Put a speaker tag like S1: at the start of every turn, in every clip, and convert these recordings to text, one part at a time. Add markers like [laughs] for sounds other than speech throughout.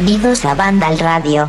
S1: Bienvenidos a Banda al Radio.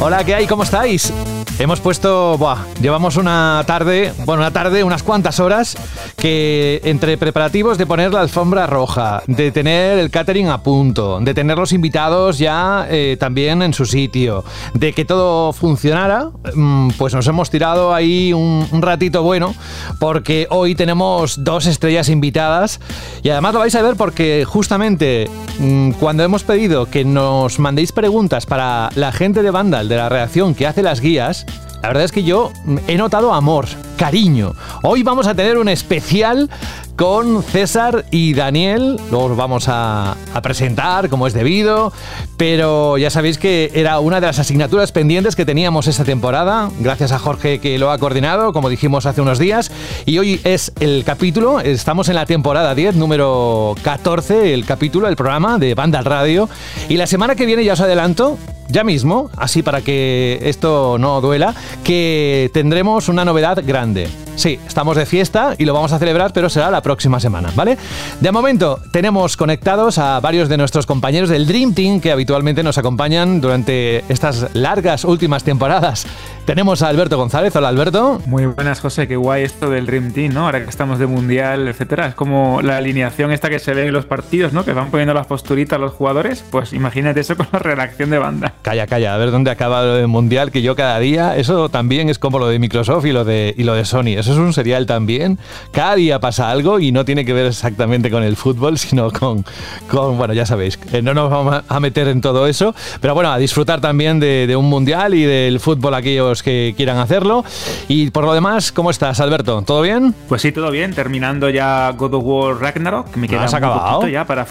S2: Hola, ¿qué hay? ¿Cómo estáis? Hemos puesto, buah, llevamos una tarde, bueno, una tarde, unas cuantas horas, que entre preparativos de poner la alfombra roja, de tener el catering a punto, de tener los invitados ya eh, también en su sitio, de que todo funcionara, mm, pues nos hemos tirado ahí un, un ratito bueno, porque hoy tenemos dos estrellas invitadas y además lo vais a ver porque justamente mm, cuando hemos pedido que nos mandéis preguntas para la gente de Vandal, de la reacción que hace las guías, la verdad es que yo he notado amor, cariño. Hoy vamos a tener un especial con César y Daniel. Luego os vamos a, a, presentar como es debido. Pero ya sabéis que era una de las asignaturas pendientes que teníamos esta temporada. Gracias a Jorge que lo ha coordinado, como dijimos hace unos días. Y hoy es el capítulo. Estamos en la temporada 10, número 14, el capítulo, el programa de Banda al Radio. Y la semana que viene, ya os adelanto, ya mismo, así para que esto no duela, que tendremos una novedad grande. Sí, estamos de fiesta y lo vamos a celebrar, pero será la próxima semana, ¿vale? De momento, tenemos conectados a varios de nuestros compañeros del Dream Team que habitualmente nos acompañan durante estas largas últimas temporadas. Tenemos a Alberto González. Hola, Alberto.
S3: Muy buenas, José. Qué guay esto del Dream Team, ¿no? Ahora que estamos de mundial, etcétera. Es como la alineación esta que se ve en los partidos, ¿no? Que van poniendo las posturitas los jugadores. Pues imagínate eso con la redacción de banda.
S2: Calla, calla, a ver dónde acaba lo del mundial, que yo cada día, eso también es como lo de Microsoft y lo de, y lo de Sony. Eso es un serial también. Cada día pasa algo y no tiene que ver exactamente con el fútbol, sino con, con bueno, ya sabéis, no nos vamos a meter en todo eso, pero bueno, a disfrutar también de, de un mundial y del fútbol aquellos que quieran hacerlo. Y por lo demás, ¿cómo estás, Alberto? ¿Todo bien?
S3: Pues sí, todo bien. Terminando ya God of War Ragnarok, me queda
S2: ¿Has
S3: un
S2: acabado?
S3: ya para...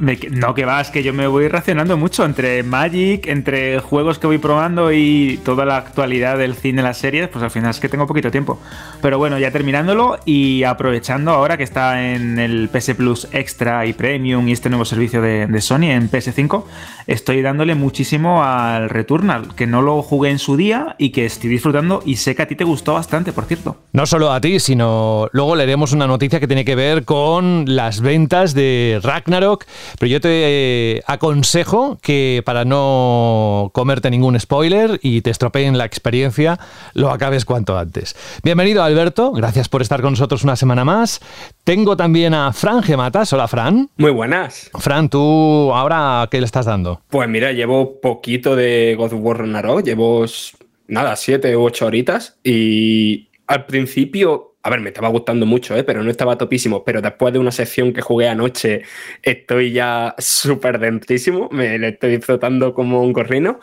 S3: Me... No, que va, es que yo me voy racionando mucho entre Magic, entre juegos que voy probando y toda la actualidad del cine, las series, pues al final es que tengo poquito tiempo. Pero bueno, ya terminándolo y aprovechando ahora que está en el PS Plus Extra y Premium y este nuevo servicio de, de Sony en PS5, estoy dándole muchísimo al Returnal, que no lo jugué en su día y que estoy disfrutando y sé que a ti te gustó bastante, por cierto.
S2: No solo a ti, sino luego leeremos una noticia que tiene que ver con las ventas de Ragnarok, pero yo te aconsejo que para no comerte ningún spoiler y te estropeen la experiencia, lo acabes cuanto antes. Bienvenido Alberto, gracias por estar con nosotros una semana más. Tengo también a Fran Gematas. Hola Fran.
S4: Muy buenas.
S2: Fran, ¿tú ahora qué le estás dando?
S4: Pues mira, llevo poquito de God of War Ragnarok, llevo nada, siete u ocho horitas y al principio, a ver, me estaba gustando mucho, ¿eh? pero no estaba topísimo, pero después de una sección que jugué anoche estoy ya [laughs] súper dentísimo, me le estoy disfrutando como un corrino.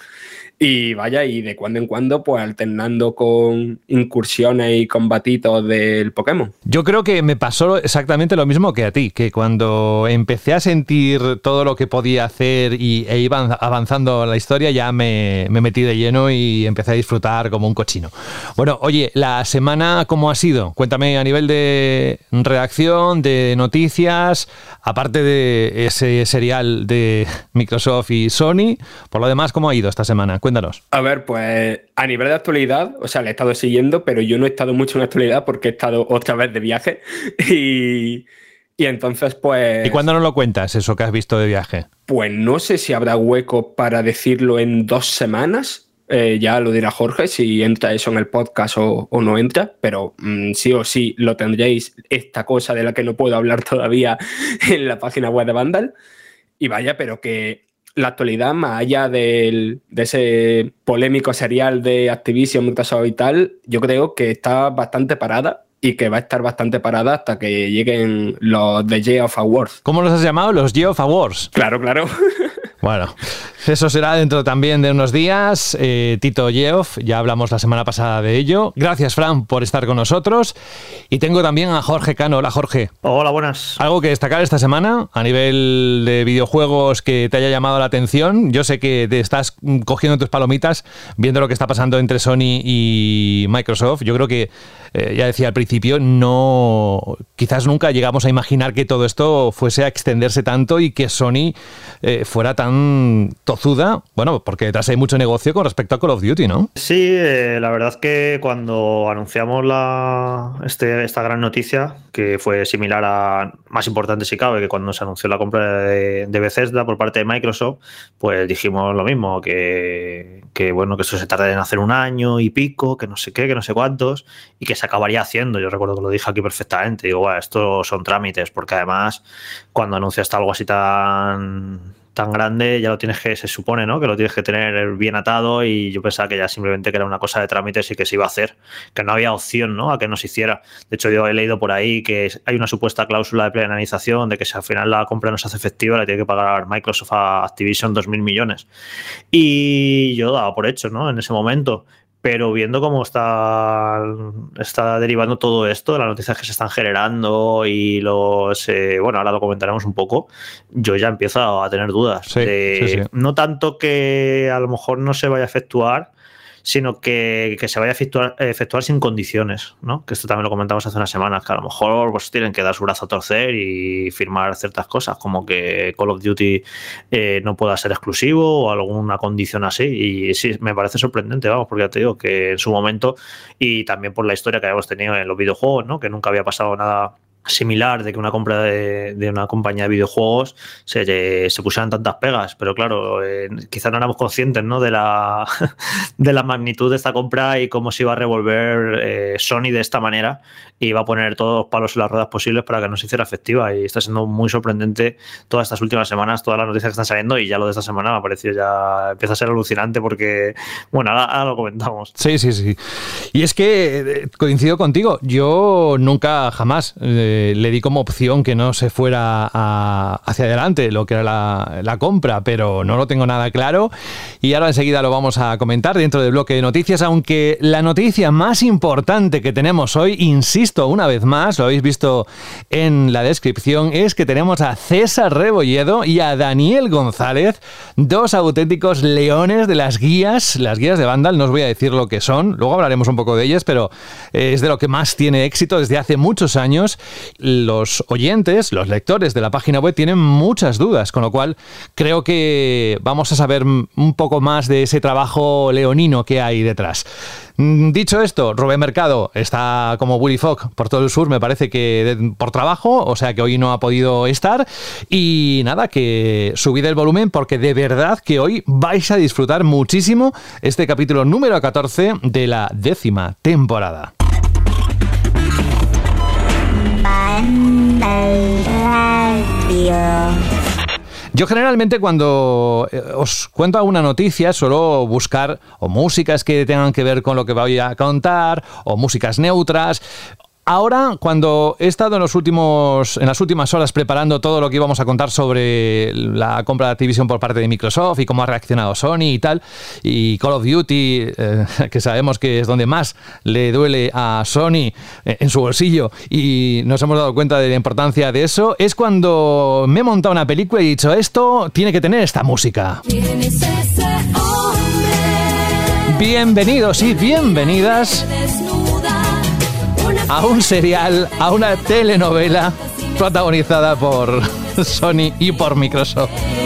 S4: Y vaya, y de cuando en cuando, pues alternando con incursiones y combatitos del Pokémon.
S2: Yo creo que me pasó exactamente lo mismo que a ti, que cuando empecé a sentir todo lo que podía hacer y, e iba avanzando la historia, ya me, me, metí de lleno y empecé a disfrutar como un cochino. Bueno, oye, la semana, ¿cómo ha sido? Cuéntame a nivel de redacción, de noticias, aparte de ese serial de [laughs] Microsoft y Sony, por lo demás, ¿cómo ha ido esta semana? Cuéntanos.
S4: A ver, pues a nivel de actualidad, o sea, le he estado siguiendo, pero yo no he estado mucho en actualidad porque he estado otra vez de viaje [laughs] y, y entonces pues...
S2: ¿Y cuándo nos lo cuentas eso que has visto de viaje?
S4: Pues no sé si habrá hueco para decirlo en dos semanas. Eh, ya lo dirá Jorge si entra eso en el podcast o, o no entra, pero mmm, sí o sí lo tendréis esta cosa de la que no puedo hablar todavía [laughs] en la página web de Vandal. Y vaya, pero que la actualidad, más allá del, de ese polémico serial de Activision, Microsoft y tal, yo creo que está bastante parada y que va a estar bastante parada hasta que lleguen los The Geoff Awards.
S2: ¿Cómo los has llamado? Los Geoff Awards.
S4: Claro, claro. [laughs]
S2: Bueno, eso será dentro también de unos días. Eh, Tito Geoff, ya hablamos la semana pasada de ello. Gracias, Fran, por estar con nosotros. Y tengo también a Jorge Cano. Hola, Jorge.
S5: Hola, buenas.
S2: ¿Algo que destacar esta semana a nivel de videojuegos que te haya llamado la atención? Yo sé que te estás cogiendo tus palomitas viendo lo que está pasando entre Sony y Microsoft. Yo creo que eh, ya decía al principio, no, quizás nunca llegamos a imaginar que todo esto fuese a extenderse tanto y que Sony eh, fuera tan tozuda, bueno, porque detrás hay mucho negocio con respecto a Call of Duty, ¿no?
S5: Sí, la verdad que cuando anunciamos la, este, esta gran noticia, que fue similar a, más importante si cabe, que cuando se anunció la compra de, de Bethesda por parte de Microsoft, pues dijimos lo mismo, que, que bueno, que eso se tarda en hacer un año y pico, que no sé qué, que no sé cuántos, y que se acabaría haciendo. Yo recuerdo que lo dije aquí perfectamente. Digo, bueno, esto son trámites, porque además, cuando anuncias algo así tan tan grande, ya lo tienes que, se supone, ¿no? Que lo tienes que tener bien atado y yo pensaba que ya simplemente que era una cosa de trámites y que se iba a hacer, que no había opción, ¿no? A que no se hiciera. De hecho, yo he leído por ahí que hay una supuesta cláusula de penalización de que si al final la compra no se hace efectiva, le tiene que pagar Microsoft a Activision 2.000 millones. Y yo daba por hecho, ¿no? En ese momento pero viendo cómo está, está derivando todo esto, las noticias que se están generando y los, eh, bueno, ahora lo comentaremos un poco, yo ya empiezo a tener dudas. No tanto que a lo mejor no se vaya a efectuar, sino que, se vaya a efectuar, efectuar, sin condiciones, ¿no? Que esto también lo comentamos hace unas semanas, que a lo mejor pues, tienen que dar su brazo a torcer y firmar ciertas cosas, como que Call of Duty eh, no pueda ser exclusivo o alguna condición así. Y sí, me parece sorprendente, vamos, porque ya te digo que en su momento, y también por la historia que habíamos tenido en los videojuegos, ¿no? Que nunca había pasado nada similar de que una compra de, una compañía de videojuegos se, pusieran tantas pegas, pero claro, eh, quizás no éramos conscientes ¿no? de, la, [laughs] de la magnitud de esta compra y cómo se iba a revolver eh, Sony de esta manera y iba a poner todos los palos en las ruedas posibles para que no se hiciera efectiva y está siendo muy sorprendente todas estas últimas semanas, todas las noticias que están saliendo y ya lo de esta semana me ha parecido ya, empieza a ser alucinante porque, bueno, ahora, lo comentamos.
S2: Sí, sí, sí. Y es que eh, coincido contigo, yo nunca jamás... Eh, le di como opción que no se fuera hacia adelante lo que era la, compra, pero no lo tengo nada claro. Y ahora enseguida lo vamos a comentar dentro del bloque de noticias, aunque la noticia más importante que tenemos hoy, insisto una vez más, lo habéis visto en la descripción, es que tenemos a César Rebolledo y a Daniel González, dos auténticos leones de las guías, las guías de Vandal, no os voy a decir lo que son, luego hablaremos un poco de ellas, pero es de lo que más tiene éxito desde hace muchos años los oyentes, los lectores de la página web tienen muchas dudas, con lo cual creo que vamos a saber un poco más de ese trabajo leonino que hay detrás. Mm, dicho esto, Rubén Mercado está como Willy Fogg por todo el sur, me parece que por trabajo, o sea que hoy no ha podido estar. Y nada, que subid el volumen porque de verdad que hoy vais a disfrutar muchísimo este capítulo número 14 de la décima temporada. Yo generalmente cuando eh, os cuento alguna noticia suelo buscar o músicas que tengan que ver con lo que voy a contar o músicas neutras Ahora, cuando he estado en, los últimos, en las últimas horas preparando todo lo que íbamos a contar sobre la compra de Activision por parte de Microsoft y cómo ha reaccionado Sony y tal, y Call of Duty, eh, [laughs] que sabemos que es donde más le duele a Sony eh, en su bolsillo, y nos hemos dado cuenta de la importancia de eso, es cuando me he montado una película y he dicho, esto tiene que tener esta música. Bienvenidos y bienvenidas a un serial, a una telenovela protagonizada por [laughs] Sony y por Microsoft.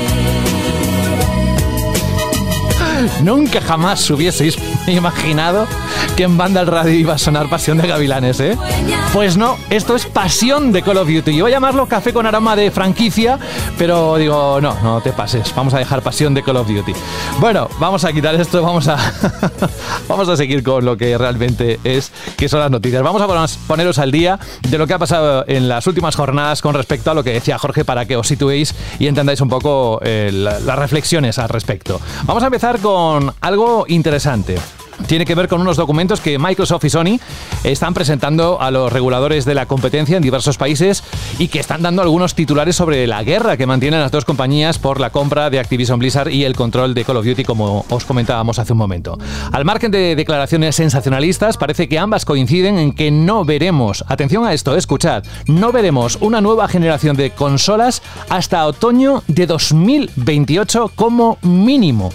S2: Nunca jamás hubieseis [laughs] imaginado que en banda al radio iba a sonar Pasión de Gavilanes, ¿eh? Pues no, esto es Pasión de Call of Duty. Yo voy a llamarlo café con aroma de franquicia, pero digo, no, no te pases, vamos a dejar Pasión de Call of Duty. Bueno, vamos a quitar esto, vamos a, [laughs] vamos a seguir con lo que realmente es, que son las noticias. Vamos a poneros al día de lo que ha pasado en las últimas jornadas con respecto a lo que decía Jorge para que os situéis y entendáis un poco eh, las reflexiones al respecto. Vamos a empezar con algo interesante tiene que ver con unos documentos que Microsoft y Sony están presentando a los reguladores de la competencia en diversos países y que están dando algunos titulares sobre la guerra que mantienen las dos compañías por la compra de Activision Blizzard y el control de Call of Duty, como os comentábamos hace un momento. Al margen de declaraciones sensacionalistas, parece que ambas coinciden en que no veremos, atención a esto, escuchad, no veremos una nueva generación de consolas hasta otoño de 2028 como mínimo.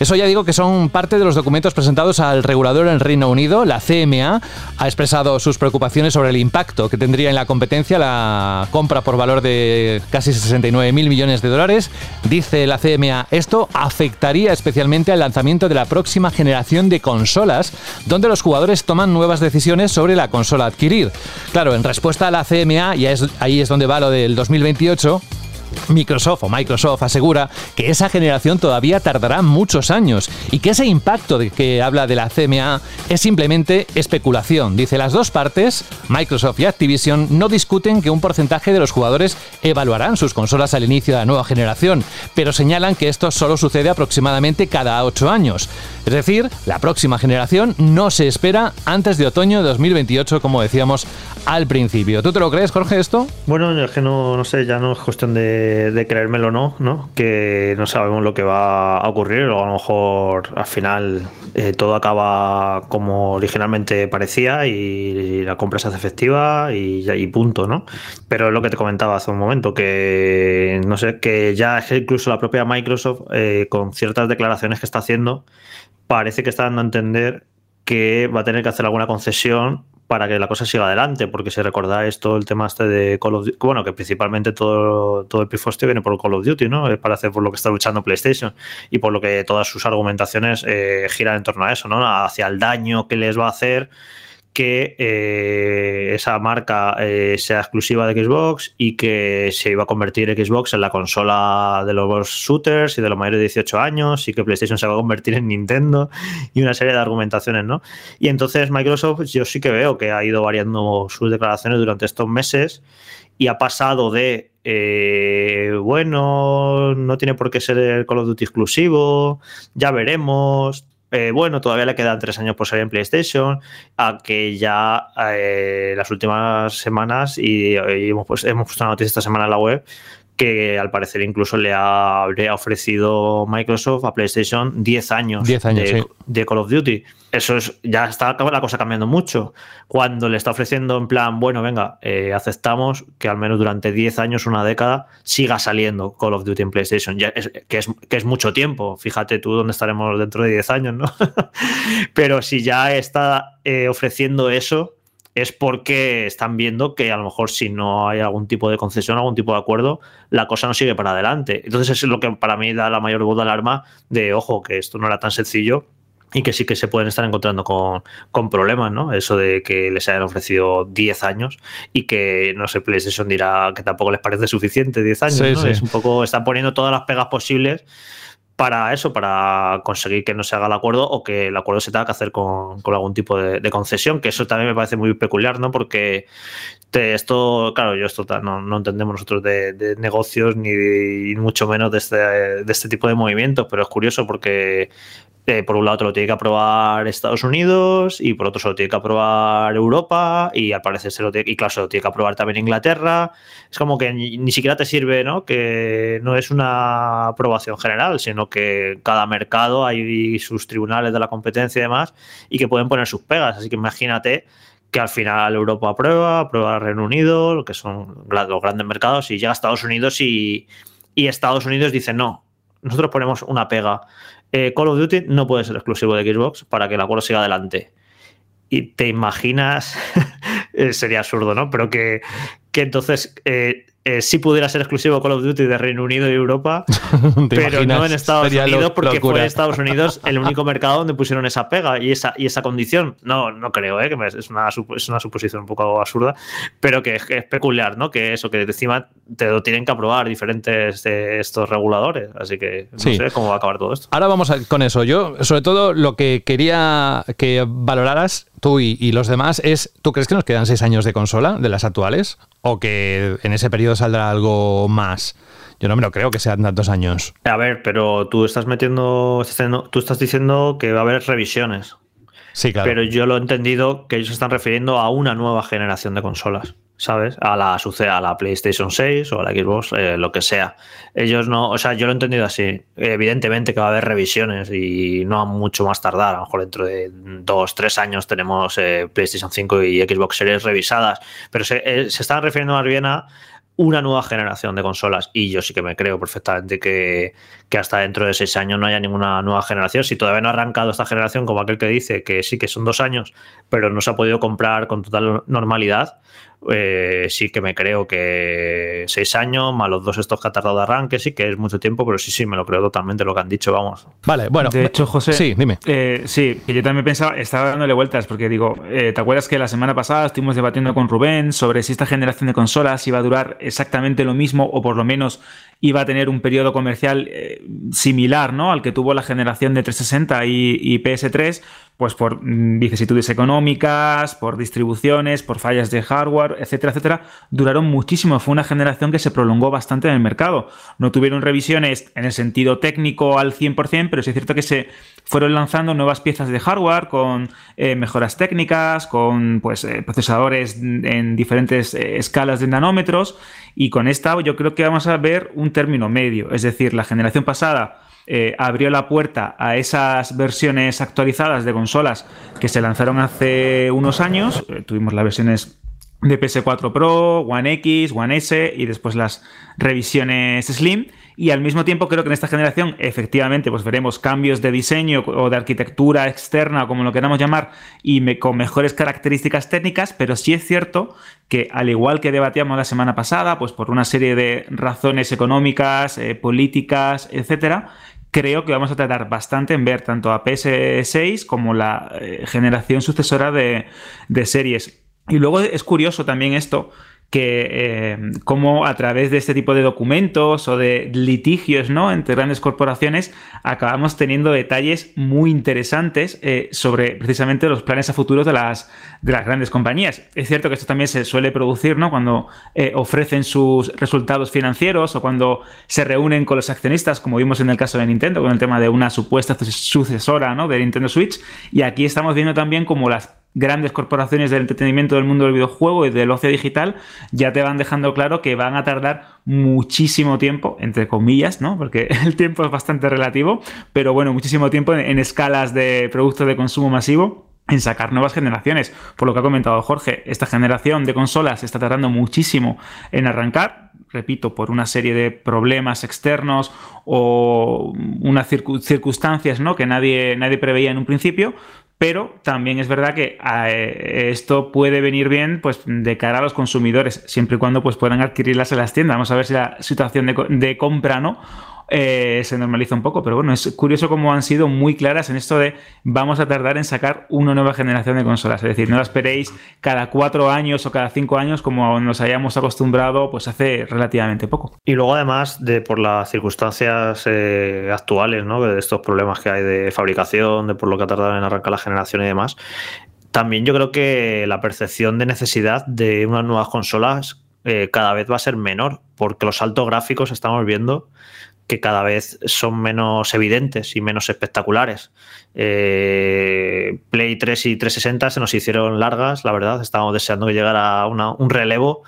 S2: Eso ya digo que son parte de los documentos presentados al regulador en Reino Unido. La CMA ha expresado sus preocupaciones sobre el impacto que tendría en la competencia la compra por valor de casi 69 mil millones de dólares. Dice la CMA, esto afectaría especialmente al lanzamiento de la próxima generación de consolas, donde los jugadores toman nuevas decisiones sobre la consola adquirir. Claro, en respuesta a la CMA, y ahí es donde va lo del 2028, Microsoft o Microsoft asegura que esa generación todavía tardará muchos años y que ese impacto de que habla de la CMA es simplemente especulación. Dice las dos partes, Microsoft y Activision, no discuten que un porcentaje de los jugadores evaluarán sus consolas al inicio de la nueva generación, pero señalan que esto solo sucede aproximadamente cada ocho años. Es decir, la próxima generación no se espera antes de otoño de 2028, como decíamos al principio. ¿Tú te lo crees, Jorge, esto?
S5: Bueno, es que no, no sé, ya no es cuestión de creérmelo o no, ¿no? Que no sabemos lo que va a ocurrir, o a lo mejor al final eh, todo acaba como originalmente parecía y, la compra se hace efectiva y, punto, ¿no? Pero es lo que te comentaba hace un momento, que no sé, que ya incluso la propia Microsoft, eh, con ciertas declaraciones que está haciendo, parece que está dando a entender que va a tener que hacer alguna concesión para que la cosa siga adelante, porque si recordáis todo el tema este de Call of Duty, bueno, que principalmente todo, todo el pifoste viene por Call of Duty, ¿no? Es para hacer por lo que está luchando PlayStation y por lo que todas sus argumentaciones eh, giran en torno a eso, ¿no? Hacia el daño que les va a hacer que eh, esa marca eh, sea exclusiva de Xbox y que se iba a convertir Xbox en la consola de los shooters y de los mayores de 18 años y que PlayStation se va a convertir en Nintendo [laughs] y una serie de argumentaciones, ¿no? Y entonces Microsoft yo sí que veo que ha ido variando sus declaraciones durante estos meses y ha pasado de, eh, bueno, no tiene por qué ser el Call of Duty exclusivo, ya veremos, eh, bueno, todavía le quedan tres años por salir en PlayStation, a que ya eh, las últimas semanas, y, hemos, pues, hemos puesto una noticia esta semana en la web, que al parecer incluso le ha, ofrecido Microsoft a PlayStation 10 años, de, Call of Duty. Eso es, ya está la cosa cambiando mucho. Cuando le está ofreciendo en plan, bueno, venga, eh, aceptamos que al menos durante 10 años, una década, siga saliendo Call of Duty en PlayStation, ya que, es, que es mucho tiempo. Fíjate tú dónde estaremos dentro de 10 años, ¿no? [laughs] Pero si ya está eh, ofreciendo eso, es porque están viendo que a lo mejor si no hay algún tipo de concesión, algún tipo de acuerdo, la cosa no sigue para adelante. Entonces eso es lo que para mí da la mayor voz de alarma de, ojo, que esto no era tan sencillo y que sí que se pueden estar encontrando con, problemas, ¿no? Eso de que les hayan ofrecido 10 años y que, no sé, PlayStation dirá que tampoco les parece suficiente 10 años, ¿no? Es un poco, están poniendo todas las pegas posibles para eso, para conseguir que no se haga el acuerdo o que el acuerdo se tenga que hacer con, algún tipo de, concesión, que eso también me parece muy peculiar, ¿no? Porque esto, claro, yo esto no, no entendemos nosotros de, negocios ni, mucho menos de este, de este tipo de movimientos, pero es curioso porque eh, por un lado lo tiene que aprobar Estados Unidos y por otro se lo tiene que aprobar Europa y al parecer se lo tiene, y claro, se lo tiene que aprobar también Inglaterra. Es como que ni, siquiera te sirve, ¿no? Que no es una aprobación general, sino que cada mercado hay sus tribunales de la competencia y demás y que pueden poner sus pegas. Así que imagínate que al final Europa aprueba, aprueba Reino Unido, lo que son los grandes mercados, y llega a Estados Unidos y, y Estados Unidos dice no, nosotros ponemos una pega eh, Call of Duty no puede ser exclusivo de Xbox para que el acuerdo siga adelante. Y te imaginas, [laughs] eh, sería absurdo, ¿no? Pero que, que entonces eh, eh, si pudiera ser exclusivo Call of Duty de Reino Unido y Europa, [laughs] pero no en Estados Unidos, porque fue Estados Unidos el [laughs] único mercado donde pusieron esa pega y esa, y esa condición. No, no creo, ¿eh? que es una, es una suposición un poco absurda, pero que, es peculiar, ¿no? Que eso, que encima te lo tienen que aprobar diferentes de estos reguladores. Así que no sé cómo va a acabar todo esto.
S2: Ahora vamos con eso. Yo, sobre todo, lo que quería que valoraras tú y, los demás es, ¿tú crees que nos quedan seis años de consola de las actuales? ¿O que en ese periodo saldrá algo más? Yo no me lo creo que sean tantos años.
S5: A ver, pero tú estás metiendo, tú estás diciendo que va a haber revisiones.
S2: Sí, claro.
S5: Pero yo lo he entendido que ellos se están refiriendo a una nueva generación de consolas. ¿Sabes? A la, a la PlayStation 6 o a la Xbox, eh, lo que sea. Ellos no, o sea, yo lo he entendido así. Evidentemente que va a haber revisiones y no a mucho más tardar. A lo mejor dentro de dos, tres años tenemos eh, PlayStation 5 y Xbox Series revisadas. Pero se, eh, se están refiriendo más bien a una nueva generación de consolas. Y yo sí que me creo perfectamente que, que, hasta dentro de seis años no haya ninguna nueva generación. Si todavía no ha arrancado esta generación, como aquel que dice que sí que son dos años, pero no se ha podido comprar con total normalidad, eh, sí que me creo que seis años, más los dos estos que ha tardado de arranque, sí que es mucho tiempo, pero sí, sí, me lo creo totalmente lo que han dicho, vamos.
S2: Vale, bueno.
S3: De hecho, José.
S2: Sí, dime.
S3: Eh, sí, que yo también pensaba, estaba dándole vueltas, porque digo, eh, ¿te acuerdas que la semana pasada estuvimos debatiendo con Rubén sobre si esta generación de consolas iba a durar exactamente lo mismo o por lo menos iba a tener un periodo comercial eh, similar ¿no? al que tuvo la generación de 360 y, PS3, pues por mm, vicisitudes económicas, por distribuciones, por fallas de hardware, etcétera, etcétera, duraron muchísimo. Fue una generación que se prolongó bastante en el mercado. No tuvieron revisiones en el sentido técnico al 100%, pero sí es cierto que se fueron lanzando nuevas piezas de hardware con eh, mejoras técnicas, con pues, eh, procesadores en diferentes escalas de nanómetros y con esta yo creo que vamos a ver un término medio. Es decir, la generación pasada eh, abrió la puerta a esas versiones actualizadas de consolas que se lanzaron hace unos años. Eh, tuvimos las versiones de PS4 Pro, One X, One S y después las revisiones Slim. Y al mismo tiempo creo que en esta generación efectivamente pues veremos cambios de diseño o de arquitectura externa, como lo queramos llamar, y con mejores características técnicas, pero sí es cierto que al igual que debatíamos la semana pasada, pues por una serie de razones económicas, eh, políticas, etcétera, creo que vamos a tardar bastante en ver tanto a PS6 como la eh, generación sucesora de series. Y luego es curioso también esto, que eh, como a través de este tipo de documentos o de litigios ¿no? entre grandes corporaciones acabamos teniendo detalles muy interesantes eh, sobre precisamente los planes a futuro de las, de las grandes compañías. Es cierto que esto también se suele producir ¿no? cuando eh, ofrecen sus resultados financieros o cuando se reúnen con los accionistas, como vimos en el caso de Nintendo, con el tema de una supuesta sucesora ¿no? de Nintendo Switch. Y aquí estamos viendo también como las grandes corporaciones del entretenimiento del mundo del videojuego y del ocio digital ya te van dejando claro que van a tardar muchísimo tiempo, entre comillas, ¿no? Porque [laughs] el tiempo es bastante relativo, pero bueno, muchísimo tiempo en, escalas de productos de consumo masivo en sacar nuevas generaciones. Por lo que ha comentado Jorge, esta generación de consolas está tardando muchísimo en arrancar, repito, por una serie de problemas externos o unas circunstancias ¿no? que nadie, nadie preveía en un principio, pero también es verdad que eh, esto puede venir bien pues, de cara a los consumidores, siempre y cuando pues, puedan adquirirlas en las tiendas. Vamos a ver si la situación de, de compra no eh, se normaliza un poco. Pero bueno, es curioso cómo han sido muy claras en esto de vamos a tardar en sacar una nueva generación de consolas. Es decir, no la esperéis cada cuatro años o cada cinco años como nos hayamos acostumbrado pues hace relativamente poco.
S5: Y luego además de por las circunstancias eh, actuales, ¿no? de estos problemas que hay de fabricación, de por lo que ha tardado en arrancar la generación y demás, también yo creo que la percepción de necesidad de unas nuevas consolas eh, cada vez va a ser menor, porque los saltos gráficos estamos viendo que cada vez son menos evidentes y menos espectaculares. Eh, Play 3 y 360 se nos hicieron largas, la verdad, estábamos deseando que llegara un relevo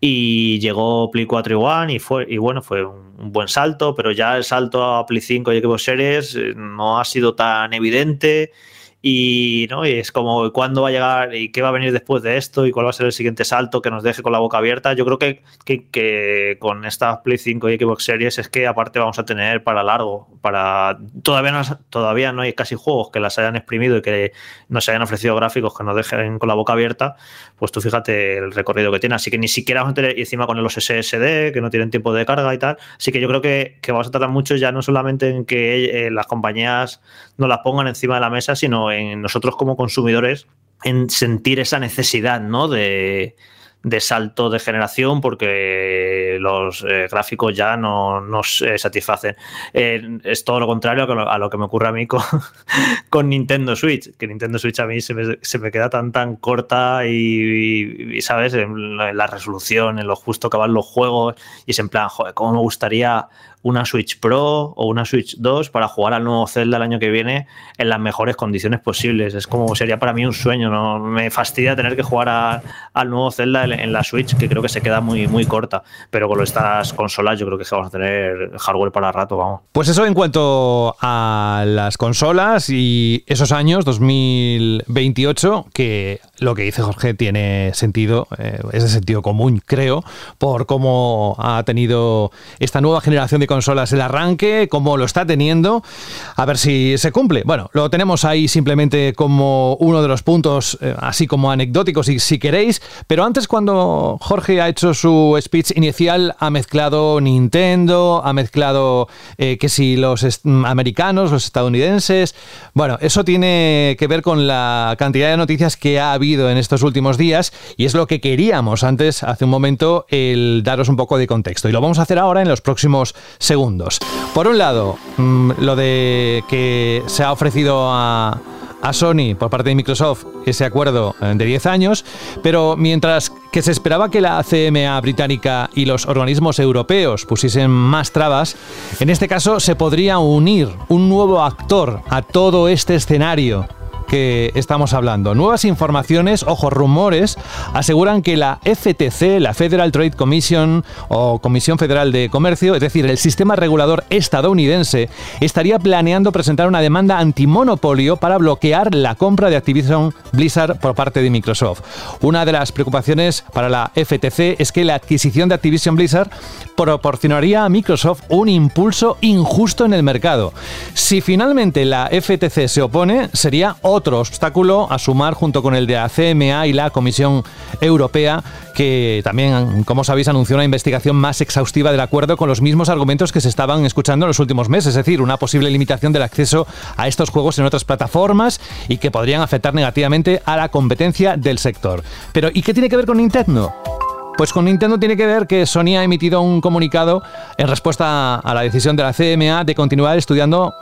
S5: y llegó Play 4 y One y, fue, y bueno, fue un, buen salto, pero ya el salto a Play 5 y Xbox Series eh, no ha sido tan evidente y, ¿no? y es como cuándo va a llegar y qué va a venir después de esto y cuál va a ser el siguiente salto que nos deje con la boca abierta. Yo creo que, que, con esta Play 5 y Xbox Series es que aparte vamos a tener para largo, para todavía no, todavía no hay casi juegos que las hayan exprimido y que nos hayan ofrecido gráficos que nos dejen con la boca abierta, pues tú fíjate el recorrido que tiene. Así que ni siquiera vamos a tener, y encima con los SSD que no tienen tiempo de carga y tal. Así que yo creo que, vamos a tardar mucho ya no solamente en que eh, las compañías nos las pongan encima de la mesa, sino en nosotros como consumidores en sentir esa necesidad ¿no? de, de salto de generación porque los eh, gráficos ya no nos satisfacen. Eh, es todo lo contrario a lo, que me ocurre a mí con, [laughs] con, Nintendo Switch, que Nintendo Switch a mí se me, se me queda tan tan corta y, ¿sabes? En la, resolución, en lo justo que van los juegos y es en plan, joder, cómo me gustaría una Switch Pro o una Switch 2 para jugar al nuevo Zelda el año que viene en las mejores condiciones posibles. Es como sería para mí un sueño, ¿no? Me fastidia tener que jugar al nuevo Zelda en, la Switch, que creo que se queda muy, muy corta. Pero con estas consolas yo creo que vamos a tener hardware para rato, vamos.
S2: Pues eso en cuanto a las consolas y esos años, 2028, que lo que dice Jorge tiene sentido, eh, es de sentido común, creo, por cómo ha tenido esta nueva generación de consolas el arranque, cómo lo está teniendo, a ver si se cumple. Bueno, lo tenemos ahí simplemente como uno de los puntos, eh, así como anecdóticos, si, si queréis, pero antes cuando Jorge ha hecho su speech inicial, ha mezclado Nintendo, ha mezclado eh, que si los americanos, los estadounidenses, bueno, eso tiene que ver con la cantidad de noticias que ha habido en estos últimos días y es lo que queríamos antes, hace un momento, el daros un poco de contexto. Y lo vamos a hacer ahora en los próximos segundos. Por un lado, mm, lo de que se ha ofrecido a, a Sony por parte de Microsoft ese acuerdo eh, de 10 años, pero mientras que se esperaba que la CMA británica y los organismos europeos pusiesen más trabas, en este caso se podría unir un nuevo actor a todo este escenario estamos hablando. Nuevas informaciones, ojo, rumores, aseguran que la FTC, la Federal Trade Commission o Comisión Federal de Comercio, es decir, el sistema regulador estadounidense, estaría planeando presentar una demanda antimonopolio para bloquear la compra de Activision Blizzard por parte de Microsoft. Una de las preocupaciones para la FTC es que la adquisición de Activision Blizzard proporcionaría a Microsoft un impulso injusto en el mercado. Si finalmente la FTC se opone, sería otro otro obstáculo a sumar junto con el de la CMA y la Comisión Europea, que también, como sabéis, anunció una investigación más exhaustiva del acuerdo con los mismos argumentos que se estaban escuchando en los últimos meses, es decir, una posible limitación del acceso a estos juegos en otras plataformas y que podrían afectar negativamente a la competencia del sector. Pero, ¿y qué tiene que ver con Nintendo? Pues con Nintendo tiene que ver que Sony ha emitido un comunicado en respuesta a la decisión de la CMA de continuar estudiando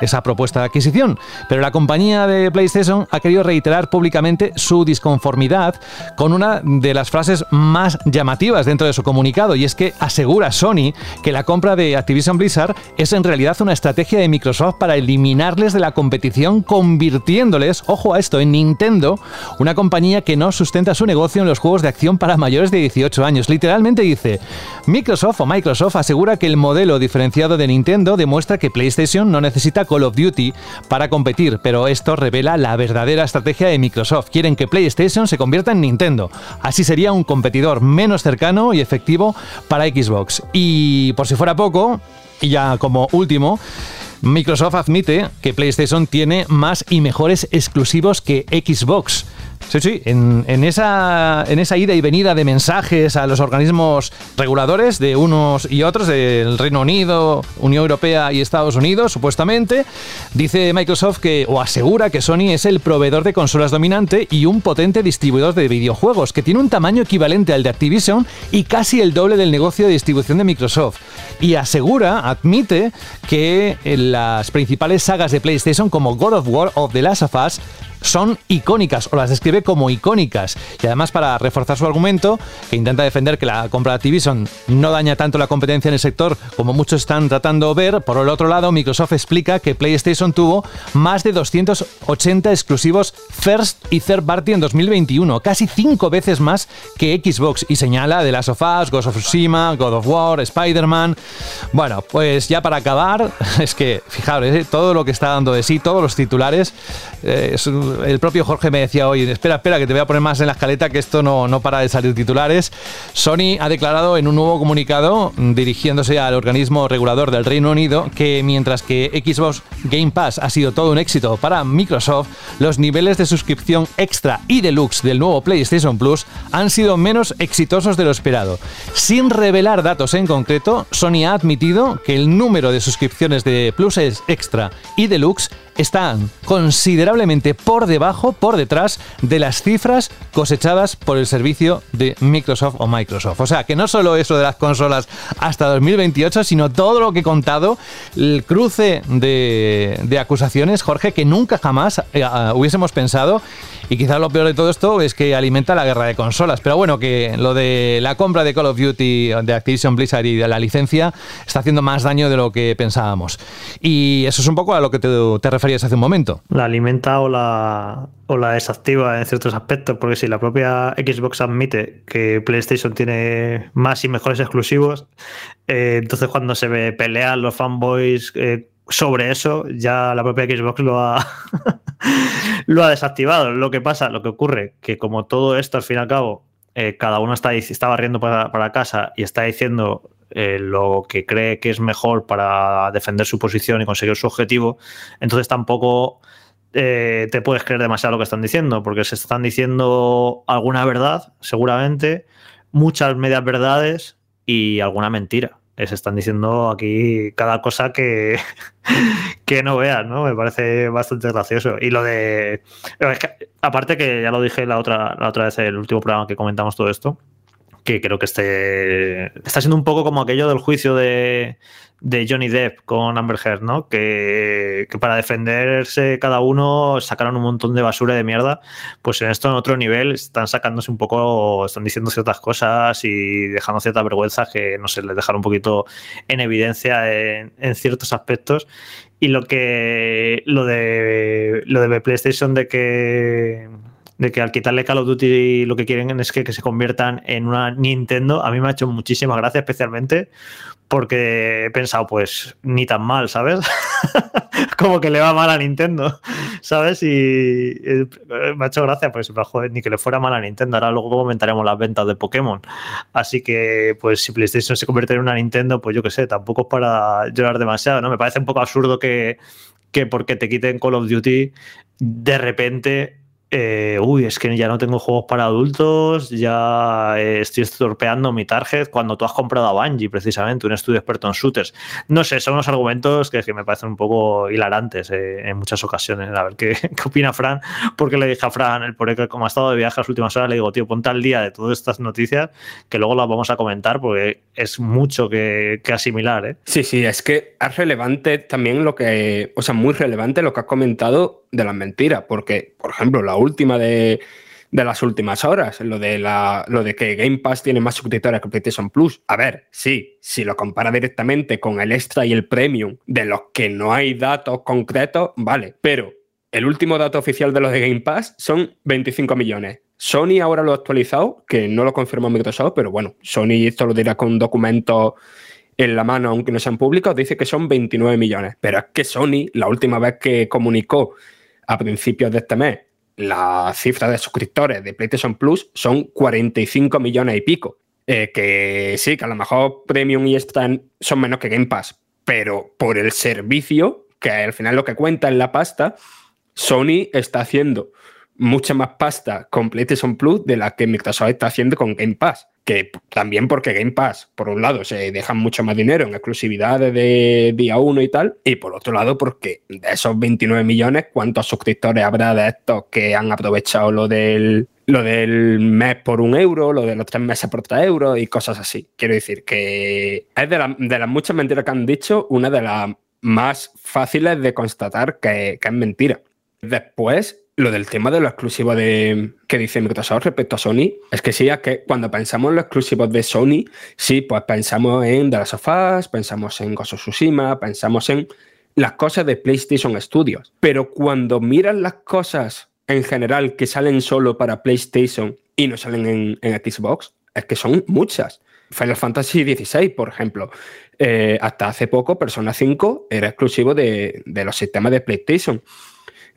S2: esa propuesta de adquisición. Pero la compañía de PlayStation ha querido reiterar públicamente su disconformidad con una de las frases más llamativas dentro de su comunicado y es que asegura Sony que la compra de Activision Blizzard es en realidad una estrategia de Microsoft para eliminarles de la competición convirtiéndoles, ojo a esto, en Nintendo, una compañía que no sustenta su negocio en los juegos de acción para mayores de 18 años. Literalmente dice, Microsoft o Microsoft asegura que el modelo diferenciado de Nintendo demuestra que PlayStation no necesita Call of Duty para competir, pero esto revela la verdadera estrategia de Microsoft. Quieren que PlayStation se convierta en Nintendo. Así sería un competidor menos cercano y efectivo para Xbox. Y por si fuera poco, y ya como último, Microsoft admite que PlayStation tiene más y mejores exclusivos que Xbox. Sí, sí, en, esa, en esa ida y venida de mensajes a los organismos reguladores de unos y otros, del Reino Unido, Unión Europea y Estados Unidos, supuestamente, dice Microsoft que, o asegura que Sony es el proveedor de consolas dominante y un potente distribuidor de videojuegos, que tiene un tamaño equivalente al de Activision y casi el doble del negocio de distribución de Microsoft. Y asegura, admite, que las principales sagas de PlayStation como God of War o The Last of Us son icónicas o las describe como icónicas. Y además para reforzar su argumento, que intenta defender que la compra de Activision no daña tanto la competencia en el sector como muchos están tratando de ver, por el otro lado Microsoft explica que PlayStation tuvo más de 280 exclusivos first y third party en 2021, casi cinco veces más que Xbox y señala de Last of Us, Ghost of Tsushima, God of War, Spider-Man. Bueno, pues ya para acabar, [laughs] es que fijaros, ¿eh? todo lo que está dando de sí, todos los titulares, eh, es el propio Jorge me decía hoy, espera, espera, que te voy a poner más en la escaleta, que esto no, no para de salir titulares. Sony ha declarado en un nuevo comunicado, dirigiéndose al organismo regulador del Reino Unido, que mientras que Xbox Game Pass ha sido todo un éxito para Microsoft, los niveles de suscripción extra y deluxe del nuevo PlayStation Plus han sido menos exitosos de lo esperado. Sin revelar datos en concreto, Sony ha admitido que el número de suscripciones de Plus Extra y Deluxe están considerablemente por debajo, por detrás de las cifras cosechadas por el servicio de Microsoft o Microsoft. O sea, que no solo eso de las consolas hasta 2028, sino todo lo que he contado, el cruce de, acusaciones, Jorge, que nunca jamás eh, hubiésemos pensado Y quizás lo peor de todo esto es que alimenta la guerra de consolas. Pero bueno, que lo de la compra de Call of Duty de Activision Blizzard y de la licencia está haciendo más daño de lo que pensábamos. Y eso es un poco a lo que te, referías hace un momento.
S5: La alimenta o la, o la desactiva en ciertos aspectos, porque si la propia Xbox admite que PlayStation tiene más y mejores exclusivos, eh, entonces cuando se ve pelean los fanboys eh, sobre eso, ya la propia Xbox lo ha, [laughs] lo ha desactivado. Lo que pasa, lo que ocurre, que como todo esto al fin y al cabo, eh, cada uno está, está barriendo para, para casa y está diciendo lo que cree que es mejor para defender su posición y conseguir su objetivo, entonces tampoco eh, te puedes creer demasiado lo que están diciendo, porque se están diciendo alguna verdad, seguramente, muchas medias verdades y alguna mentira. Se están diciendo aquí cada cosa que, [laughs] que no veas, ¿no? Me parece bastante gracioso. Y lo de. aparte que ya lo dije la otra, la otra vez, el último programa que comentamos todo esto, que creo que este está siendo un poco como aquello del juicio de, de Johnny Depp con Amber Heard, ¿no? Que, para defenderse cada uno sacaron un montón de basura de mierda. Pues en esto en otro nivel están sacándose un poco, están diciendo ciertas cosas y dejando cierta vergüenza que, no sé, les dejaron un poquito en evidencia en, en ciertos aspectos. Y lo que lo de lo de PlayStation de que de que al quitarle Call of Duty lo que quieren es que, que, se conviertan en una Nintendo, a mí me ha hecho muchísima gracia especialmente porque he pensado, pues ni tan mal, ¿sabes? [laughs] Como que le va mal a Nintendo, ¿sabes? Y eh, me ha hecho gracia, pues joder, ni que le fuera mal a Nintendo. Ahora luego comentaremos las ventas de Pokémon. Así que, pues si PlayStation se convierte en una Nintendo, pues yo qué sé, tampoco es para llorar demasiado, ¿no? Me parece un poco absurdo que, que porque te quiten Call of Duty, de repente eh, uy, es que ya no tengo juegos para adultos, ya eh, estoy estropeando mi target cuando tú has comprado a Bungie, precisamente, un estudio experto en shooters. No sé, son unos argumentos que, que me parecen un poco hilarantes eh, en muchas ocasiones. A ver ¿qué, [laughs] qué, opina Fran, porque le dije a Fran, el que como ha estado de viaje las últimas horas, le digo, tío, ponte al día de todas estas noticias que luego las vamos a comentar porque es mucho que, que asimilar.
S4: Sí, sí, es que es relevante también lo que, o sea, muy relevante lo que has comentado de las mentiras, porque, por ejemplo, la última de, las últimas horas, lo de, la, lo de que Game Pass tiene más suscriptores que PlayStation Plus. A ver, sí, si lo compara directamente con el extra y el premium, de los que no hay datos concretos, vale, pero el último dato oficial de los de Game Pass son 25 millones. Sony ahora lo ha actualizado, que no lo confirmó Microsoft, pero bueno, Sony esto lo dirá con un documento en la mano, aunque no sean públicos, dice que son 29 millones. Pero es que Sony, la última vez que comunicó a principios de este mes la cifra de suscriptores de PlayStation Plus son 45 millones y pico. Eh, que sí, que a lo mejor Premium y Extra son menos que Game Pass, pero por el servicio, que al final lo que cuenta en la pasta, Sony está haciendo mucha más pasta con PlayStation Plus de la que Microsoft está haciendo con Game Pass. Que también porque Game Pass, por un lado, se dejan mucho más dinero en exclusividades de día uno y tal, y por otro lado, porque de esos 29 millones, ¿cuántos suscriptores habrá de estos que han aprovechado lo del, lo del mes por un euro, lo de los tres meses por tres euros y cosas así? Quiero decir que es de, de las muchas mentiras que han dicho, una de las más fáciles de constatar que, que es mentira. Después, lo del tema de lo exclusivo de que dice Microsoft respecto a Sony, es que sí, es que cuando pensamos en los exclusivos de Sony, sí, pues pensamos en The Last of Us, pensamos en Ghost of Tsushima, pensamos en las cosas de PlayStation Studios. Pero cuando miras las cosas en general que salen solo para PlayStation y no salen en, Xbox, es que son muchas. Final Fantasy XVI, por ejemplo. Eh, hasta hace poco, Persona 5 era exclusivo de, de los sistemas de PlayStation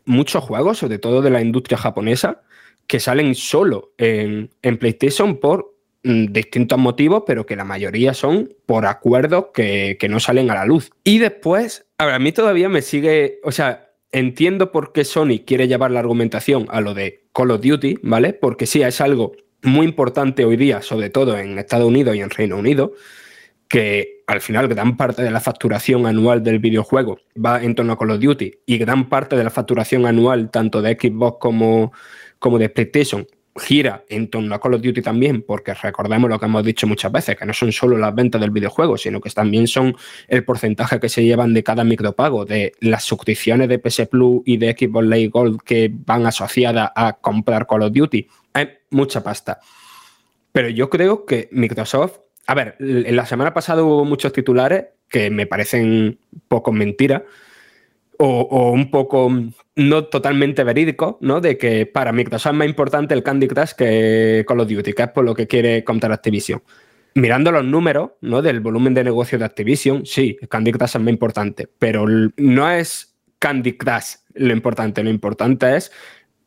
S4: muchos juegos, sobre todo de la industria japonesa, que salen solo en, PlayStation por mm, distintos motivos, pero que la mayoría son por acuerdos que, no salen a la luz. Y después, a, a mí todavía me sigue, o sea, entiendo por qué Sony quiere llevar la argumentación a lo de Call of Duty, ¿vale? Porque sí, es algo muy importante hoy día, sobre todo en Estados Unidos y en Reino Unido, que al final gran parte de la facturación anual del videojuego va en torno a Call of Duty y gran parte de la facturación anual tanto de Xbox como, como de PlayStation gira en torno a Call of Duty también, porque recordemos lo que hemos dicho muchas veces, que no son solo las ventas del videojuego, sino que también son el porcentaje que se llevan de cada micropago, de las suscripciones de PS Plus y de Xbox Live Gold que van asociadas a comprar Call of Duty. Hay mucha pasta. Pero yo creo que Microsoft, a ver, en la semana pasada hubo muchos titulares que me parecen poco mentira o, un poco no totalmente verídico, ¿no? De que para Microsoft es más importante el Candy Crush que Call of Duty, que es por lo que quiere contar Activision. Mirando los números, ¿no? Del volumen de negocio de Activision, sí, Candy Crush es más importante, pero no es Candy Crush lo importante, lo importante es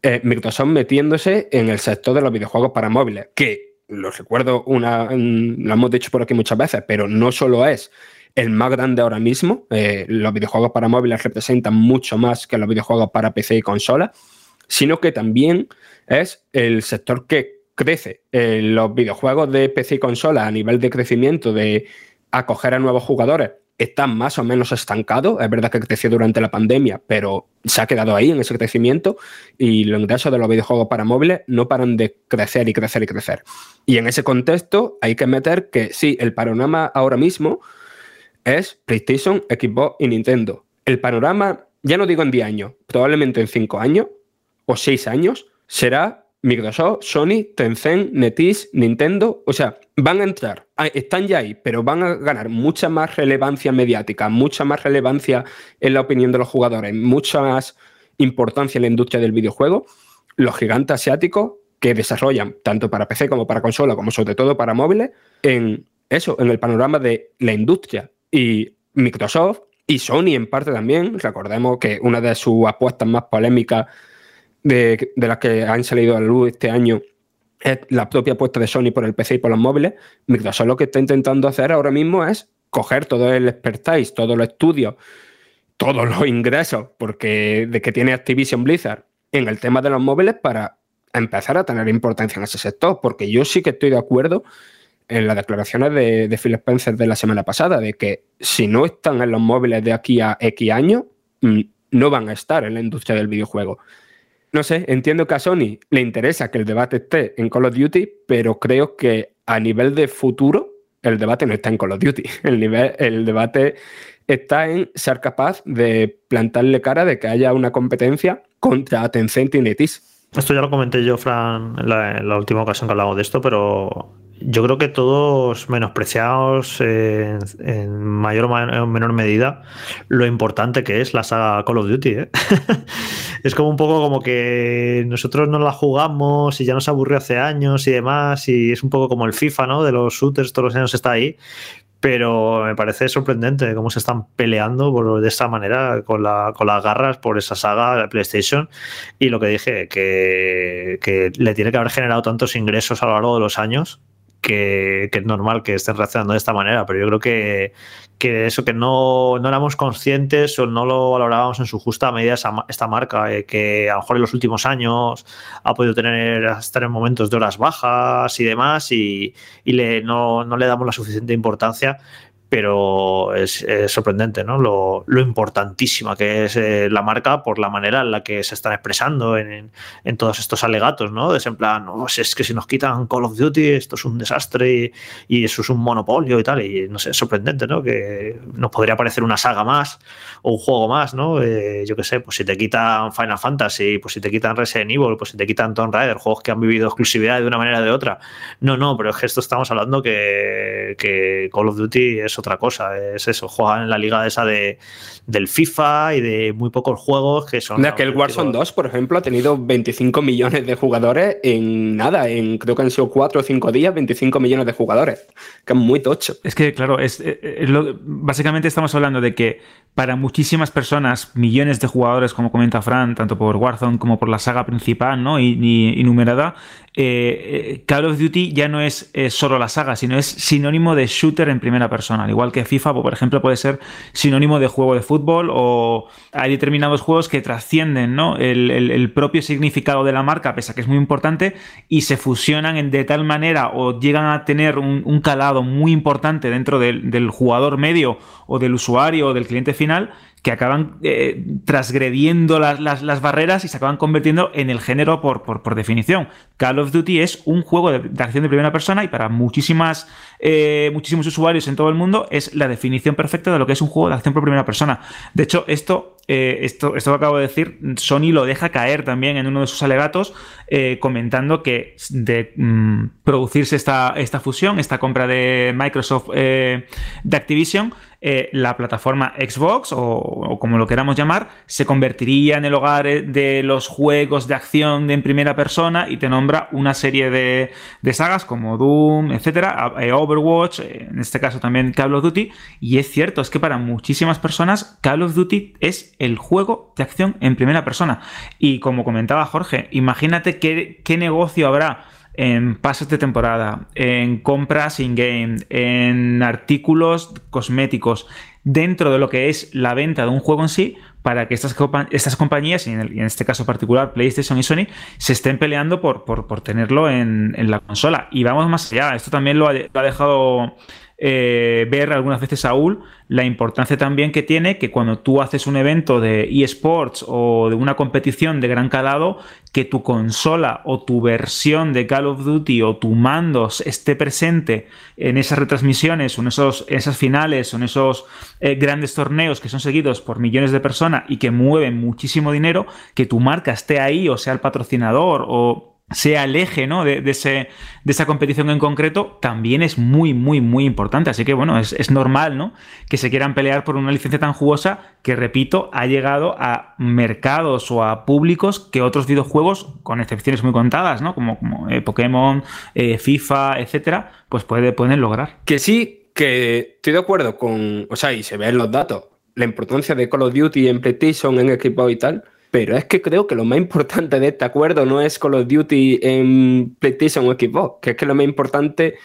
S4: eh, Microsoft metiéndose en el sector de los videojuegos para móviles, que lo recuerdo una, lo hemos dicho por aquí muchas veces, pero no solo es el más grande ahora mismo. Eh, los videojuegos para móviles representan mucho más que los videojuegos para PC y consola, sino que también es el sector que crece. Eh, los videojuegos de PC y consola a nivel de crecimiento, de acoger a nuevos jugadores, están más o menos estancados. Es verdad que creció durante la pandemia, pero se ha quedado ahí en ese crecimiento y los ingresos de los videojuegos para móviles no paran de crecer y crecer y crecer. Y en ese contexto hay que meter que sí, el panorama ahora mismo es PlayStation, Xbox y Nintendo. El panorama, ya no digo en 10 años, probablemente en 5 años o 6 años, será Microsoft, Sony, Tencent, NetEase, Nintendo. O sea, van a entrar, ah, están ya ahí, pero van a ganar mucha más relevancia mediática, mucha más relevancia en la opinión de los jugadores, mucha más importancia en la industria del videojuego. Los gigantes asiáticos que desarrollan tanto para PC como para consola, como sobre todo para móviles, en eso, en el panorama de la industria y Microsoft y Sony en parte también. Recordemos que una de sus apuestas más polémicas de, las que han salido a la luz este año es la propia apuesta de Sony por el PC y por los móviles. Microsoft lo que está intentando hacer ahora mismo es coger todo el expertise, todos los estudios, todos los ingresos porque de que tiene Activision Blizzard en el tema de los móviles para empezar a tener importancia en ese sector. Porque yo sí que estoy de acuerdo en las declaraciones de, Phil Spencer de la semana pasada, de que si no están en los móviles de aquí a X años, mm, no van a estar en la industria del videojuego. No sé, entiendo que a Sony le interesa que el debate esté en Call of Duty, pero creo que a nivel de futuro, el debate no está en Call of Duty. [laughs] El, nivel, el debate está en ser capaz de plantarle cara de que haya una competencia contra Tencent y NetEase.
S5: Esto ya lo comenté yo, Fran, en la última ocasión que hablamos de esto, pero yo creo que todos menospreciados en mayor o menor medida lo importante que es la saga Call of Duty. ¿eh? [laughs] es como un poco como que nosotros no la jugamos y ya nos aburrió hace años y demás, y es un poco como el FIFA, ¿no? De los shooters, todos los años está ahí. Pero me parece sorprendente cómo se están peleando de esta manera con, la, con las garras por esa saga de PlayStation. Y lo que dije, que le tiene que haber generado tantos ingresos a lo largo de los años que, es normal que estén reaccionando de esta manera, pero yo creo que, que eso que no, no, éramos conscientes o no lo valorábamos en su justa medida esta marca, eh, que a lo mejor en los últimos años ha podido tener estar en momentos de horas bajas y demás, y, y le, no, no, le damos la suficiente importancia, pero es, sorprendente, ¿no? Lo, importantísima que es eh, la marca por la manera en la que se están expresando en, todos estos alegatos, ¿no? Es en plan, no, es que si nos quitan Call of Duty, esto es un desastre y, eso es un monopolio y tal, y no sé, es sorprendente, ¿no? Que nos podría parecer una saga más o un juego más, ¿no? Eh, yo qué sé, pues si te quitan Final Fantasy, pues si te quitan Resident Evil, pues si te quitan Tomb Raider, juegos que han vivido exclusividad de una manera o de otra. No, no, pero es que esto estamos hablando que, que Call of Duty es otra cosa. Es eso, juegan en la liga esa de, del FIFA y de muy pocos juegos que son.
S4: que el Warzone 2, por ejemplo, ha tenido 25 millones de jugadores en nada, en creo que han sido 4 o 5 días, 25 millones de jugadores, que es muy tocho.
S3: Es que, claro, es, básicamente estamos hablando de que para muchísimas personas, millones de jugadores, como comenta Fran, tanto por Warzone como por la saga principal ¿no? y, y, numerada, eh, eh, Call of Duty ya no es, solo la saga, sino es sinónimo de shooter en primera persona. Al igual que FIFA, por ejemplo, puede ser sinónimo de juego de fútbol o hay determinados juegos que trascienden ¿no? el, propio significado de la marca, pese a que es muy importante, y se fusionan de tal manera o llegan a tener un, calado muy importante dentro del jugador medio o del usuario o del cliente final que acaban eh, transgrediendo las, las, barreras y se acaban convirtiendo en el género por, por, definición. Call of Duty es un juego de, acción de primera persona y para muchísimas, eh, muchísimos usuarios en todo el mundo es la definición perfecta de lo que es un juego de acción por primera persona. De hecho, esto eh, esto, esto que acabo de decir, Sony lo deja caer también en uno de sus alegatos, eh, comentando que de mm, producirse esta, esta, fusión, esta compra de Microsoft de Activision, eh, la plataforma Xbox, o, como lo queramos llamar, se convertiría en el hogar eh, de los juegos de acción de en primera persona y te nombra una serie de, sagas como Doom, etcétera, eh, Overwatch, en este caso también Call of Duty. Y es cierto, es que para muchísimas personas Call of Duty es el juego de acción en primera persona. Y como comentaba Jorge, imagínate qué, qué negocio habrá en pases de temporada, en compras in-game, en artículos cosméticos, dentro de lo que es la venta de un juego en sí, para que estas, estas compañías, y en, este caso particular PlayStation y Sony, se estén peleando por, por, tenerlo en, la consola. Y vamos más allá, esto también lo ha, lo ha dejado eh, ver algunas veces, Saúl, la importancia también que tiene que cuando tú haces un evento de eSports o de una competición de gran calado, que tu consola o tu versión de Call of Duty o tu mandos esté presente en esas retransmisiones o en, esos, esas finales o en esos eh, grandes torneos que son seguidos por millones de personas y que mueven muchísimo dinero, que tu marca esté ahí o sea el patrocinador o sea el eje ¿no? de, ese, de, esa competición en concreto, también es muy, muy, muy importante. Así que, bueno, es, normal ¿no? que se quieran pelear por una licencia tan jugosa que, repito, ha llegado a mercados o a públicos que otros videojuegos, con excepciones muy contadas, ¿no? como, como eh, Pokémon, eh, FIFA, etcétera, pues puede, pueden lograr.
S4: Que sí, que estoy de acuerdo con, o sea, y se ven los datos, la importancia de Call of Duty en PlayStation, en equipo y tal pero es que creo que lo más importante de este acuerdo no es Call of Duty en PlayStation o Xbox, que es que lo más importante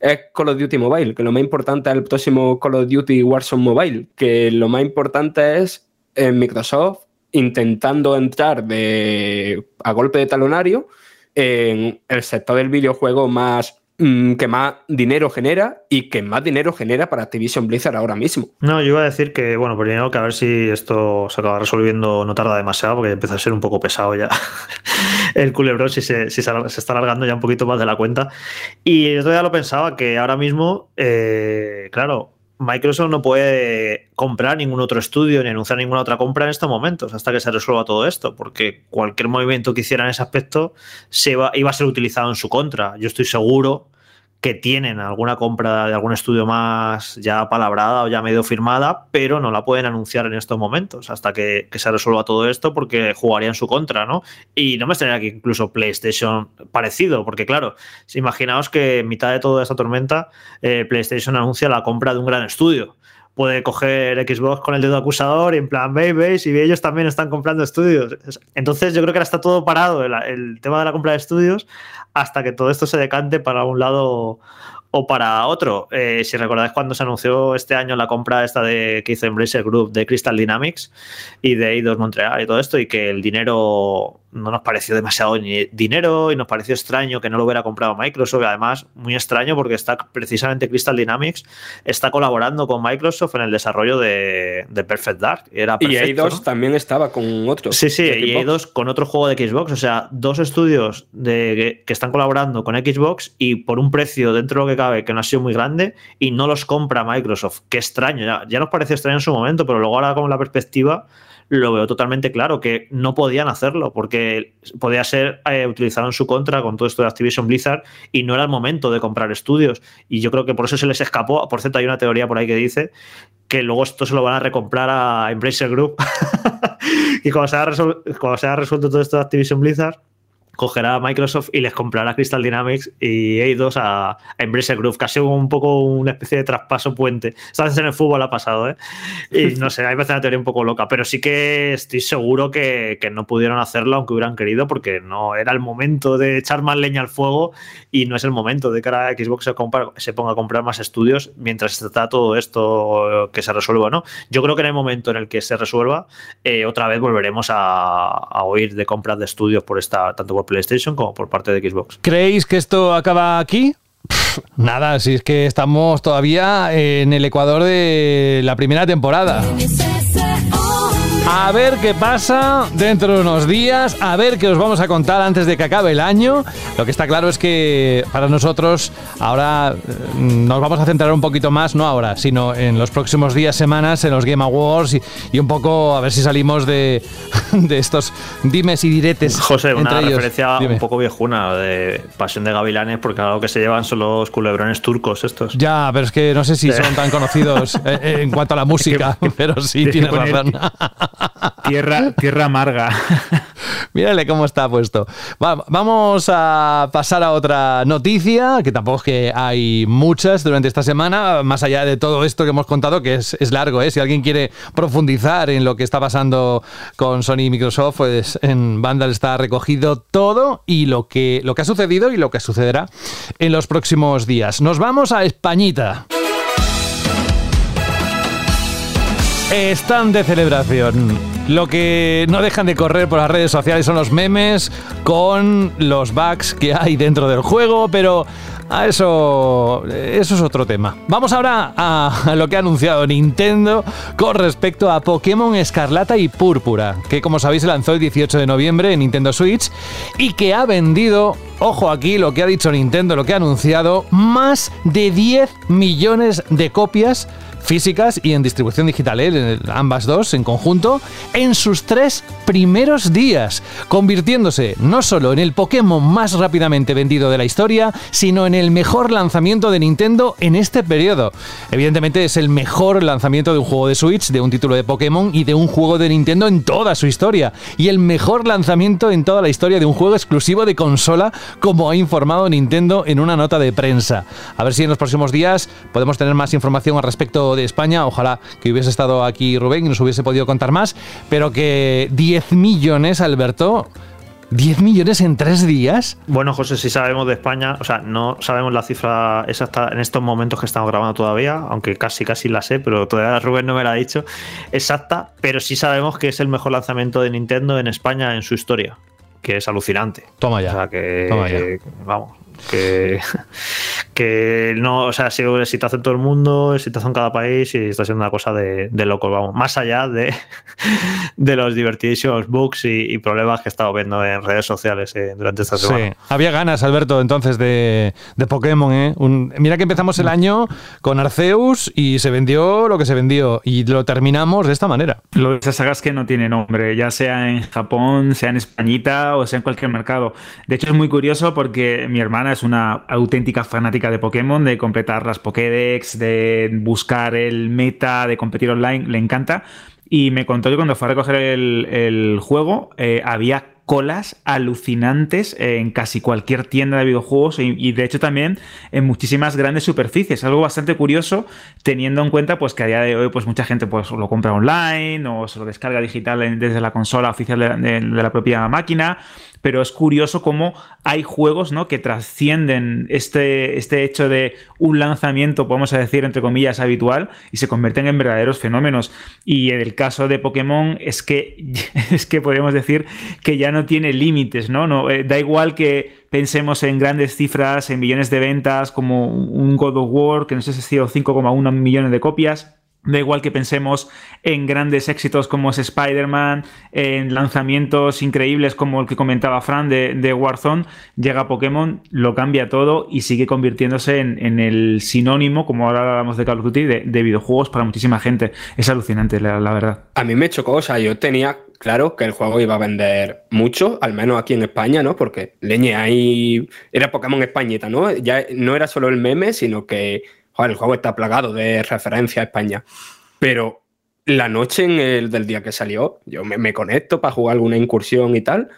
S4: es Call of Duty Mobile, que lo más importante es el próximo Call of Duty Warzone Mobile, que lo más importante es eh, Microsoft intentando entrar de, a golpe de talonario en el sector del videojuego más que más dinero genera y que más dinero genera para Activision Blizzard ahora mismo.
S5: No, yo iba a decir que, bueno, primero que a ver si esto se acaba resolviendo, no tarda demasiado, porque empieza a ser un poco pesado ya [laughs] el culebrón, si, se, si se, está alargando ya un poquito más de la cuenta. Y yo ya lo pensaba, que ahora mismo, eh, claro, Microsoft no puede comprar ningún otro estudio ni anunciar ninguna otra compra en estos momentos hasta que se resuelva todo esto, porque cualquier movimiento que hiciera en ese aspecto se iba, iba a ser utilizado en su contra. Yo estoy seguro que tienen alguna compra de algún estudio más ya palabrada o ya medio firmada, pero no la pueden anunciar en estos momentos hasta que, se resuelva todo esto porque jugaría en su contra, ¿no? Y no me extrañaría que incluso PlayStation parecido, porque claro, si imaginaos que en mitad de toda esta tormenta eh, PlayStation anuncia la compra de un gran estudio puede coger Xbox con el dedo acusador y en plan, veis, y ellos también están comprando estudios. Entonces yo creo que ahora está todo parado el, tema de la compra de estudios hasta que todo esto se decante para un lado o para otro. Eh, si recordáis cuando se anunció este año la compra esta de que hizo Embracer Group de Crystal Dynamics y de Eidos Montreal y todo esto y que el dinero no nos pareció demasiado dinero y nos pareció extraño que no lo hubiera comprado Microsoft. además, muy extraño porque está precisamente Crystal Dynamics está colaborando con Microsoft en el desarrollo de, Perfect Dark. Era
S4: y Eidos también estaba con otro.
S5: Sí, sí, y Eidos con otro juego de Xbox. O sea, dos estudios de, que están colaborando con Xbox y por un precio dentro de lo que cabe que no ha sido muy grande y no los compra Microsoft. Qué extraño. Ya, ya nos pareció extraño en su momento, pero luego ahora con la perspectiva lo veo totalmente claro, que no podían hacerlo porque podía ser eh, utilizado en su contra con todo esto de Activision Blizzard y no era el momento de comprar estudios. Y yo creo que por eso se les escapó. Por cierto, hay una teoría por ahí que dice que luego esto se lo van a recomprar a Embracer Group [laughs] y cuando se, cuando se haya resuelto todo esto de Activision Blizzard cogerá a Microsoft y les comprará Crystal Dynamics y Eidos a, a Embracer Group, casi un poco una especie de traspaso puente. Esta vez en el fútbol ha pasado, ¿eh? Y [laughs] no sé, hay veces una teoría un poco loca, pero sí que estoy seguro que, que, no pudieron hacerlo aunque hubieran querido, porque no era el momento de echar más leña al fuego y no es el momento de que ahora Xbox se, se ponga a comprar más estudios mientras está todo esto que se resuelva, ¿no? Yo creo que en el momento en el que se resuelva, eh, otra vez volveremos a, a, oír de compras de estudios por esta, tanto por PlayStation como por parte de Xbox.
S2: ¿Creéis que esto acaba aquí? nada, si es que estamos todavía en el ecuador de la primera temporada. A ver qué pasa dentro de unos días, a ver qué os vamos a contar antes de que acabe el año. Lo que está claro es que para nosotros ahora eh, nos vamos a centrar un poquito más, no ahora, sino en los próximos días, semanas, en los Game Awards y, un poco a ver si salimos de, [laughs] de estos dimes y diretes.
S5: José, una referencia un poco viejuna de Pasión de Gavilanes, porque algo que se llevan son los culebrones turcos estos.
S2: Ya, pero es que no sé si son tan conocidos [laughs] eh, eh, en cuanto a la música, [laughs] pero sí, tienes razón.
S3: Tierra, tierra amarga. [laughs]
S2: Mírale cómo está puesto. vamos a pasar a otra noticia, que tampoco es que hay muchas durante esta semana, más allá de todo esto que hemos contado, que es, largo. ¿eh? Si alguien quiere profundizar en lo que está pasando con Sony y Microsoft, pues en Vandal está recogido todo y lo que, lo que ha sucedido y lo que sucederá en los próximos días. Nos vamos a Españita. Están de celebración. Lo que no dejan de correr por las redes sociales son los memes con los bugs que hay dentro del juego, pero a eso, eso es otro tema. Vamos ahora a, lo que ha anunciado Nintendo con respecto a Pokémon Escarlata y Púrpura, que como sabéis se lanzó el 18 de noviembre en Nintendo Switch y que ha vendido, ojo aquí lo que ha dicho Nintendo, lo que ha anunciado, más de 10 millones de copias físicas y en distribución digital, ¿eh? ambas dos en conjunto, en sus tres primeros días, convirtiéndose no solo en el Pokémon más rápidamente vendido de la historia, sino en el mejor lanzamiento de Nintendo en este periodo. Evidentemente es el mejor lanzamiento de un juego de Switch, de un título de Pokémon y de un juego de Nintendo en toda su historia. Y el mejor lanzamiento en toda la historia de un juego exclusivo de consola, como ha informado Nintendo en una nota de prensa. A ver si en los próximos días podemos tener más información al respecto de España. Ojalá que hubiese estado aquí Rubén y nos hubiese podido contar más, pero que 10 millones, Alberto. ¿10 millones en tres días?
S5: Bueno, José, si sabemos de España, o sea, no sabemos la cifra exacta en estos momentos que estamos grabando todavía, aunque casi casi la sé, pero todavía Rubén no me la ha dicho exacta, pero sí sabemos que es el mejor lanzamiento de Nintendo en España en su historia, que es alucinante.
S2: Toma ya.
S5: O sea que, Toma ya. vamos, que, que no, o sea, ha sido un exitazo en todo el mundo, exitazo en cada país y está siendo una cosa de, de locos, vamos, más allá de, [laughs] de los divertidísimos bugs y, problemas que he estado viendo en redes sociales eh, durante esta semana. Sí,
S2: había ganas, Alberto, entonces de, de Pokémon, ¿eh? mira que empezamos el año con Arceus y se vendió lo que se vendió y lo terminamos de esta manera.
S3: Lo de esas sagas que no tiene nombre, ya sea en Japón, sea en Españita o sea en cualquier mercado. De hecho, es muy curioso porque mi hermana es una auténtica fanática de Pokémon, de completar las Pokédex, de buscar el meta, de competir online, le encanta. Y me contó que cuando fue a recoger el, juego eh, había colas alucinantes en casi cualquier tienda de videojuegos y, de hecho también en muchísimas grandes superficies. Algo bastante curioso teniendo en cuenta pues que a día de hoy pues mucha gente pues lo compra online o se lo descarga digital desde la consola oficial de la propia máquina pero es curioso cómo hay juegos ¿no? que trascienden este, este hecho de un lanzamiento, podemos decir, entre comillas, habitual y se convierten en verdaderos fenómenos. Y en el caso de Pokémon es que, [laughs] es que podríamos decir que ya no tiene límites, ¿no? no eh, da igual que pensemos en grandes cifras, en millones de ventas, como un God of War, que no sé si ha sido 5,1 millones de copias Da igual que pensemos en grandes éxitos como es Spider-Man, en lanzamientos increíbles como el que comentaba Fran de, Warzone, llega Pokémon, lo cambia todo y sigue convirtiéndose en, el sinónimo, como ahora hablamos de Call of Duty, de, videojuegos para muchísima gente. Es alucinante, la, verdad.
S4: A mí me chocó, o sea, yo tenía claro que el juego iba a vender mucho, al menos aquí en España, ¿no? Porque leñe ahí era Pokémon Españita, ¿no? Ya no era solo el meme, sino que el juego está plagado de referencia a España. Pero la noche en el, del día que salió, yo me, conecto para jugar alguna incursión y tal,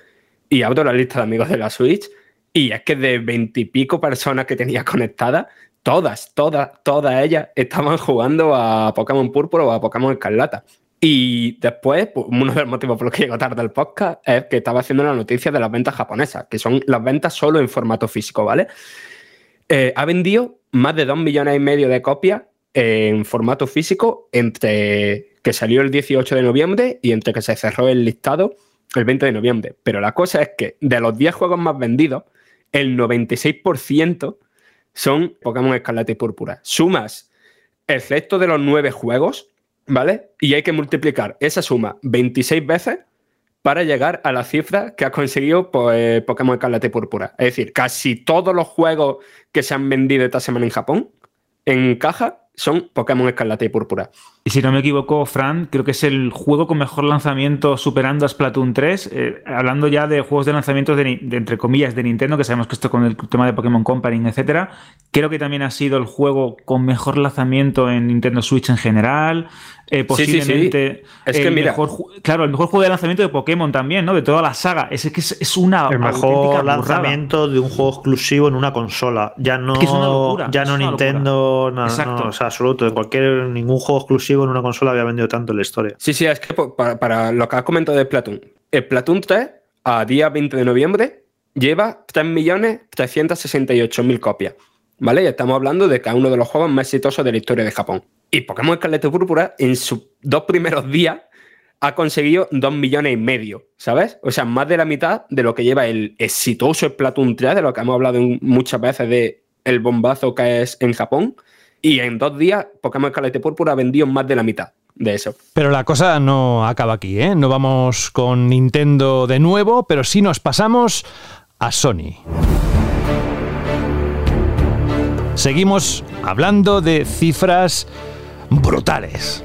S4: y abro la lista de amigos de la Switch, y es que de veintipico personas que tenía [laughs] conectadas, todas, todas, todas ellas estaban jugando a Pokémon Púrpura o a Pokémon Escarlata. Y después, pues, uno de los motivos por los que llego tarde al podcast es que estaba haciendo la noticia de las ventas japonesas, que son las ventas solo en formato físico, ¿vale? Eh, ha vendido más de 2 millones y medio de copias en formato físico entre que salió el 18 de noviembre y entre que se cerró el listado el 20 de noviembre. Pero la cosa es que de los 10 juegos más vendidos, el 96% son Pokémon Escarlata y Púrpura. Sumas el resto de los 9 juegos ¿vale? Y hay que multiplicar esa suma 26 veces para llegar a la cifra que ha conseguido pues, Pokémon Escarlata y Púrpura. Es decir, casi todos los juegos que se han vendido esta semana en Japón, en caja, son Pokémon Escarlata y Púrpura.
S3: Y si no me equivoco, Fran, creo que es el juego con mejor lanzamiento superando a Splatoon 3. Eh, hablando ya de juegos de lanzamiento de, entre comillas, de Nintendo, que sabemos que esto con el tema de Pokémon Company, etcétera. Creo que también ha sido el juego con mejor lanzamiento en Nintendo Switch en general. Eh, posiblemente
S4: Es que mira,
S3: claro, el mejor juego de lanzamiento de Pokémon también, ¿no? De toda la saga. Es que es, una.
S5: El mejor lanzamiento de un juego exclusivo en una consola. Ya no, ya no Nintendo, Exacto. o sea, absoluto. En cualquier, ningún juego exclusivo en una consola había vendido tanto en la historia.
S4: Sí, sí, es que para, lo que has comentado de Splatoon, el Splatoon 3, a día 20 de noviembre, lleva 3.368.000 copias. ¿Vale? Y estamos hablando de que uno de los juegos más exitosos de la historia de Japón. Y Pokémon Escarlata Púrpura, en sus dos primeros [laughs] días, ha conseguido 2 millones y medio, ¿sabes? O sea, más de la mitad de lo que lleva el exitoso Splatoon 3, de lo que hemos hablado muchas veces de el bombazo que es en Japón. Y en dos días, Pokémon Escarlata Púrpura ha vendido más de la mitad de eso.
S2: Pero la cosa no acaba aquí, ¿eh? No vamos con Nintendo de nuevo, pero sí nos pasamos a Sony. Seguimos hablando de cifras brutales.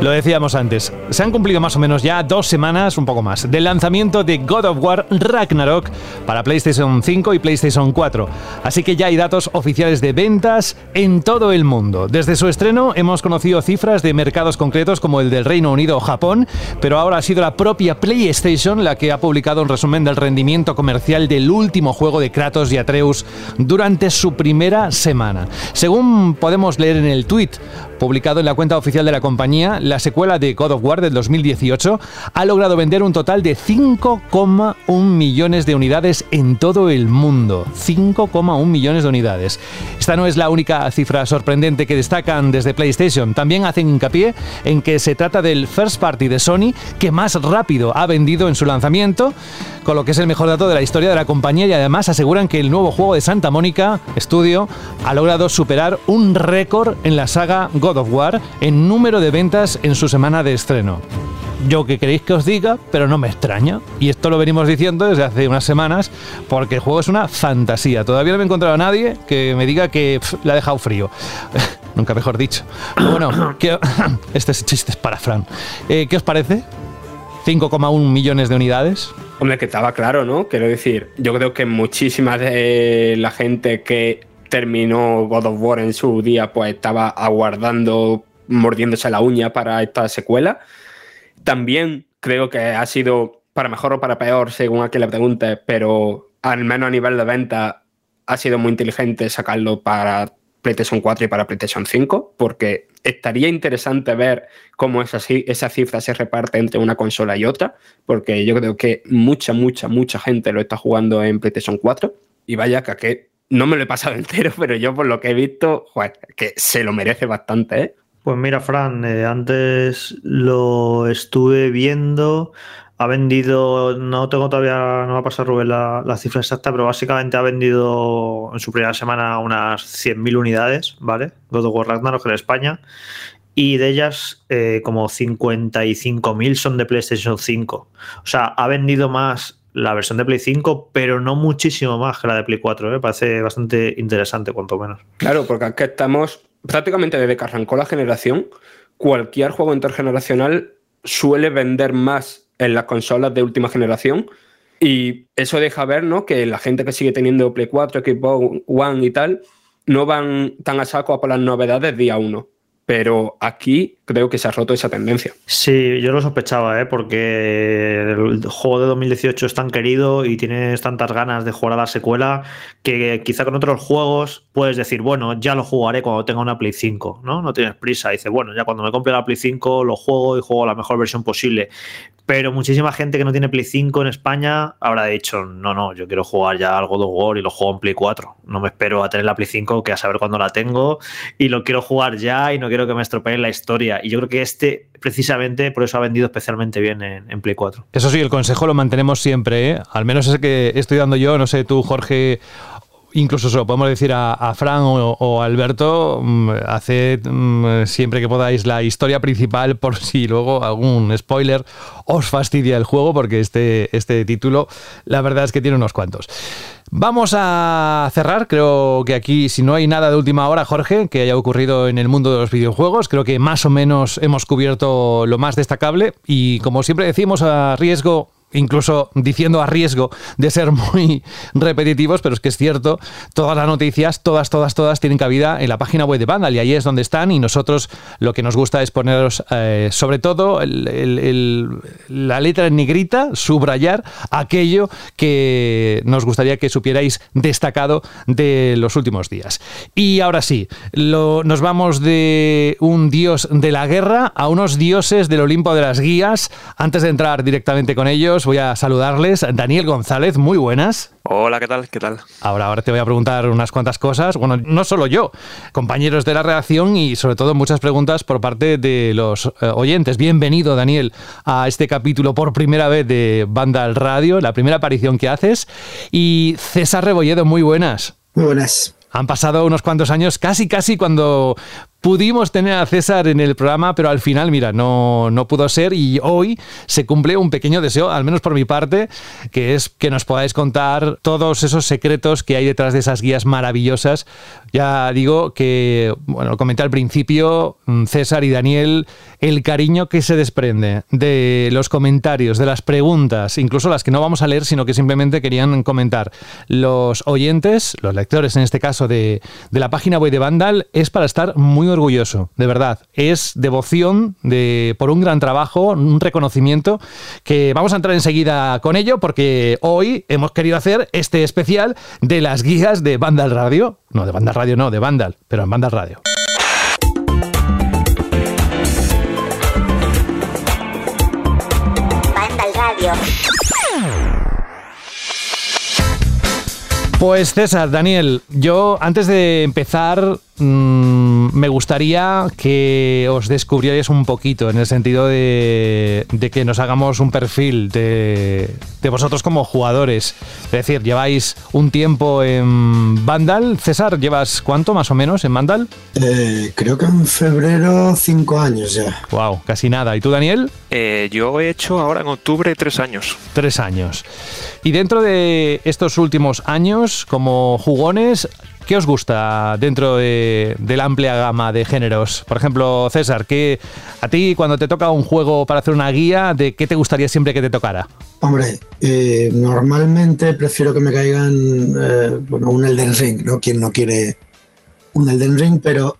S2: Lo decíamos antes, se han cumplido más o menos ya dos semanas, un poco más, del lanzamiento de God of War Ragnarok para PlayStation 5 y PlayStation 4. Así que ya hay datos oficiales de ventas en todo el mundo. Desde su estreno hemos conocido cifras de mercados concretos como el del Reino Unido o Japón, pero ahora ha sido la propia PlayStation la que ha publicado un resumen del rendimiento comercial del último juego de Kratos y Atreus durante su primera semana. Según podemos leer en el tweet publicado en la cuenta oficial de la compañía, la secuela de God of War del 2018 ha logrado vender un total de 5,1 millones de unidades en todo el mundo. 5,1 millones de unidades. Esta no es la única cifra sorprendente que destacan desde PlayStation. También hacen hincapié en que se trata del first party de Sony que más rápido ha vendido en su lanzamiento, con lo que es el mejor dato de la historia de la compañía y además aseguran que el nuevo juego de Santa Mónica Studio ha logrado superar un récord en la saga God of War en número de ventas en su semana de estreno. Yo que queréis que os diga, pero no me extraña. Y esto lo venimos diciendo desde hace unas semanas, porque el juego es una fantasía. Todavía no me he encontrado a nadie que me diga que le ha dejado frío. [laughs] Nunca mejor dicho. bueno, [coughs] [coughs] este chiste es para Fran. Eh, ¿Qué os parece? 5,1 millones de unidades.
S4: Hombre, que estaba claro, ¿no? Quiero decir, yo creo que muchísima de la gente que terminó God of War en su día, pues estaba aguardando mordiéndose la uña para esta secuela. También creo que ha sido para mejor o para peor, según a quien le pregunte, pero al menos a nivel de venta ha sido muy inteligente sacarlo para PlayStation 4 y para PlayStation 5, porque estaría interesante ver cómo esa, esa cifra se reparte entre una consola y otra, porque yo creo que mucha, mucha, mucha gente lo está jugando en PlayStation 4. Y vaya que, no me lo he pasado [laughs] entero, pero yo por lo que he visto, que se lo merece bastante, ¿eh?
S5: Pues mira, Fran, eh, antes lo estuve viendo. Ha vendido, no tengo todavía, no va a pasar Rubén la, cifra exacta, pero básicamente ha vendido en su primera semana unas 100.000 unidades, ¿vale? God of War Ragnarok en España. Y de ellas, eh, como 55.000 son de PlayStation 5. O sea, ha vendido más la versión de Play 5, pero no muchísimo más que la de Play 4. ¿eh? Parece bastante interesante, cuanto menos.
S4: Claro, porque aquí estamos prácticamente desde que arrancó la generación, cualquier juego intergeneracional suele vender más en las consolas de última generación. Y eso deja ver ¿no? que la gente que sigue teniendo Play 4, Xbox One y tal, no van tan a saco a por las novedades día uno pero aquí creo que se ha roto esa tendencia.
S5: Sí, yo lo sospechaba, ¿eh? porque el juego de 2018 es tan querido y tienes tantas ganas de jugar a la secuela que quizá con otros juegos puedes decir, bueno, ya lo jugaré cuando tenga una Play 5, ¿no? No tienes prisa. Dices, bueno, ya cuando me compre la Play 5 lo juego y juego la mejor versión posible. Pero muchísima gente que no tiene Play 5 en España habrá dicho, no, no, yo quiero jugar ya algo de War y lo juego en Play 4. No me espero a tener la Play 5 que a saber cuándo la tengo y lo quiero jugar ya y no quiero que me estropeen la historia. Y yo creo que este, precisamente, por eso ha vendido especialmente bien en, Play 4.
S2: Eso sí, el consejo lo mantenemos siempre, ¿eh? Al menos es que estoy dando yo, no sé tú, Jorge incluso se lo podemos decir a, Fran o, Alberto, mm, haced mm, siempre que podáis la historia principal por [laughs] si luego algún spoiler os fastidia el juego, porque este, este título la verdad es que tiene unos cuantos. Vamos a cerrar, creo que aquí si no hay nada de última hora, Jorge, que haya ocurrido en el mundo de los videojuegos, creo que más o menos hemos cubierto lo más destacable y como siempre decimos a riesgo incluso diciendo a riesgo de ser muy [laughs] repetitivos, pero es que es cierto, todas las noticias, todas, todas, todas tienen cabida en la página web de Vandal y ahí es donde están y nosotros lo que nos gusta es poneros eh, sobre todo la letra en negrita, subrayar aquello que nos gustaría que supierais destacado de los últimos días. Y ahora sí, nos vamos de un dios de la guerra a unos dioses del Olimpo de las guías, antes de entrar directamente con ellos, voy a saludarles. Daniel González, muy buenas.
S6: Hola, ¿qué tal? ¿Qué tal?
S2: Ahora, ahora te voy a preguntar unas cuantas cosas. Bueno, no solo yo, compañeros de la redacción y sobre todo muchas preguntas por parte de los eh, oyentes. Bienvenido, Daniel, a este capítulo por primera vez de Banda al Radio, la primera aparición que haces. Y César Rebolledo, muy buenas.
S7: Muy buenas.
S2: Han pasado unos cuantos años, casi casi cuando Pudimos tener a César en el programa, pero al final, mira, no, no pudo ser y hoy se cumple un pequeño deseo, al menos por mi parte, que es que nos podáis contar todos esos secretos que hay detrás de esas guías maravillosas. Ya digo que, bueno, comenté al principio, mm, César y Daniel, el cariño que se desprende de los comentarios, de las preguntas, incluso las que no vamos a leer, sino que simplemente querían comentar. Los oyentes, los lectores en este caso de, de la página web de Vandal, es para estar muy orgulloso, de verdad. Es devoción de, por un gran trabajo, un reconocimiento que vamos a entrar enseguida con ello porque hoy hemos querido hacer este especial de las guías de Vandal Radio. No, de Vandal Radio no, de Vandal, pero en Vandal Radio.
S1: Vandal Radio.
S2: Pues César, Daniel, yo antes de empezar Mm, me gustaría que os descubrierais un poquito en el sentido de, que nos hagamos un perfil de, vosotros como jugadores. Es decir, lleváis un tiempo en Vandal. César, ¿llevas cuánto más o menos en Vandal?
S7: Eh, creo que en febrero cinco años ya.
S2: Wow, casi nada. ¿Y tú, Daniel?
S6: Eh, yo he hecho ahora en octubre tres años.
S2: Tres años. Y dentro de estos últimos años, como jugones, ¿Qué os gusta dentro de, la amplia gama de géneros? Por ejemplo, César, ¿qué, a ti cuando te toca un juego para hacer una guía, ¿de qué te gustaría siempre que te tocara?
S7: Hombre, eh, normalmente prefiero que me caigan eh, bueno, un Elden Ring, ¿no? Quien no quiere un Elden Ring, pero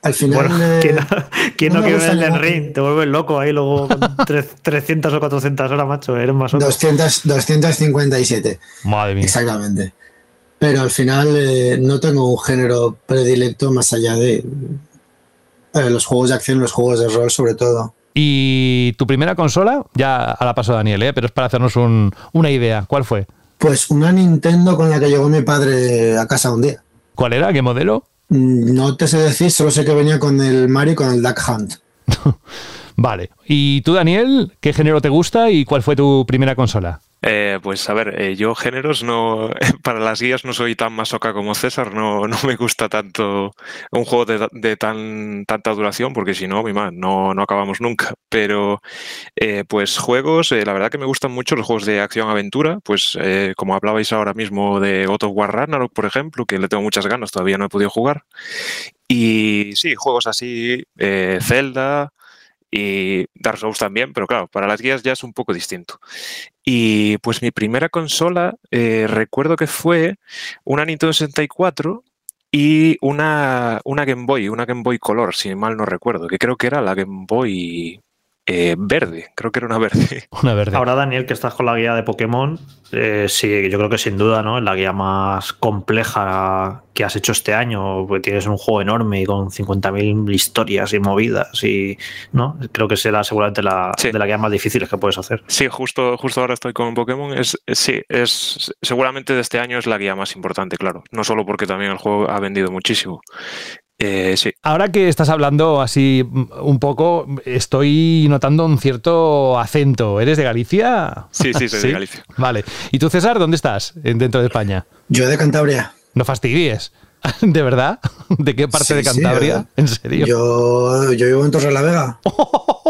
S7: al final.
S5: Bueno, ¿quién no, quiere un Elden Ring? Te vuelves loco ahí luego con [laughs] 300 o 400 horas, macho. Eres más
S7: 200, 257.
S2: Madre mía.
S7: Exactamente pero al final eh, no tengo un género predilecto más allá de eh, los juegos de acción, los juegos de rol sobre todo.
S2: ¿Y tu primera consola? Ya a la paso Daniel, ¿eh? pero es para hacernos una idea. ¿Cuál fue?
S7: Pues una Nintendo con la que llegó mi padre a casa un día.
S2: ¿Cuál era? ¿Qué modelo?
S7: Mm, no te sé decir, solo sé que venía con el Mario y con el Duck Hunt. [laughs]
S2: vale. ¿Y tú, Daniel, qué género te gusta y cuál fue tu primera consola?
S6: Eh, pues a ver, eh, yo géneros no, [laughs] para las guías no soy tan masoca como César, no, [laughs] no me gusta tanto un juego de, tan, tanta duración, porque si no, mi man, no, no acabamos nunca. Pero eh, pues juegos, la verdad que me gustan mucho los juegos de acción-aventura, pues como hablabais ahora mismo de God of War Ragnarok, por ejemplo, que le tengo muchas ganas, todavía no he podido jugar. Y sí, juegos así, Zelda, y Dark Souls también, pero claro, para las guías ya es un poco distinto. Y pues mi primera consola, eh, recuerdo que fue una Nintendo 64 y una, una Game Boy, una Game Boy Color, si mal no recuerdo, que creo que era la Game Boy eh, verde, creo que era una verde. [laughs]
S2: Una verde.
S5: Ahora, Daniel, que estás con la guía de Pokémon, eh, sí, yo creo que sin duda, ¿no? Es la guía más compleja que has hecho este año, porque tienes un juego enorme y con 50.000 historias y movidas y, ¿no? Creo que será seguramente la, de las guías más difíciles que puedes hacer.
S6: Sí, justo, justo ahora estoy con Pokémon. Es, sí, es seguramente de este año es la guía más importante, claro. No solo porque también el juego ha vendido muchísimo. Eh, sí.
S2: Ahora que estás hablando así un poco, estoy notando un cierto acento. ¿Eres de Galicia?
S6: Sí, sí, soy de [laughs] Galicia.
S2: Vale. ¿Y tú, César, dónde estás dentro de España?
S7: Yo de Cantabria.
S2: No fastidies. [laughs] ¿De verdad? [laughs] ¿De qué parte
S7: Sí,
S2: de
S7: sí,
S2: Cantabria?
S7: eh.
S2: ¿En serio?
S7: Yo, yo vivo en Torre la Vega.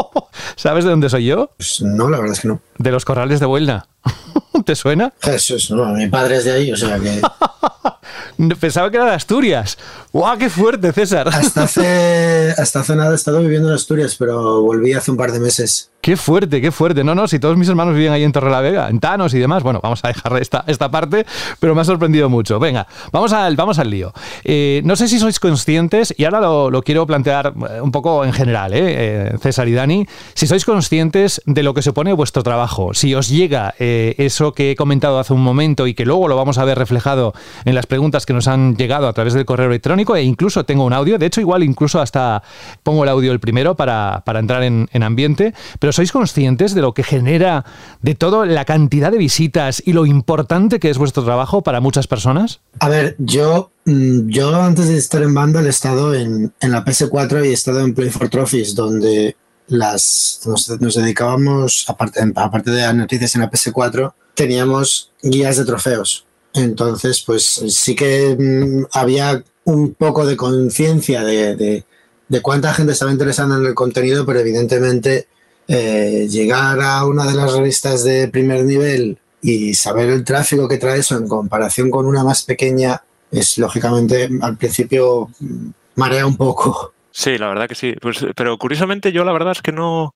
S7: [laughs]
S2: ¿Sabes de dónde soy yo?
S7: Pues no, la verdad es que no.
S2: De los corrales de Huelna. [laughs] ¿Te suena?
S7: Jesús, no, mi padre es de ahí, o sea que [laughs]
S2: Pensaba que era de Asturias. ¡Guau, qué fuerte, César!
S7: hasta hace, hasta hace nada he estado viviendo en Asturias, pero volví hace un par de meses.
S2: Qué fuerte, qué fuerte. No, no, si todos mis hermanos viven ahí en Torrelavega, en Tanos y demás. Bueno, vamos a dejar esta, esta parte, pero me ha sorprendido mucho. Venga, vamos al, vamos al lío. Eh, no sé si sois conscientes, y ahora lo, lo quiero plantear eh, un poco en general, eh, eh, César y Dani, si sois conscientes de lo que supone vuestro trabajo, si os llega eh, eso que he comentado hace un momento y que luego lo vamos a ver reflejado en las preguntas que nos han llegado a través del correo electrónico, e incluso tengo un audio, de hecho igual incluso hasta pongo el audio el primero para, para entrar en, en ambiente, pero ¿sois conscientes de lo que genera, de todo la cantidad de visitas y lo importante que es vuestro trabajo para muchas personas?
S7: A ver, yo, mm, yo antes de estar en Vandal he estado en, en la PS4 y he estado en Play for Trophies, donde las, nos, nos dedicábamos, aparte, aparte de las noticias en la PS4, teníamos guías de trofeos. Entonces, pues sí que mm, había un poco de conciencia de, de- de cuánta gente estaba interesada en el contenido, pero evidentemente eh, llegar a una de las revistas de primer nivel y saber el tráfico que trae eso en comparación con una más pequeña es lógicamente al principio mm, marea un poco.
S6: Sí, la verdad que sí. Pues, pero curiosamente yo la verdad es que no,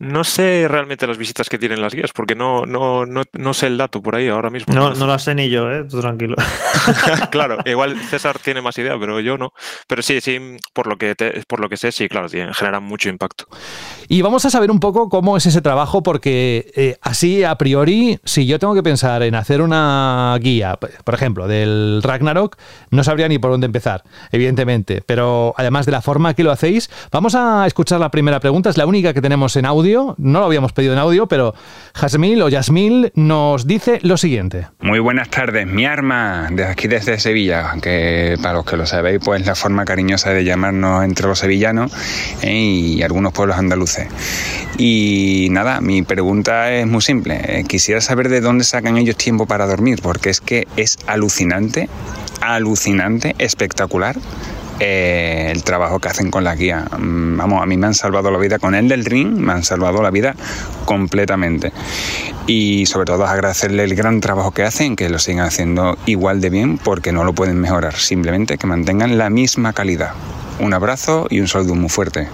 S6: no sé realmente las visitas que tienen las guías, porque no, no, no, no sé el dato por ahí ahora mismo.
S5: No, no lo sé ni yo, ¿eh? Tú tranquilo. [laughs]
S6: claro, [laughs] igual César tiene más idea, pero yo no. Pero sí, sí, por lo que te- por lo que sé, sí, claro, generan mucho impacto.
S2: Y vamos a saber un poco cómo es ese trabajo, porque eh, así a priori, si yo tengo que pensar en hacer una guía, por ejemplo, del Ragnarok, no sabría ni por dónde empezar, evidentemente. Pero además de la forma que lo hacéis, vamos a escuchar la primera pregunta, es la única que tenemos en audio, no lo habíamos pedido en audio, pero Jasmil o Yasmil nos dice lo siguiente.
S8: Muy buenas tardes, mi arma, desde aquí desde Sevilla, que para los que lo sabéis, pues la forma cariñosa de llamarnos entre los sevillanos ¿eh? y algunos pueblos andaluces. Y nada, mi pregunta es muy simple. Eh, Quisiera saber de dónde sacan ellos tiempo para dormir, porque es que es alucinante, alucinante, espectacular. Eh, el trabajo que hacen con la guía. Mm, Vamos, a mí me han salvado la vida con el del ring, me han salvado la vida completamente. Y sobre todo agradecerle el gran trabajo que hacen, que lo sigan haciendo igual de bien, porque no lo pueden mejorar, simplemente que mantengan la misma calidad. Un abrazo y un saludo muy fuerte.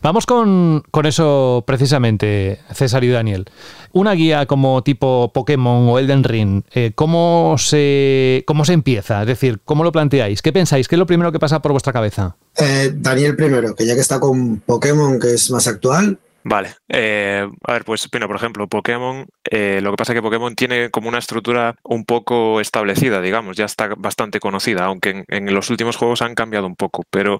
S2: Vamos con, con eso precisamente, César y Daniel. Una guía como tipo Pokémon o Elden Ring, eh, ¿cómo, se, ¿cómo se empieza? Es decir, ¿cómo lo planteáis? ¿Qué pensáis? ¿Qué es lo primero que pasa por vuestra cabeza?
S7: Eh, Daniel primero, que ya que está con Pokémon, que es más actual,
S6: Vale, eh, a ver, pues, bueno, por ejemplo, Pokémon, eh, lo que pasa es que Pokémon tiene como una estructura un poco establecida, digamos, ya está bastante conocida, aunque en, en los últimos juegos han cambiado un poco, pero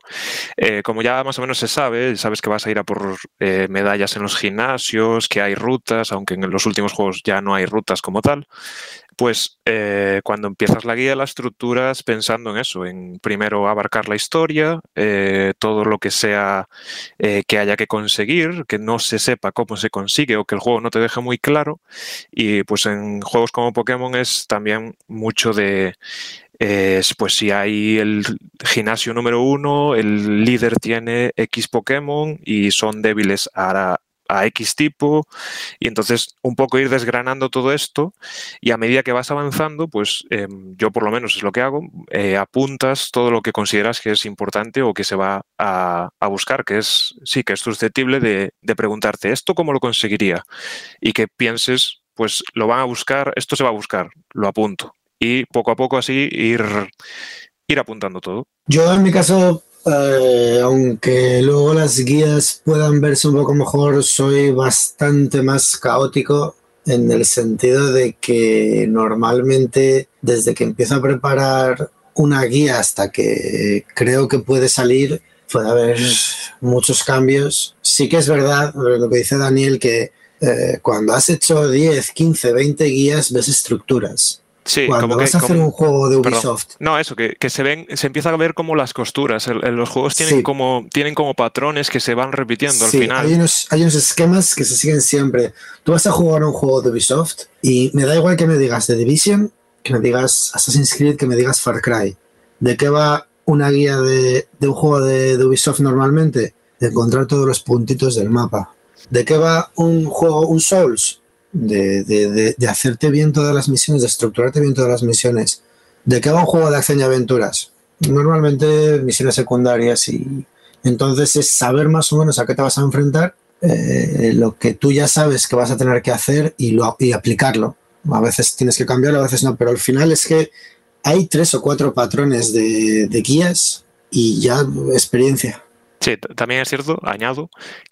S6: eh, como ya más o menos se sabe, sabes que vas a ir a por eh, medallas en los gimnasios, que hay rutas, aunque en los últimos juegos ya no hay rutas como tal, pues eh, cuando empiezas la guía la estructuras pensando en eso, en primero abarcar la historia, eh, todo lo que sea eh, que haya que conseguir, que no se sepa cómo se consigue o que el juego no te deje muy claro. Y pues en juegos como Pokémon es también mucho de, es, pues si hay el gimnasio número uno, el líder tiene X Pokémon y son débiles a, a X tipo y entonces un poco ir desgranando todo esto y a medida que vas avanzando, pues eh, yo por lo menos es lo que hago, eh, apuntas todo lo que consideras que es importante o que se va a, a buscar, que es, sí, que es susceptible de, de, preguntarte, ¿esto cómo lo conseguiría? Y que pienses, pues lo van a buscar, esto se va a buscar, lo apunto. Y poco a poco así ir, ir apuntando todo.
S7: Yo en mi caso eh, aunque luego las guías puedan verse un poco mejor, soy bastante más caótico en el sentido de que normalmente desde que empiezo a preparar una guía hasta que creo que puede salir, puede haber muchos cambios. Sí que es verdad lo que dice Daniel, que eh, cuando has hecho 10, 15, 20 guías ves estructuras.
S6: Sí,
S7: Cuando
S6: como
S7: vas
S6: que,
S7: a hacer
S6: como,
S7: un juego de Ubisoft.
S6: Perdón. No, eso, que, que, se ven, se empieza a ver como las costuras. El, el, los juegos tienen, sí. como, tienen como patrones que se van repitiendo
S7: sí,
S6: al final.
S7: Hay unos, hay unos esquemas que se siguen siempre. Tú vas a jugar un juego de Ubisoft y me da igual que me digas The Division, que me digas Assassin's Creed, que me digas Far Cry. ¿De qué va una guía de, de un juego de, de Ubisoft normalmente? De encontrar todos los puntitos del mapa. ¿De qué va un juego, un Souls? De, de- de- hacerte bien todas las misiones, de estructurarte bien todas las misiones. ¿De qué va un juego de acción y aventuras? Normalmente misiones secundarias y entonces es saber más o menos a qué te vas a enfrentar, eh, lo que tú ya sabes que vas a tener que hacer y, lo, y aplicarlo. A veces tienes que cambiarlo, a veces no, pero al final es que hay tres o cuatro patrones de, de guías y ya experiencia.
S6: Sí, también es cierto, añado,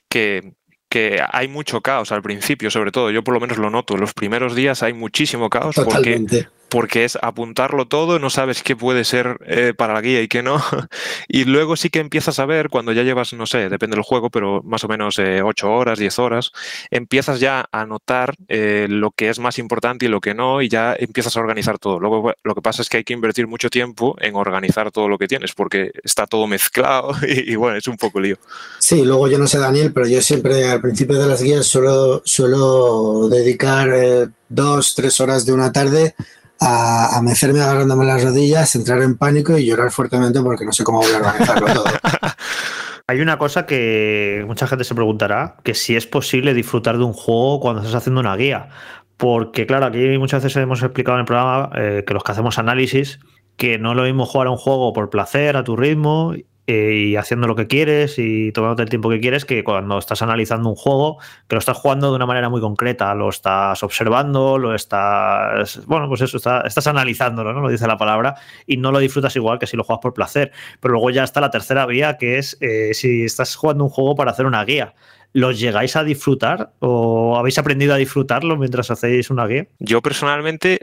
S6: que, que hay mucho caos al principio, sobre todo. Yo por lo menos lo noto. Los primeros días hay muchísimo caos
S7: Totalmente.
S6: porque es apuntarlo todo, no sabes qué puede ser eh, para la guía y qué no. [laughs] Y luego sí que empiezas a ver, cuando ya llevas, no sé, depende del juego, pero más o menos eh, 8 horas, 10 horas, empiezas ya a notar eh, lo que es más importante y lo que no, y ya empiezas a organizar todo. Luego lo que pasa es que hay que invertir mucho tiempo en organizar todo lo que tienes, porque está todo mezclado [laughs] y, y bueno, es un poco lío.
S7: Sí, luego yo no sé Daniel, pero yo siempre al principio de las guías suelo, suelo dedicar eh, dos, tres horas de una tarde a, mecerme agarrándome las rodillas, entrar en pánico y llorar fuertemente porque no sé cómo voy a organizarlo todo. [laughs]
S5: Hay una cosa que mucha gente se preguntará, que si es posible disfrutar de un juego cuando estás haciendo una guía. Porque claro, aquí muchas veces hemos explicado en el programa eh, que los que hacemos análisis, que no es lo mismo jugar a un juego por placer, a tu ritmo, y haciendo lo que quieres y tomándote el tiempo que quieres, que cuando estás analizando un juego, que lo estás jugando de una manera muy concreta, lo estás observando, lo estás, bueno, pues eso, está- estás analizándolo, ¿no? Lo dice la palabra, y no lo disfrutas igual que si lo juegas por placer. Pero luego ya está la tercera vía, que es eh, si estás jugando un juego para hacer una guía. ¿Los llegáis a disfrutar o habéis aprendido a disfrutarlo mientras hacéis una guía?
S6: Yo personalmente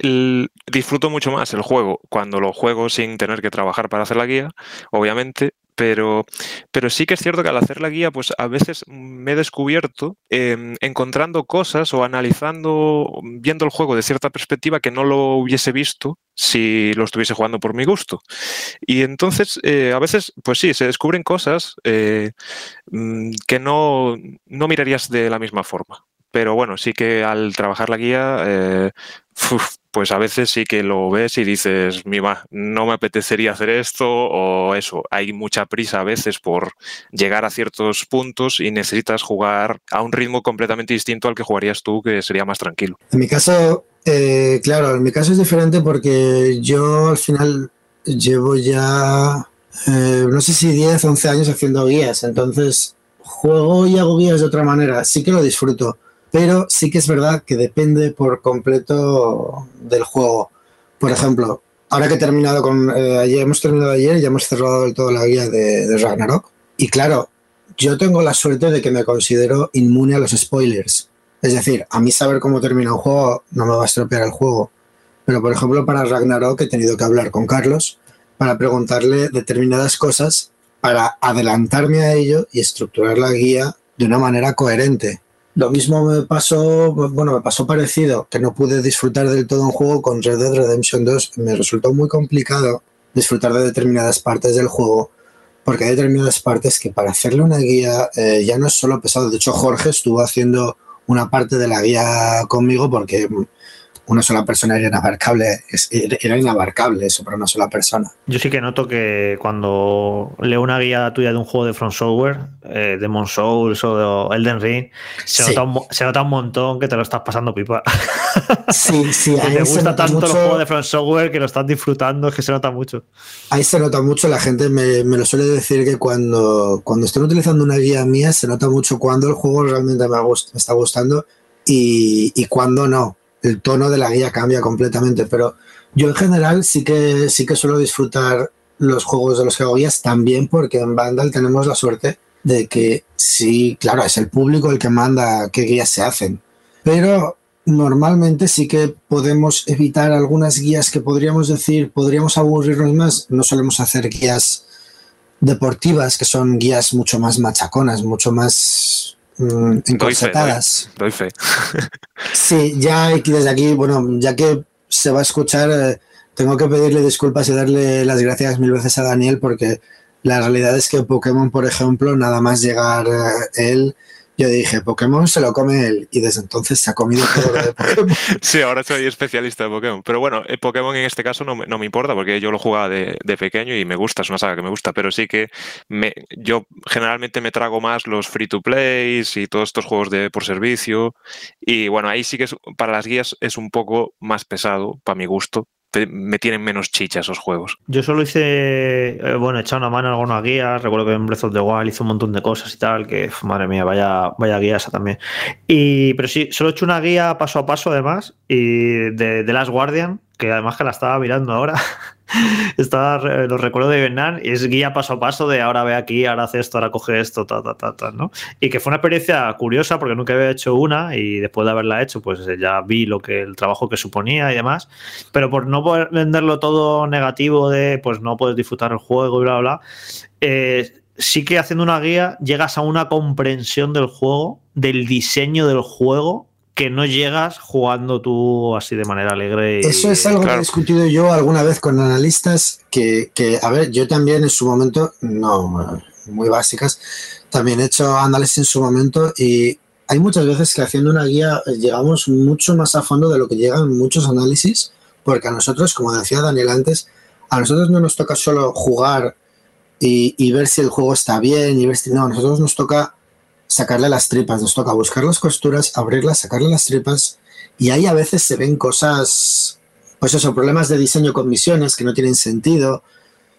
S6: disfruto mucho más el juego cuando lo juego sin tener que trabajar para hacer la guía, obviamente, pero, pero sí que es cierto que al hacer la guía, pues a veces me he descubierto em, encontrando cosas o analizando, viendo el juego de cierta perspectiva que no lo hubiese visto si lo estuviese jugando por mi gusto. Y entonces, eh, a veces, pues sí, se descubren cosas eh, mm, que no, no mirarías de la misma forma. Pero bueno, sí que al trabajar la guía, eh, pues a veces sí que lo ves y dices, mima, no me apetecería hacer esto o eso. Hay mucha prisa a veces por llegar a ciertos puntos y necesitas jugar a un ritmo completamente distinto al que jugarías tú, que sería más tranquilo.
S7: En mi caso, eh, claro, en mi caso es diferente porque yo al final llevo ya, eh, no sé si 10, 11 años haciendo guías, entonces juego y hago guías de otra manera, sí que lo disfruto, pero sí que es verdad que depende por completo del juego. Por ejemplo, ahora que he terminado con, eh, ayer hemos terminado ayer y ya hemos cerrado del todo la guía de, de Ragnarok, y claro, yo tengo la suerte de que me considero inmune a los spoilers. Es decir, a mí saber cómo termina un juego no me va a estropear el juego. Pero, por ejemplo, para Ragnarok he tenido que hablar con Carlos para preguntarle determinadas cosas para adelantarme a ello y estructurar la guía de una manera coherente. Lo mismo me pasó, bueno, me pasó parecido, que no pude disfrutar del todo un juego con Red Dead Redemption 2. Me resultó muy complicado disfrutar de determinadas partes del juego porque hay determinadas partes que para hacerle una guía eh, ya no es solo pesado. De hecho, Jorge estuvo haciendo una parte de la guía conmigo porque una sola persona era inabarcable, era inabarcable eso para una sola persona.
S5: Yo sí que noto que cuando leo una guía tuya de un juego de Front Software, eh, Demon Souls o de Elden Ring, se,
S7: Sí.
S5: nota un, se nota un montón que te lo estás pasando pipa. [laughs]
S7: Sí, sí, [laughs]
S5: que
S7: ahí
S5: te
S7: se
S5: gusta
S7: nota
S5: tanto
S7: mucho-
S5: los juegos de Software que lo estás disfrutando, es que se nota mucho.
S7: Ahí se nota mucho, la gente me, me lo suele decir que cuando, cuando estén utilizando una guía mía se nota mucho cuando el juego realmente me, me está gustando y, y cuando no. El tono de la guía cambia completamente, pero yo en general sí que, sí que suelo disfrutar los juegos de los que hago guías también porque en Vandal tenemos la suerte de que sí, claro, es el público el que manda qué guías se hacen, pero normalmente sí que podemos evitar algunas guías que podríamos decir, podríamos aburrirnos más. No solemos hacer guías deportivas, que son guías mucho más machaconas, mucho más mm,
S6: Doy fe, doy,
S7: encorsetadas.
S6: doy fe. [laughs]
S7: Sí, ya desde aquí, bueno, ya que se va a escuchar, eh, tengo que pedirle disculpas y darle las gracias mil veces a Daniel porque la realidad es que Pokémon, por ejemplo, nada más llegar eh, él, yo dije, Pokémon se lo come él y desde entonces se ha comido todo lo de Pokémon. [laughs]
S6: sí, ahora soy especialista de Pokémon. Pero bueno, el Pokémon en este caso no me, no me importa porque yo lo jugaba de, de, pequeño y me gusta, es una saga que me gusta, pero sí que me, yo generalmente me trago más los free to play y todos estos juegos de por servicio. Y bueno, ahí sí que es, para las guías es un poco más pesado, para mi gusto, me tienen menos chicha esos juegos.
S5: Yo solo hice, eh, bueno, he echado una mano en algunas guías. Recuerdo que en Breath of the Wild hice un montón de cosas y tal, que madre mía, vaya, vaya guía esa también. Y, pero sí, solo he hecho una guía paso a paso además, y de, de Last Guardian, que además que la estaba mirando ahora. [laughs] Estaba, los recuerdo de Vietnam es guía paso a paso de ahora ve aquí, ahora hace esto, ahora coge esto, ta, ta, ta, ta, ¿no? Y que fue una experiencia curiosa porque nunca había hecho una y después de haberla hecho, pues ya vi lo que el trabajo que suponía y demás. Pero por no poder venderlo todo negativo de pues no puedes disfrutar el juego y bla, bla, eh, sí que haciendo una guía llegas a una comprensión del juego, del diseño del juego que no llegas jugando tú así de manera alegre.
S7: Eso es algo que he discutido yo alguna vez con analistas que, que, a ver, yo también en su momento, no, muy básicas, también he hecho análisis en su momento y hay muchas veces que haciendo una guía llegamos mucho más a fondo de lo que llegan muchos análisis, porque a nosotros, como decía Daniel antes, a nosotros no nos toca solo jugar y, y ver si el juego está bien y ver si no, a nosotros nos toca sacarle las tripas, nos toca buscar las costuras, abrirlas, sacarle las tripas. Y ahí a veces se ven cosas, pues eso, problemas de diseño con misiones que no tienen sentido,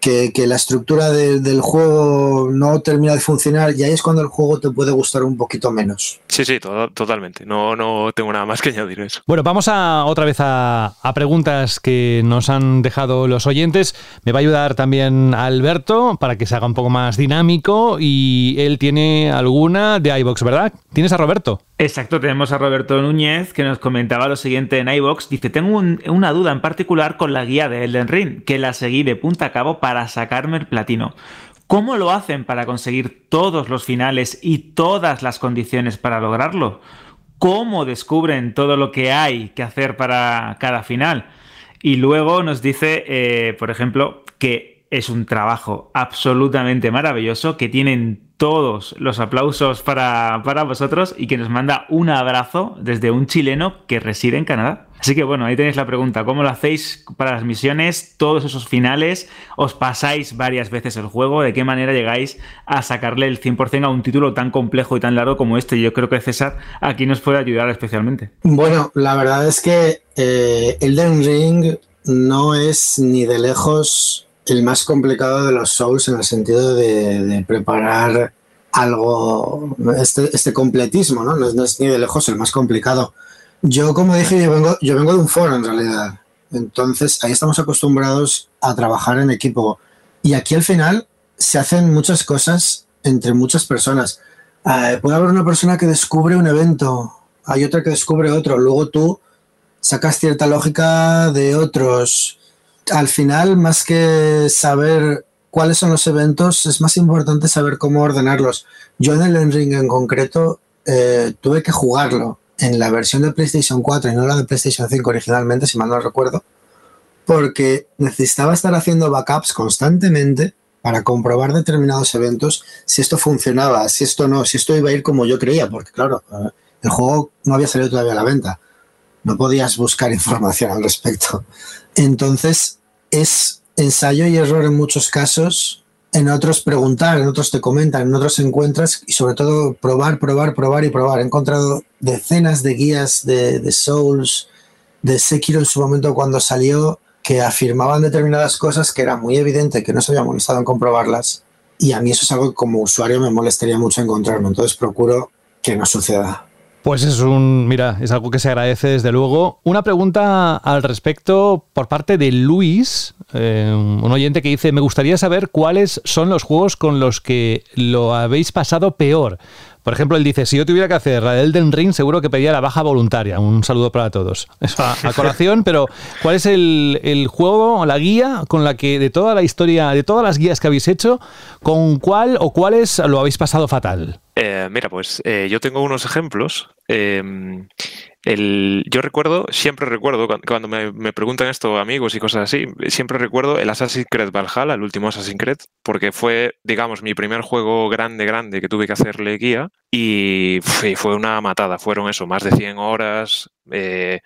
S7: que, que la estructura de, del juego no termina de funcionar y ahí es cuando el juego te puede gustar un poquito menos.
S6: Sí, sí, to totalmente. No, no tengo nada más que añadir eso.
S2: Bueno, vamos a otra vez a, a, preguntas que nos han dejado los oyentes. Me va a ayudar también Alberto para que se haga un poco más dinámico y él tiene alguna de iBox, ¿verdad? ¿Tienes a Roberto?
S3: Exacto, tenemos a Roberto Núñez que nos comentaba lo siguiente en iBox. Dice: Tengo un, una duda en particular con la guía de Elden Ring, que la seguí de punta a cabo para sacarme el platino. ¿Cómo lo hacen para conseguir todos los finales y todas las condiciones para lograrlo? ¿Cómo descubren todo lo que hay que hacer para cada final? Y luego nos dice, eh, por ejemplo, que es un trabajo absolutamente maravilloso, que tienen todos los aplausos para, para, vosotros y que nos manda un abrazo desde un chileno que reside en Canadá. Así que bueno, ahí tenéis la pregunta, ¿cómo lo hacéis para las misiones? Todos esos finales, ¿os pasáis varias veces el juego? ¿De qué manera llegáis a sacarle el 100% a un título tan complejo y tan largo como este? Yo creo que César aquí nos puede ayudar especialmente.
S7: Bueno, la verdad es que eh, Elden Ring no es ni de lejos el más complicado de los Souls en el sentido de, preparar algo, este, este completismo, ¿no? ¿no? es, ni de lejos el más complicado. Yo, como dije, yo vengo, yo vengo de un foro en realidad. Entonces, ahí estamos acostumbrados a trabajar en equipo. Y aquí al final se hacen muchas cosas entre muchas personas. Eh, puede haber una persona que descubre un evento, hay otra que descubre otro, luego tú sacas cierta lógica de otros al final, más que saber cuáles son los eventos, es más importante saber cómo ordenarlos. Yo en el Ring en concreto eh, tuve que jugarlo en la versión de PlayStation 4 y no la de PlayStation 5 originalmente, si mal no recuerdo, porque necesitaba estar haciendo backups constantemente para comprobar determinados eventos, si esto funcionaba, si esto no, si esto iba a ir como yo creía, porque claro, eh, el juego no había salido todavía a la venta, no podías buscar [laughs] información al respecto. Entonces, es ensayo y error en muchos casos, en otros preguntar, en otros te comentan, en otros encuentras y sobre todo probar, probar, probar y probar. He encontrado decenas de guías de, de Souls, de Sekiro en su momento cuando salió, que afirmaban determinadas cosas que era muy evidente que no se había molestado en comprobarlas. Y a mí eso es algo que como usuario me molestaría mucho encontrarme, entonces procuro que no suceda.
S2: Pues es un, mira, es algo que se agradece desde luego. Una pregunta al respecto por parte de Luis, eh, un oyente que dice, me gustaría saber cuáles son los juegos con los que lo habéis pasado peor. Por ejemplo, él dice, si yo tuviera que hacer la Elden Ring, seguro que pediría la baja voluntaria. Un saludo para todos. Eso a, a pero ¿cuál es el, el juego o la guía con la que de toda la historia, de todas las guías que habéis hecho, con cuál o cuáles lo habéis pasado fatal?
S6: Eh, mira, pues eh, yo tengo unos ejemplos em, yo recuerdo, siempre recuerdo, cuando me, me, preguntan esto amigos y cosas así, siempre recuerdo el Assassin's Creed Valhalla, el último Assassin's Creed, porque fue, digamos, mi primer juego grande, grande que tuve que hacerle guía y fue una matada. Fueron eso, más de 100 horas. Eh,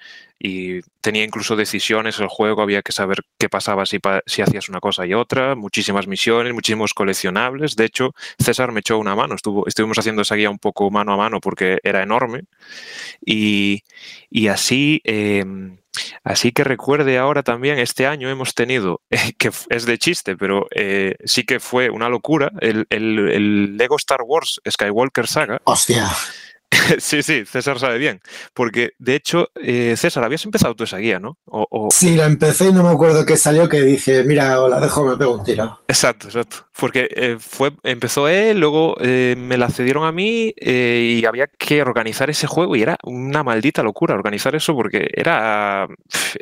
S6: y tenía incluso decisiones el juego, había que saber qué pasaba si, si, hacías una cosa y otra, muchísimas misiones, muchísimos coleccionables. De hecho, César me echó una mano, Estuvo, estuvimos haciendo esa guía un poco mano a mano porque era enorme. Y, y así, eh, así que recuerde ahora también, este año hemos tenido, eh, que es de chiste, pero eh, sí que fue una locura, el, el, el Lego Star Wars Skywalker Saga.
S7: Hostia. [laughs]
S6: Sí, sí, César sabe bien. Porque, de hecho, eh, César, habías empezado tú esa guía, ¿no?
S7: O, o... Sí, la empecé y no me acuerdo qué salió, que dije, mira, la dejo, me pego un tiro.
S6: Exacto, exacto. Porque eh, fue, empezó él, luego eh, me la cedieron a mí eh, y había que organizar ese juego y era una maldita locura organizar eso porque era,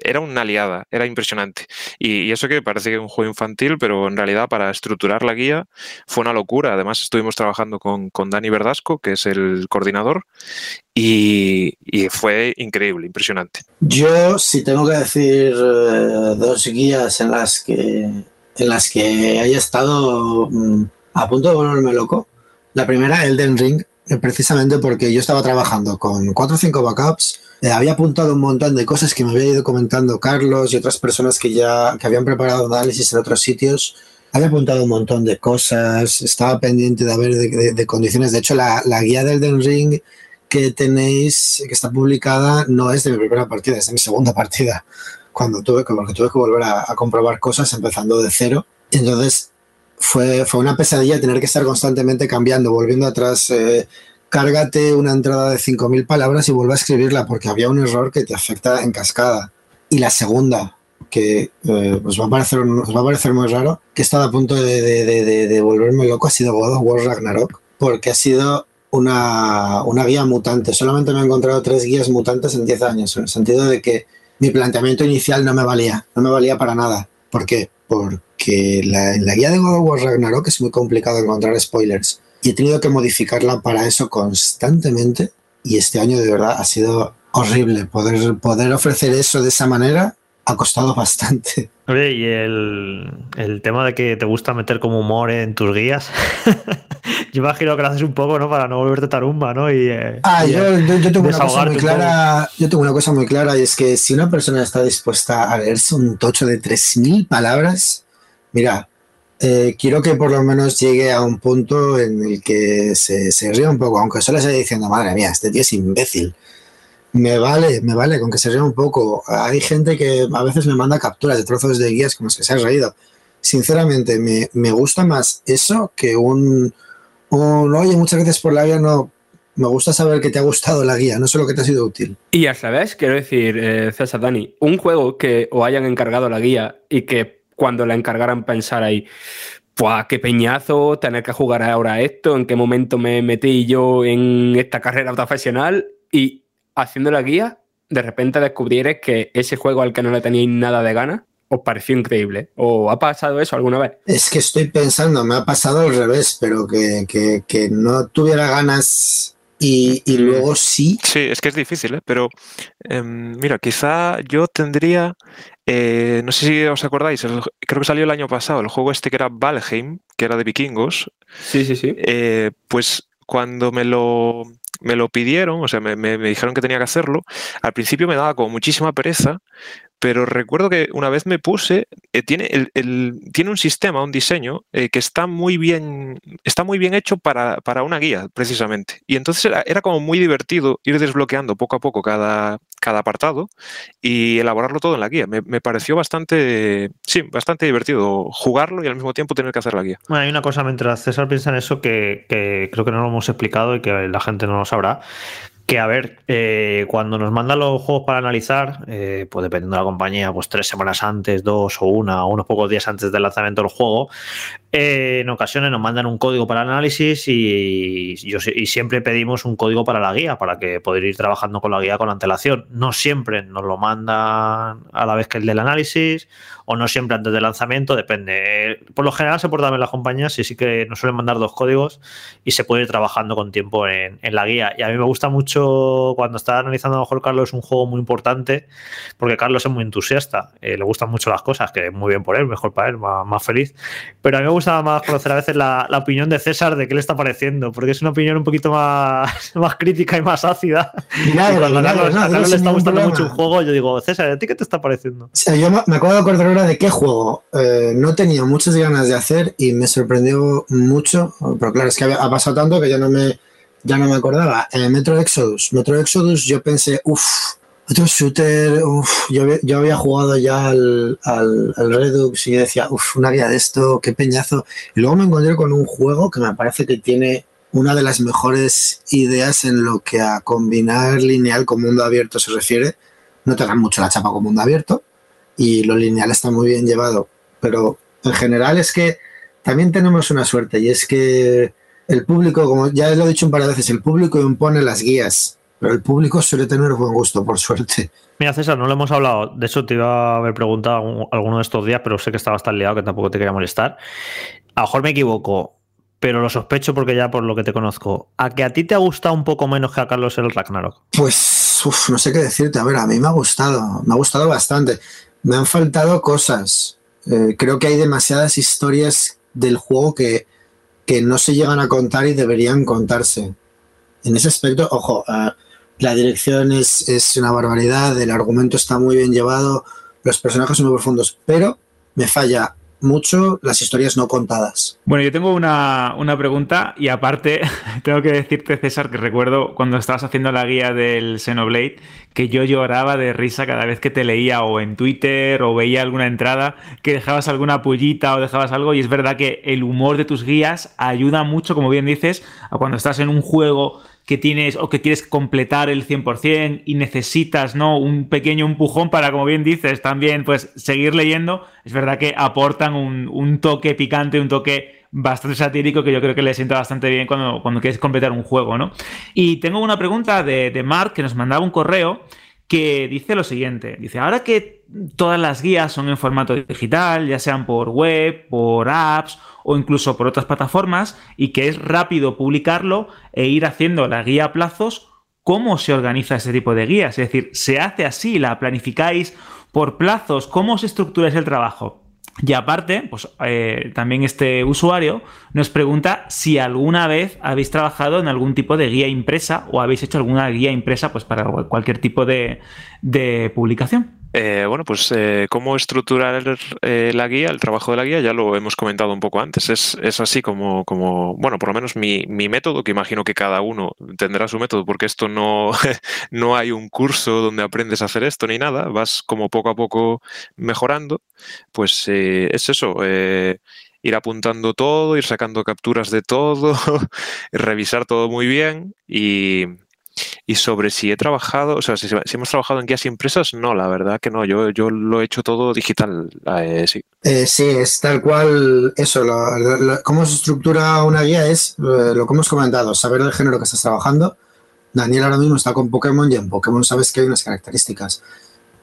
S6: era una liada, era impresionante. Y, y eso que parece que es un juego infantil, pero en realidad para estructurar la guía fue una locura. Además, estuvimos trabajando con, con Dani Verdasco, que es el coordinador, y, fue increíble, impresionante.
S7: Yo, si tengo que decir eh, dos guías en las que en las que haya estado mm, a punto de volverme loco, la primera, Elden Ring, eh, precisamente porque yo estaba trabajando con cuatro o cinco backups, eh, había apuntado un montón de cosas que me había ido comentando Carlos y otras personas que ya que habían preparado análisis en otros sitios. Había apuntado un montón de cosas, estaba pendiente de ver de, condiciones. De hecho, la, guía del Elden Ring que tenéis, que está publicada, no es de mi primera partida, es de mi segunda [laughs] partida. Cuando tuve, porque tuve que volver a, comprobar cosas empezando de cero. Entonces fue, fue una pesadilla tener que estar constantemente cambiando, volviendo atrás. Eh, cárgate una entrada de 5.000 palabras y vuelve a escribirla porque había un error que te afecta en cascada. Y la segunda, que eh, os, va a parecer, os va a parecer muy raro, que he estado a punto de, de, de, de volverme loco, ha sido God of War Ragnarok, porque ha sido una, una, guía mutante. Solamente me he encontrado tres guías mutantes en 10 años, en el sentido de que mi planteamiento inicial no me valía, no me valía para nada. ¿Por qué? Porque la, en la guía de God of War Ragnarok es muy complicado encontrar spoilers y he tenido que modificarla para eso constantemente y este año de verdad ha sido horrible poder, poder ofrecer eso de esa manera ha costado [laughs] bastante.
S5: Oye, y el, el, tema de que te gusta meter como humor en tus guías, [laughs] yo imagino que lo haces un poco, ¿no? Para no volverte tarumba, ¿no? Y, eh,
S7: ah, y yo, yo, yo, tengo una cosa muy clara, yo tengo una cosa muy clara y es que si una persona está dispuesta a leerse un tocho de 3.000 palabras, mira, eh, quiero que por lo menos llegue a un punto en el que se, se ría un poco, aunque solo esté diciendo, madre mía, este tío es imbécil me vale, me vale con que se ría un poco. Hay gente que a veces me manda capturas de trozos de guías como que se ha reído. Sinceramente, me, me gusta más eso que un, un, oye, muchas gracias por la guía, no. Me gusta saber que te ha gustado la guía, no solo que te ha sido útil.
S4: Y a sabes, quiero decir, eh, César Dani, un juego que o hayan encargado la guía y que cuando la encargaran pensar ahí, ¡buah, qué peñazo tener que jugar ahora esto! ¿En qué momento me metí yo en esta carrera profesional? Y haciendo la guía, de repente descubrieres que ese juego al que no le teníais nada de gana os pareció increíble. ¿O ha pasado eso alguna vez?
S7: Es que estoy pensando, me ha pasado al revés, pero que, que, que no tuviera ganas y, y, luego sí.
S6: Sí, es que es difícil, ¿eh? pero eh, mira, quizá yo tendría, eh, no sé si os acordáis, el, creo que salió el año pasado, el juego este que era Valheim, que era de vikingos.
S4: Sí, sí, sí.
S6: Eh, pues cuando me lo me lo pidieron, o sea, me, me, me, dijeron que tenía que hacerlo. Al principio me daba como muchísima pereza, pero recuerdo que una vez me puse, eh, tiene, tiene un sistema, un diseño eh, que está muy bien, está muy bien hecho para, para una guía, precisamente. Y entonces era, como muy divertido ir desbloqueando poco a poco cada, cada apartado y elaborarlo todo en la guía. Me, me, pareció bastante, sí, bastante divertido jugarlo y al mismo tiempo tener que hacer la guía.
S5: Bueno, hay una cosa mientras César piensa en eso que creo que no lo hemos explicado y que la gente no lo sabrá, que a ver, eh, cuando nos mandan los juegos para analizar, eh, pues dependiendo de la compañía, pues tres semanas antes, dos o una, o unos pocos días antes del lanzamiento del juego, Eh, en ocasiones nos mandan un código para análisis y, yo, y siempre pedimos un código para la guía, para que poder ir trabajando con la guía con antelación. No siempre nos lo mandan a la vez que el del análisis o no siempre antes del lanzamiento, depende. Por lo general se portan bien las compañías y sí que nos suelen mandar dos códigos y se puede ir trabajando con tiempo en, la guía. Y a mí me gusta mucho cuando está analizando a lo mejor Carlos un juego muy importante porque Carlos es muy entusiasta, eh, le gustan mucho las cosas, que muy bien por él, mejor para él, más, feliz. Pero a mí me gusta más conocer a veces la, opinión de César de qué le está pareciendo, porque es una opinión un poquito más, [laughs] más crítica y más ácida. y cuando a Carlos, le está gustando mucho un juego, yo digo, César, ¿a ti qué te está pareciendo?
S7: yo me, acuerdo de acordar ahora de qué juego eh, no tenía muchas ganas de hacer y me sorprendió mucho, pero claro, es que ha pasado tanto que ya no me, ya no me acordaba. En Metro Exodus, Metro Exodus yo pensé, uff, otro shooter, yo, yo, había jugado ya al, al, Redux y decía, uff, una guía de esto, qué peñazo. Y luego me encontré con un juego que me parece que tiene una de las mejores ideas en lo que a combinar lineal con mundo abierto se refiere. No te dan mucho la chapa con mundo abierto y lo lineal está muy bien llevado, pero en general es que también tenemos una suerte y es que el público, como ya lo he dicho un par de veces, el público impone las guías pero el público suele tener buen gusto, por suerte.
S5: Mira, César, no lo hemos hablado. De hecho, te iba a haber preguntado alguno de estos días, pero sé que estabas tan liado que tampoco te quería molestar. A lo mejor me equivoco, pero lo sospecho porque ya por lo que te conozco. ¿A que a ti te ha gustado un poco menos que a Carlos el Ragnarok?
S7: Pues, no sé qué decirte. A ver, a mí me ha gustado. Me ha gustado bastante. Me han faltado cosas. Eh, creo que hay demasiadas historias del juego que, que no se llegan a contar y deberían contarse. En ese aspecto, ojo, uh, la dirección es, es, una barbaridad, el argumento está muy bien llevado, los personajes son muy profundos, pero me falla mucho las historias no contadas.
S3: Bueno, yo tengo una, una, pregunta y aparte [laughs] tengo que decirte, César, que recuerdo cuando estabas haciendo la guía del Xenoblade que yo lloraba de risa cada vez que te leía o en Twitter o veía alguna entrada que dejabas alguna pullita o dejabas algo y es verdad que el humor de tus guías ayuda mucho, como bien dices, a cuando estás en un juego que tienes o que quieres completar el 100% y necesitas ¿no? un pequeño empujón para, como bien dices, también pues seguir leyendo, es verdad que aportan un, toque picante, un toque bastante satírico que yo creo que le sienta bastante bien cuando, cuando quieres completar un juego, ¿no? Y tengo una pregunta de, Mark que nos mandaba un correo que dice lo siguiente, dice, ahora que todas las guías son en formato digital, ya sean por web, por apps o incluso por otras plataformas, y que es rápido publicarlo e ir haciendo la guía a plazos, ¿cómo se organiza ese tipo de guías? Es decir, ¿se hace así? ¿La planificáis por plazos? ¿Cómo se estructura ese trabajo? Y aparte, pues eh, también este usuario nos pregunta si alguna vez habéis trabajado en algún tipo de guía impresa o habéis hecho alguna guía impresa pues, para cualquier tipo de publicación.
S6: Eh, bueno, pues eh, cómo estructurar eh, la guía, el trabajo de la guía, ya lo hemos comentado un poco antes. Es, es así como, como, bueno, por lo menos mi, mi, método, que imagino que cada uno tendrá su método, porque esto no, [laughs] no hay un curso donde aprendes a hacer esto ni nada, vas como poco a poco mejorando. Pues es eso, ir apuntando todo, ir sacando capturas de todo, [laughs] revisar todo muy bien y y sobre si he trabajado, o sea, si, hemos trabajado en guías impresas, no, la verdad que no, yo, yo lo he hecho todo digital, eh, sí.
S7: Eh, sí, es tal cual eso, cómo se estructura una guía es eh, lo que hemos comentado, saber el género que estás trabajando. Daniel ahora mismo está con Pokémon y en Pokémon sabes que hay unas características,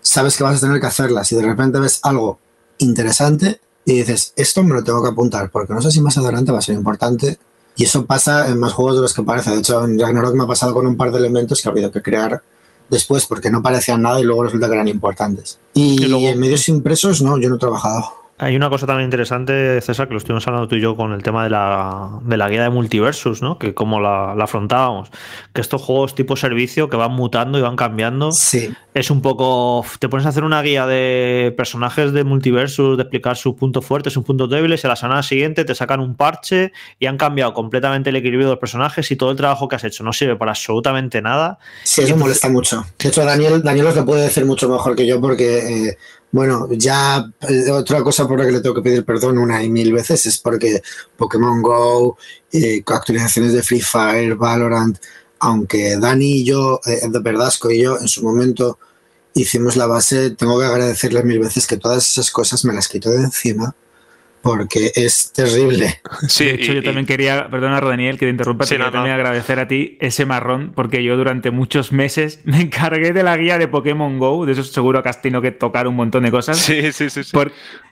S7: sabes que vas a tener que hacerlas y de repente ves algo interesante y dices, esto me lo tengo que apuntar porque no sé si más adelante va a ser importante y eso pasa en más juegos de los que parece. De hecho, en Ragnarok me ha pasado con un par de elementos que ha habido que crear después porque no parecían nada y luego resulta que eran importantes. Y, y en medios impresos, no, yo no he trabajado.
S5: Hay una cosa también interesante, César, que lo estuvimos hablando tú y yo con el tema de la, de la guía de multiversus, ¿no? Que cómo la, afrontábamos. Que estos juegos tipo servicio que van mutando y van cambiando.
S7: Sí.
S5: Es un poco. Te pones a hacer una guía de personajes de multiversus, de explicar sus puntos fuertes, sus puntos débiles, y a la semana siguiente te sacan un parche y han cambiado completamente el equilibrio de los personajes y todo el trabajo que has hecho no sirve para absolutamente nada.
S7: Sí, eso molesta mucho. De hecho, Daniel, Daniel os lo puede decir mucho mejor que yo porque. Eh, bueno, ya eh, otra cosa por la que le tengo que pedir perdón una y mil veces es porque Pokémon Go, eh, actualizaciones de Free Fire, Valorant, aunque Dani y yo, eh, de Verdasco y yo, en su momento hicimos la base, tengo que agradecerle mil veces que todas esas cosas me las quito de encima porque es terrible.
S3: Sí, de hecho, yo también quería, perdona Rodaniel que te interrumpa, sí, quería también agradecer a ti ese marrón, porque yo durante muchos meses [laughs] me encargué de la guía de Pokémon Go, de eso seguro que has tenido que tocar un montón de cosas.
S6: Sí, sí, sí.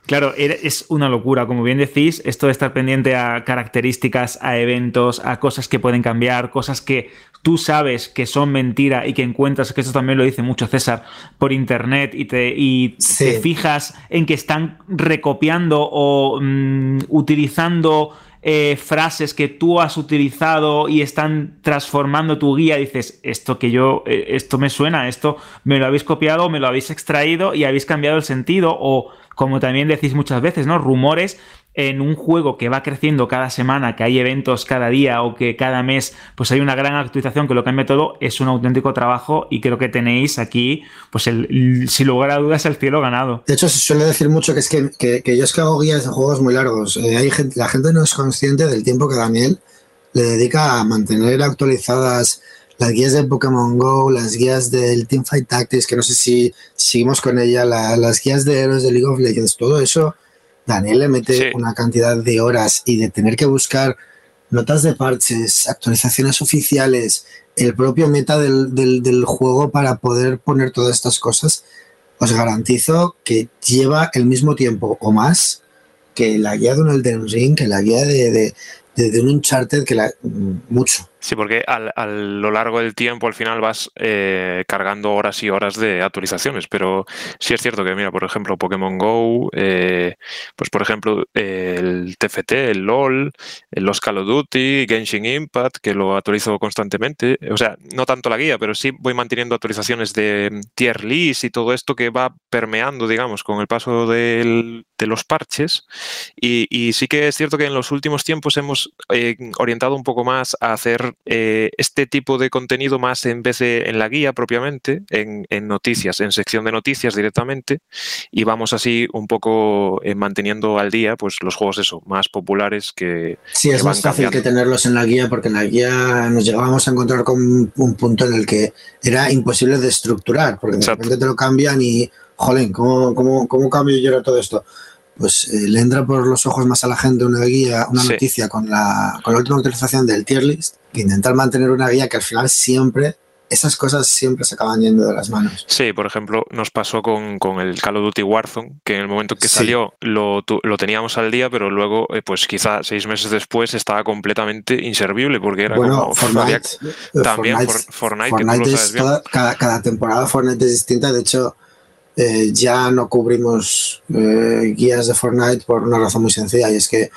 S3: Claro, es una locura, como bien decís, esto de estar pendiente a características, a eventos, a cosas que pueden cambiar, cosas que tú sabes que son mentira y que encuentras, que eso también lo dice mucho César, por internet y te, y te fijas en que están recopiando o mm, utilizando eh, frases que tú has utilizado y están transformando tu guía, dices, esto que yo, eh, esto me suena, esto me lo habéis copiado, me lo habéis extraído y habéis cambiado el sentido o como también decís muchas veces, ¿no? Rumores en un juego que va creciendo cada semana, que hay eventos cada día o que cada mes pues hay una gran actualización que lo cambia todo, es un auténtico trabajo y creo que tenéis aquí, pues el, sin lugar a dudas, el cielo ganado.
S7: De hecho, se suele decir mucho que es que, que, yo es que hago guías de juegos muy largos. Eh, hay gente, la gente no es consciente del tiempo que Daniel le dedica a mantener actualizadas las guías de Pokémon Go, las guías del Teamfight Tactics, que no sé si seguimos con ella, las guías de héroes de League of Legends, todo eso Daniel le mete una cantidad de horas y de tener que buscar notas de parches, actualizaciones oficiales, el propio meta del, juego para poder poner todas estas cosas, os garantizo que lleva el mismo tiempo o más que la guía de un Elden Ring, que la guía de, de un Uncharted, que la, mucho.
S6: Sí, porque a lo largo del tiempo al final vas eh, cargando horas y horas de actualizaciones, pero sí es cierto que, mira, por ejemplo, Pokémon Go, eh, pues por ejemplo, el TFT, el LOL, los Call of Duty, Genshin Impact, que lo actualizo constantemente, o sea, no tanto la guía, pero sí voy manteniendo actualizaciones de tier list y todo esto que va permeando, digamos, con el paso de los parches. Y, sí que es cierto que en los últimos tiempos hemos eh, orientado un poco más a hacer eh, este tipo de contenido más en vez de en la guía propiamente, en, noticias, en sección de noticias directamente, y vamos así un poco eh, manteniendo al día pues los juegos eso, más populares que...
S7: Sí, es más fácil que tenerlos en la guía porque en la guía nos llegábamos a encontrar con un punto en el que era imposible de estructurar, porque de repente te lo cambian y, jolín, ¿cómo, cómo, cómo cambio yo todo esto? Pues eh, le entra por los ojos más a la gente una guía, una noticia con la, con la última actualización del tier list, que intentar mantener una guía que al final siempre esas cosas siempre se acaban yendo de las manos.
S6: Sí, por ejemplo, nos pasó con, el Call of Duty Warzone, que en el momento que salió lo, lo, teníamos al día, pero luego, eh, pues quizá seis meses después estaba completamente inservible porque era
S7: como... Fortnite,
S6: eh, también Fortnite,
S7: Fortnite, cada, cada temporada Fortnite es distinta, de hecho eh, ya no cubrimos eh, guías de Fortnite por una razón muy sencilla y es que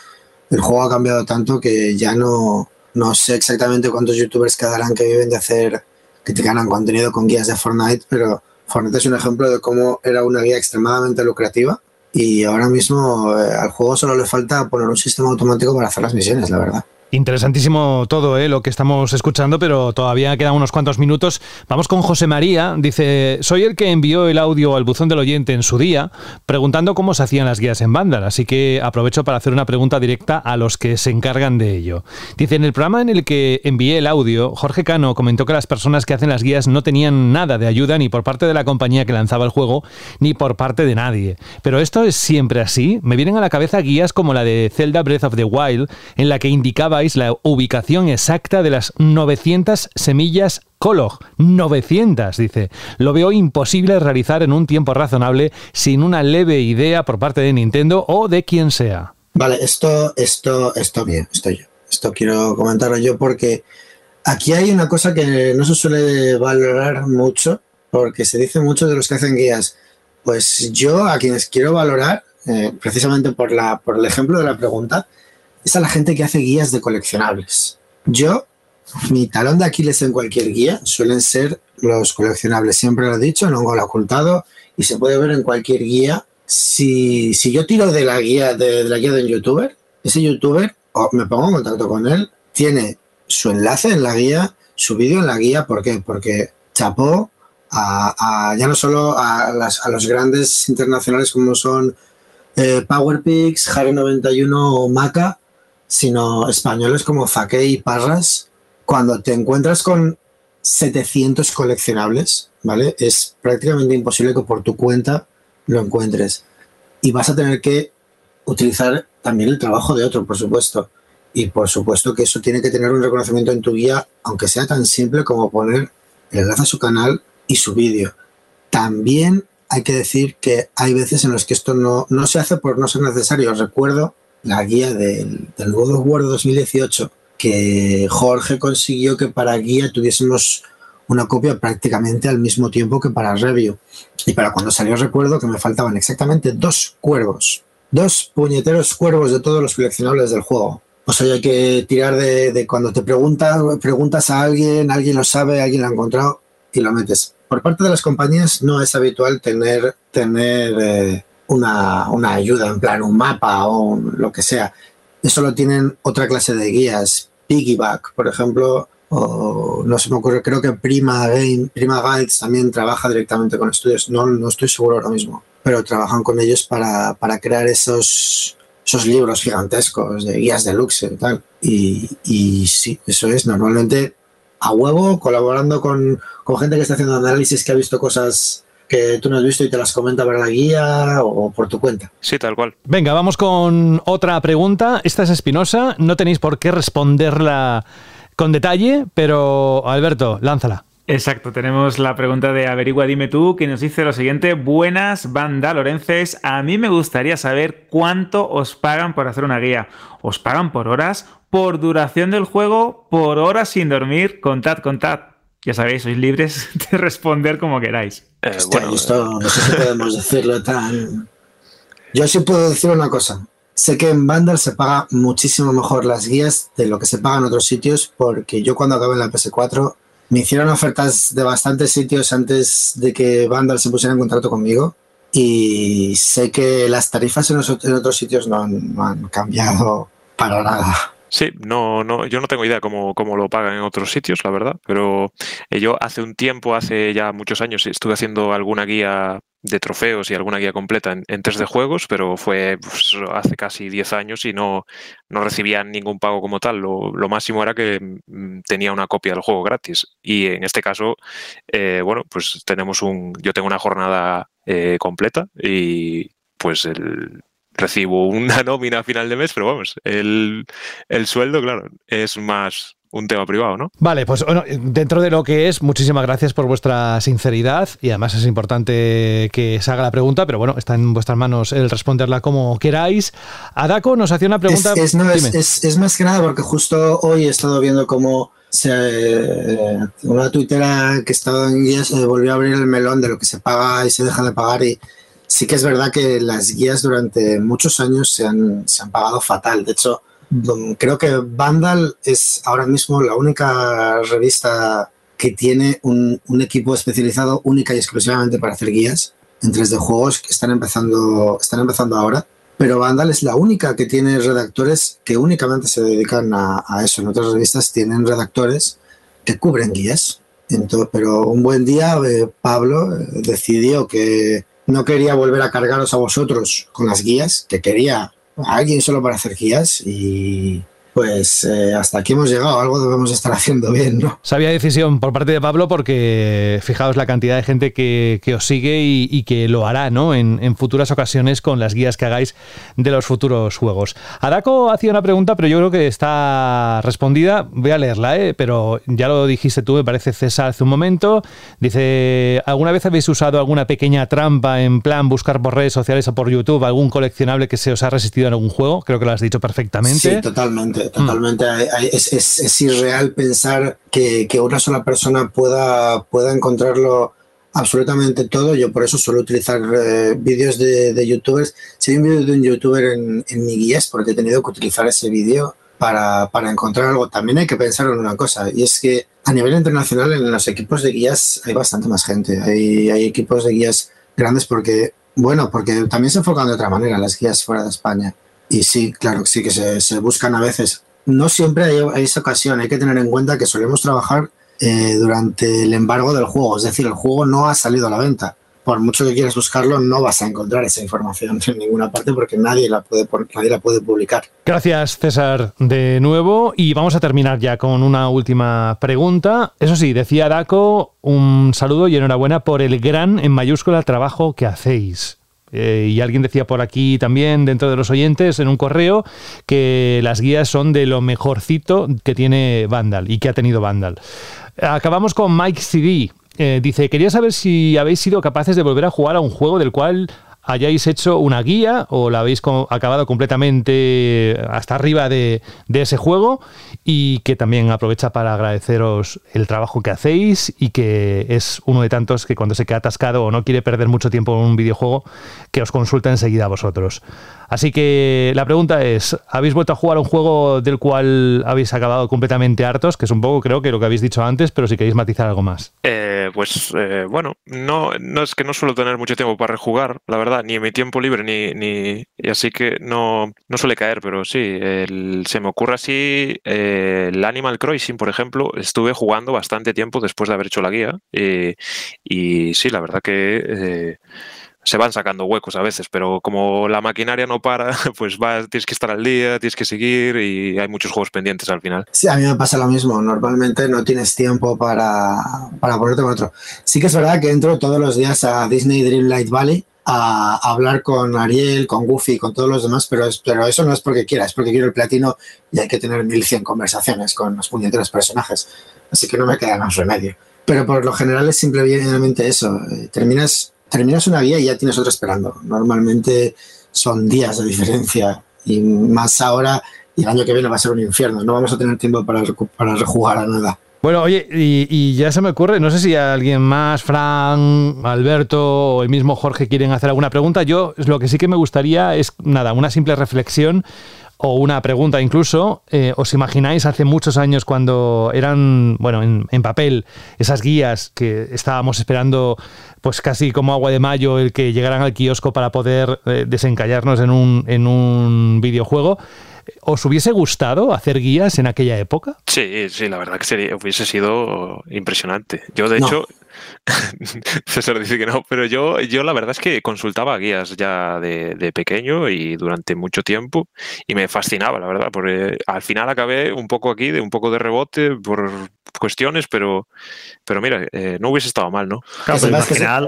S7: el juego ha cambiado tanto que ya no, no sé exactamente cuántos youtubers quedarán que viven de hacer, que te ganan contenido con guías de Fortnite, pero Fortnite es un ejemplo de cómo era una guía extremadamente lucrativa y ahora mismo eh, al juego solo le falta poner un sistema automático para hacer las misiones, la verdad.
S2: Interesantísimo todo ¿eh? lo que estamos escuchando, pero todavía quedan unos cuantos minutos. Vamos con José María. Dice, soy el que envió el audio al buzón del oyente en su día, preguntando cómo se hacían las guías en Vandal, así que aprovecho para hacer una pregunta directa a los que se encargan de ello. Dice, en el programa en el que envié el audio, Jorge Cano comentó que las personas que hacen las guías no tenían nada de ayuda ni por parte de la compañía que lanzaba el juego, ni por parte de nadie. Pero esto es siempre así. Me vienen a la cabeza guías como la de Zelda Breath of the Wild, en la que indicaba la ubicación exacta de las 900 semillas Colog. 900, dice. Lo veo imposible realizar en un tiempo razonable sin una leve idea por parte de Nintendo o de quien sea.
S7: Vale, esto, esto, esto bien, esto yo. Esto quiero comentarlo yo porque aquí hay una cosa que no se suele valorar mucho, porque se dice mucho de los que hacen guías. Pues yo a quienes quiero valorar, eh, precisamente por, la, por el ejemplo de la pregunta, es a la gente que hace guías de coleccionables. Yo, mi talón de Aquiles en cualquier guía suelen ser los coleccionables. Siempre lo he dicho, no lo he ocultado y se puede ver en cualquier guía. Si, si yo tiro de la guía de, la guía de un youtuber, ese youtuber, o me pongo en contacto con él, tiene su enlace en la guía, su vídeo en la guía. ¿Por qué? Porque chapó a, ya no solo a, los grandes internacionales como son eh, PowerPix, Harry 91 o Maca, sino españoles como Zaque y Parras, cuando te encuentras con 700 coleccionables, ¿vale? Es prácticamente imposible que por tu cuenta lo encuentres. Y vas a tener que utilizar también el trabajo de otro, por supuesto. Y por supuesto que eso tiene que tener un reconocimiento en tu guía, aunque sea tan simple como poner el enlace a su canal y su vídeo. También hay que decir que hay veces en las que esto no, no se hace por no ser necesario. Recuerdo la guía del, del God of War 2018 que Jorge consiguió que para guía tuviésemos una copia prácticamente al mismo tiempo que para review. Y para cuando salió recuerdo que me faltaban exactamente dos cuervos. Dos puñeteros cuervos de todos los coleccionables del juego. O sea, hay que tirar de, cuando te preguntas, preguntas a alguien, alguien lo sabe, alguien lo ha encontrado y lo metes. Por parte de las compañías no es habitual tener, tener eh, una, una, ayuda, en plan un mapa o lo que sea. Eso lo tienen otra clase de guías. Piggyback, por ejemplo, o no se me ocurre, creo que Prima Game, Guides también trabaja directamente con estudios, no, no estoy seguro ahora mismo, pero trabajan con ellos para, para crear esos, esos libros gigantescos de guías de luxe y tal. Y, y sí, eso es normalmente a huevo, colaborando con, con, gente que está haciendo análisis que ha visto cosas que tú no has visto y te las comenta para la guía o por tu cuenta.
S6: Sí, tal cual.
S2: Venga, vamos con otra pregunta. Esta es espinosa, no tenéis por qué responderla con detalle, pero Alberto, lánzala.
S3: Exacto, tenemos la pregunta de Averigua Dime tú, que nos dice lo siguiente. Buenas, banda Lorences. A mí me gustaría saber cuánto os pagan por hacer una guía. ¿Os pagan por horas? ¿Por duración del juego? ¿Por horas sin dormir? Contad, contad. Ya sabéis, sois libres [laughs] de responder como queráis.
S7: Eh, bueno, esto no sé si podemos decirlo tan... Yo sí puedo decir una cosa. Sé que en Vandal se paga muchísimo mejor las guías de lo que se paga en otros sitios, porque yo cuando acabé en la PS4 me hicieron ofertas de bastantes sitios antes de que Vandal se pusiera en contrato conmigo y sé que las tarifas en, otros sitios no han, cambiado para nada.
S6: Sí, no, no, yo no tengo idea cómo, cómo, lo pagan en otros sitios, la verdad, pero eh, yo hace un tiempo, hace ya muchos años, estuve haciendo alguna guía de trofeos y alguna guía completa en, en 3D juegos, pero fue pues, hace casi 10 años y no, no recibía ningún pago como tal. Lo, lo, máximo era que mm, tenía una copia del juego gratis. Y en este caso, eh, bueno, pues tenemos un. Yo tengo una jornada eh, completa y pues el, recibo una [laughs] nómina a final de mes, pero vamos, el, el sueldo, claro, es más un tema privado, ¿no?
S2: Vale, pues bueno, dentro de lo que es, muchísimas gracias por vuestra sinceridad y además es importante que se haga la pregunta, pero bueno, está en vuestras manos el responderla como queráis. Adako nos hacía una pregunta.
S7: Es, es, más que nada porque justo hoy he estado viendo cómo se, una tuitera que estaba en guías se volvió a abrir el melón de lo que se paga y se deja de pagar y sí que es verdad que las guías durante muchos años se han, se han pagado fatal. De hecho, creo que Vandal es ahora mismo la única revista que tiene un, equipo especializado única y exclusivamente para hacer guías en 3D juegos que están empezando, están empezando ahora. Pero Vandal es la única que tiene redactores que únicamente se dedican a, eso. En otras revistas tienen redactores que cubren guías. Entonces, pero un buen día eh, Pablo eh, decidió que no quería volver a cargaros a vosotros con las guías, que quería alguien solo para hacer guías y pues eh, hasta aquí hemos llegado, algo debemos estar [laughs] haciendo bien, ¿no?
S2: Sabía decisión por parte de Pablo porque fijaos la cantidad de gente que, os sigue y, que lo hará, ¿no? En, futuras ocasiones con las guías que hagáis de los futuros juegos. Adako hacía una pregunta, pero yo creo que está respondida. Voy a leerla, ¿eh? Pero ya lo dijiste tú, me parece César hace un momento. Dice, ¿alguna vez habéis usado alguna pequeña trampa en plan buscar por redes sociales o por YouTube algún coleccionable que se os ha resistido en algún juego? Creo que lo has dicho perfectamente.
S7: Sí, totalmente totalmente. Es, irreal pensar que, una sola persona pueda, pueda encontrarlo absolutamente todo. Yo por eso suelo utilizar eh, vídeos de, youtubers. Si hay un vídeo de un youtuber en, en mi guía porque he tenido que utilizar ese vídeo para, para, encontrar algo. También hay que pensar en una cosa, y es que a nivel internacional en los equipos de guías hay bastante más gente. Hay, hay equipos de guías grandes porque, bueno, porque también se enfocan de otra manera las guías fuera de España. Y sí, claro, sí que se, buscan a veces. No siempre hay, esa ocasión, hay que tener en cuenta que solemos trabajar eh, durante el embargo del juego, es decir, el juego no ha salido a la venta. Por mucho que quieras buscarlo, no vas a encontrar esa información en ninguna parte porque nadie la puede, nadie la puede publicar.
S2: Gracias, César, de nuevo. Y vamos a terminar ya con una última pregunta. Eso sí, decía Daco, un saludo y enhorabuena por el gran, en mayúscula, trabajo que hacéis. Eh, y alguien decía por aquí también, dentro de los oyentes, en un correo, que las guías son de lo mejorcito que tiene Vandal y que ha tenido Vandal. Acabamos con Mike CD. Eh, dice, quería saber si habéis sido capaces de volver a jugar a un juego del cual hayáis hecho una guía o la habéis acabado completamente hasta arriba de, ese juego y que también aprovecha para agradeceros el trabajo que hacéis y que es uno de tantos que cuando se queda atascado o no quiere perder mucho tiempo en un videojuego que os consulta enseguida a vosotros. Así que la pregunta es, ¿habéis vuelto a jugar un juego del cual habéis acabado completamente hartos? Que es un poco creo que lo que habéis dicho antes, pero si queréis matizar algo más.
S6: Eh, pues eh, bueno, no, no es que no suelo tener mucho tiempo para rejugar, la verdad, ni en mi tiempo libre, ni, ni y así que no, no suele caer, pero sí, se me ocurre así, eh, el Animal Crossing, por ejemplo, estuve jugando bastante tiempo después de haber hecho la guía y sí, la verdad que se van sacando huecos a veces, pero como la maquinaria no para, [laughs] pues va, tienes que estar al día, tienes que seguir y hay muchos juegos pendientes al final.
S7: Sí, a mí me pasa lo mismo. Normalmente no tienes tiempo para, para ponerte con otro. Sí que es verdad que entro todos los días a Disney Dreamlight Valley a, hablar con Ariel, con Goofy, con todos los demás, pero, pero eso no es porque quiera, es porque quiero el platino y hay que tener 1100 conversaciones con los puñeteros personajes. Así que no me queda más remedio. Pero por lo general es simplemente eso. Eh, terminas terminas una guía y ya tienes otra esperando. Normalmente son días de diferencia y más ahora y el año que viene va a ser un infierno. No vamos a tener tiempo para, para rejugar a nada.
S2: Bueno, oye, y, ya se me ocurre, no sé si alguien más, Fran, Alberto o el mismo Jorge quieren hacer alguna pregunta. Yo lo que sí que me gustaría es, nada, una simple reflexión o una pregunta incluso, eh, ¿os imagináis hace muchos años cuando eran, bueno, en, papel, esas guías que estábamos esperando, pues casi como agua de mayo, el que llegaran al kiosco para poder eh, desencallarnos en un, en un videojuego? ¿Os hubiese gustado hacer guías en aquella época?
S6: Sí, sí, la verdad que sería, hubiese sido impresionante. Yo, de hecho, [laughs] César dice que no, pero yo, yo la verdad es que consultaba guías ya de, pequeño y durante mucho tiempo y me fascinaba, la verdad, porque al final acabé un poco aquí, de un poco de rebote por cuestiones, pero, pero mira, eh, no hubiese estado mal, ¿no?
S7: que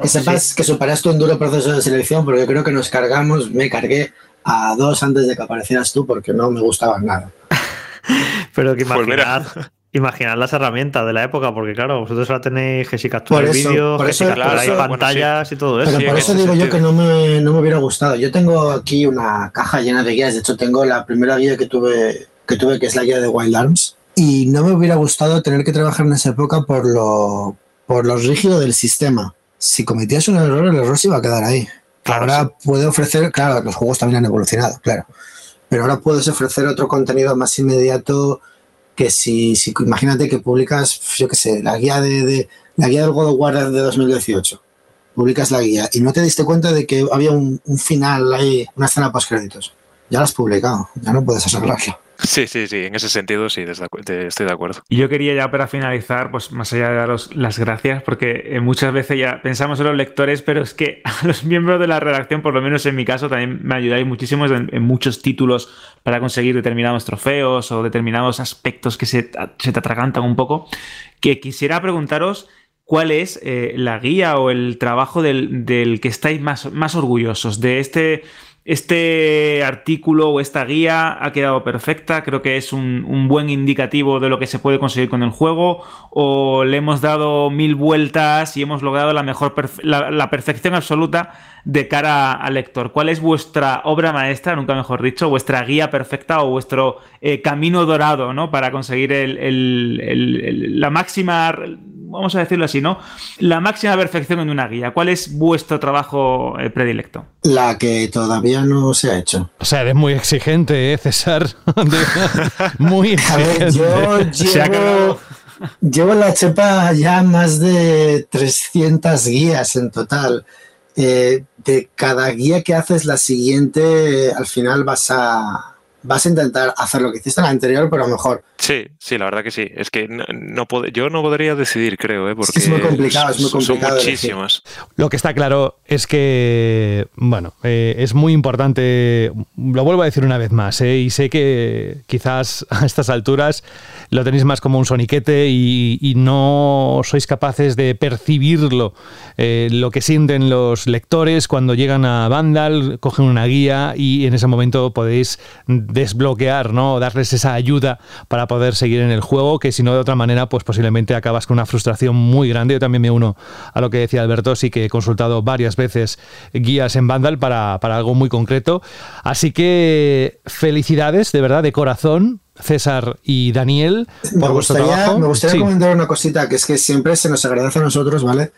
S7: sepas, que, superaste un duro proceso de selección, porque yo creo que nos cargamos, me cargué a dos antes de que aparecieras tú porque no me gustaban nada. [laughs]
S5: pero que pues imaginar, imaginar las herramientas de la época, porque claro, vosotros ahora tenéis que si capturar vídeo, que si pantallas y todo eso.
S7: Pero por eso digo yo que no me, no me, hubiera gustado. Yo tengo aquí una caja llena de guías, de hecho tengo la primera guía que tuve, que tuve, que es la guía de Wild Arms, y no me hubiera gustado tener que trabajar en esa época por lo, por lo rígido del sistema. Si cometías un error, el error se iba a quedar ahí. ahora puede ofrecer, claro, los juegos también han evolucionado, claro, pero ahora puedes ofrecer otro contenido más inmediato que si, si imagínate que publicas, yo qué sé, la guía de, la guía del God of War de 2018, publicas la guía y no te diste cuenta de que había un, final ahí, una escena post créditos. Ya la has publicado, ya no puedes arreglarlo.
S6: Sí, sí, sí, en ese sentido sí, estoy de acuerdo.
S3: Y yo quería ya para finalizar, pues más allá de daros las gracias, porque eh, muchas veces ya pensamos en los lectores, pero es que [laughs] a los miembros de la redacción, por lo menos en mi caso, también me ayudáis muchísimo en, muchos títulos para conseguir determinados trofeos o determinados aspectos que se, te atragantan un poco, que quisiera preguntaros cuál es eh, la guía o el trabajo del, del que estáis más, más orgullosos de este este artículo o esta guía ha quedado perfecta, creo que es un, buen indicativo de lo que se puede conseguir con el juego, o le hemos dado mil vueltas y hemos logrado la mejor la, perfección absoluta de cara al lector. ¿Cuál es vuestra obra maestra, nunca mejor dicho, vuestra guía perfecta o vuestro eh, camino dorado, ¿no? Para conseguir la máxima vamos a decirlo así, ¿no? La máxima perfección en una guía. ¿Cuál es vuestro trabajo eh, predilecto?
S7: La que todavía no se ha hecho.
S2: O sea, eres muy exigente, ¿eh, César? [laughs] muy exigente.
S7: yo [laughs] llevo, llevo la chepa ya más de 300 guías en total. Eh, de cada guía que haces, la siguiente, al final vas a, vas a intentar hacer lo que hiciste en la anterior, pero mejor.
S6: Sí, sí, la verdad que sí. Es que no, no yo no podría decidir, creo, ¿eh? porque
S7: es muy complicado, es muy complicado
S6: Son
S7: elegir.
S6: muchísimas.
S2: Lo que está claro es que, bueno, eh, es muy importante, lo vuelvo a decir una vez más, eh, y sé que quizás a estas alturas lo tenéis más como un soniquete y, no sois capaces de percibirlo, eh, lo que sienten los lectores cuando llegan a Vandal, cogen una guía y en ese momento podéis desbloquear, ¿no? Darles esa ayuda para poder seguir en el juego, que si no de otra manera, pues posiblemente acabas con una frustración muy grande. Yo también me uno a lo que decía Alberto, sí que he consultado varias veces guías en Vandal para, para algo muy concreto. Así que felicidades, de verdad, de corazón, César y Daniel,
S7: Me
S2: por vuestro
S7: gustaría,
S2: trabajo.
S7: me gustaría
S2: Sí.
S7: comentar una cosita, que es que siempre se nos agradece a nosotros, ¿vale?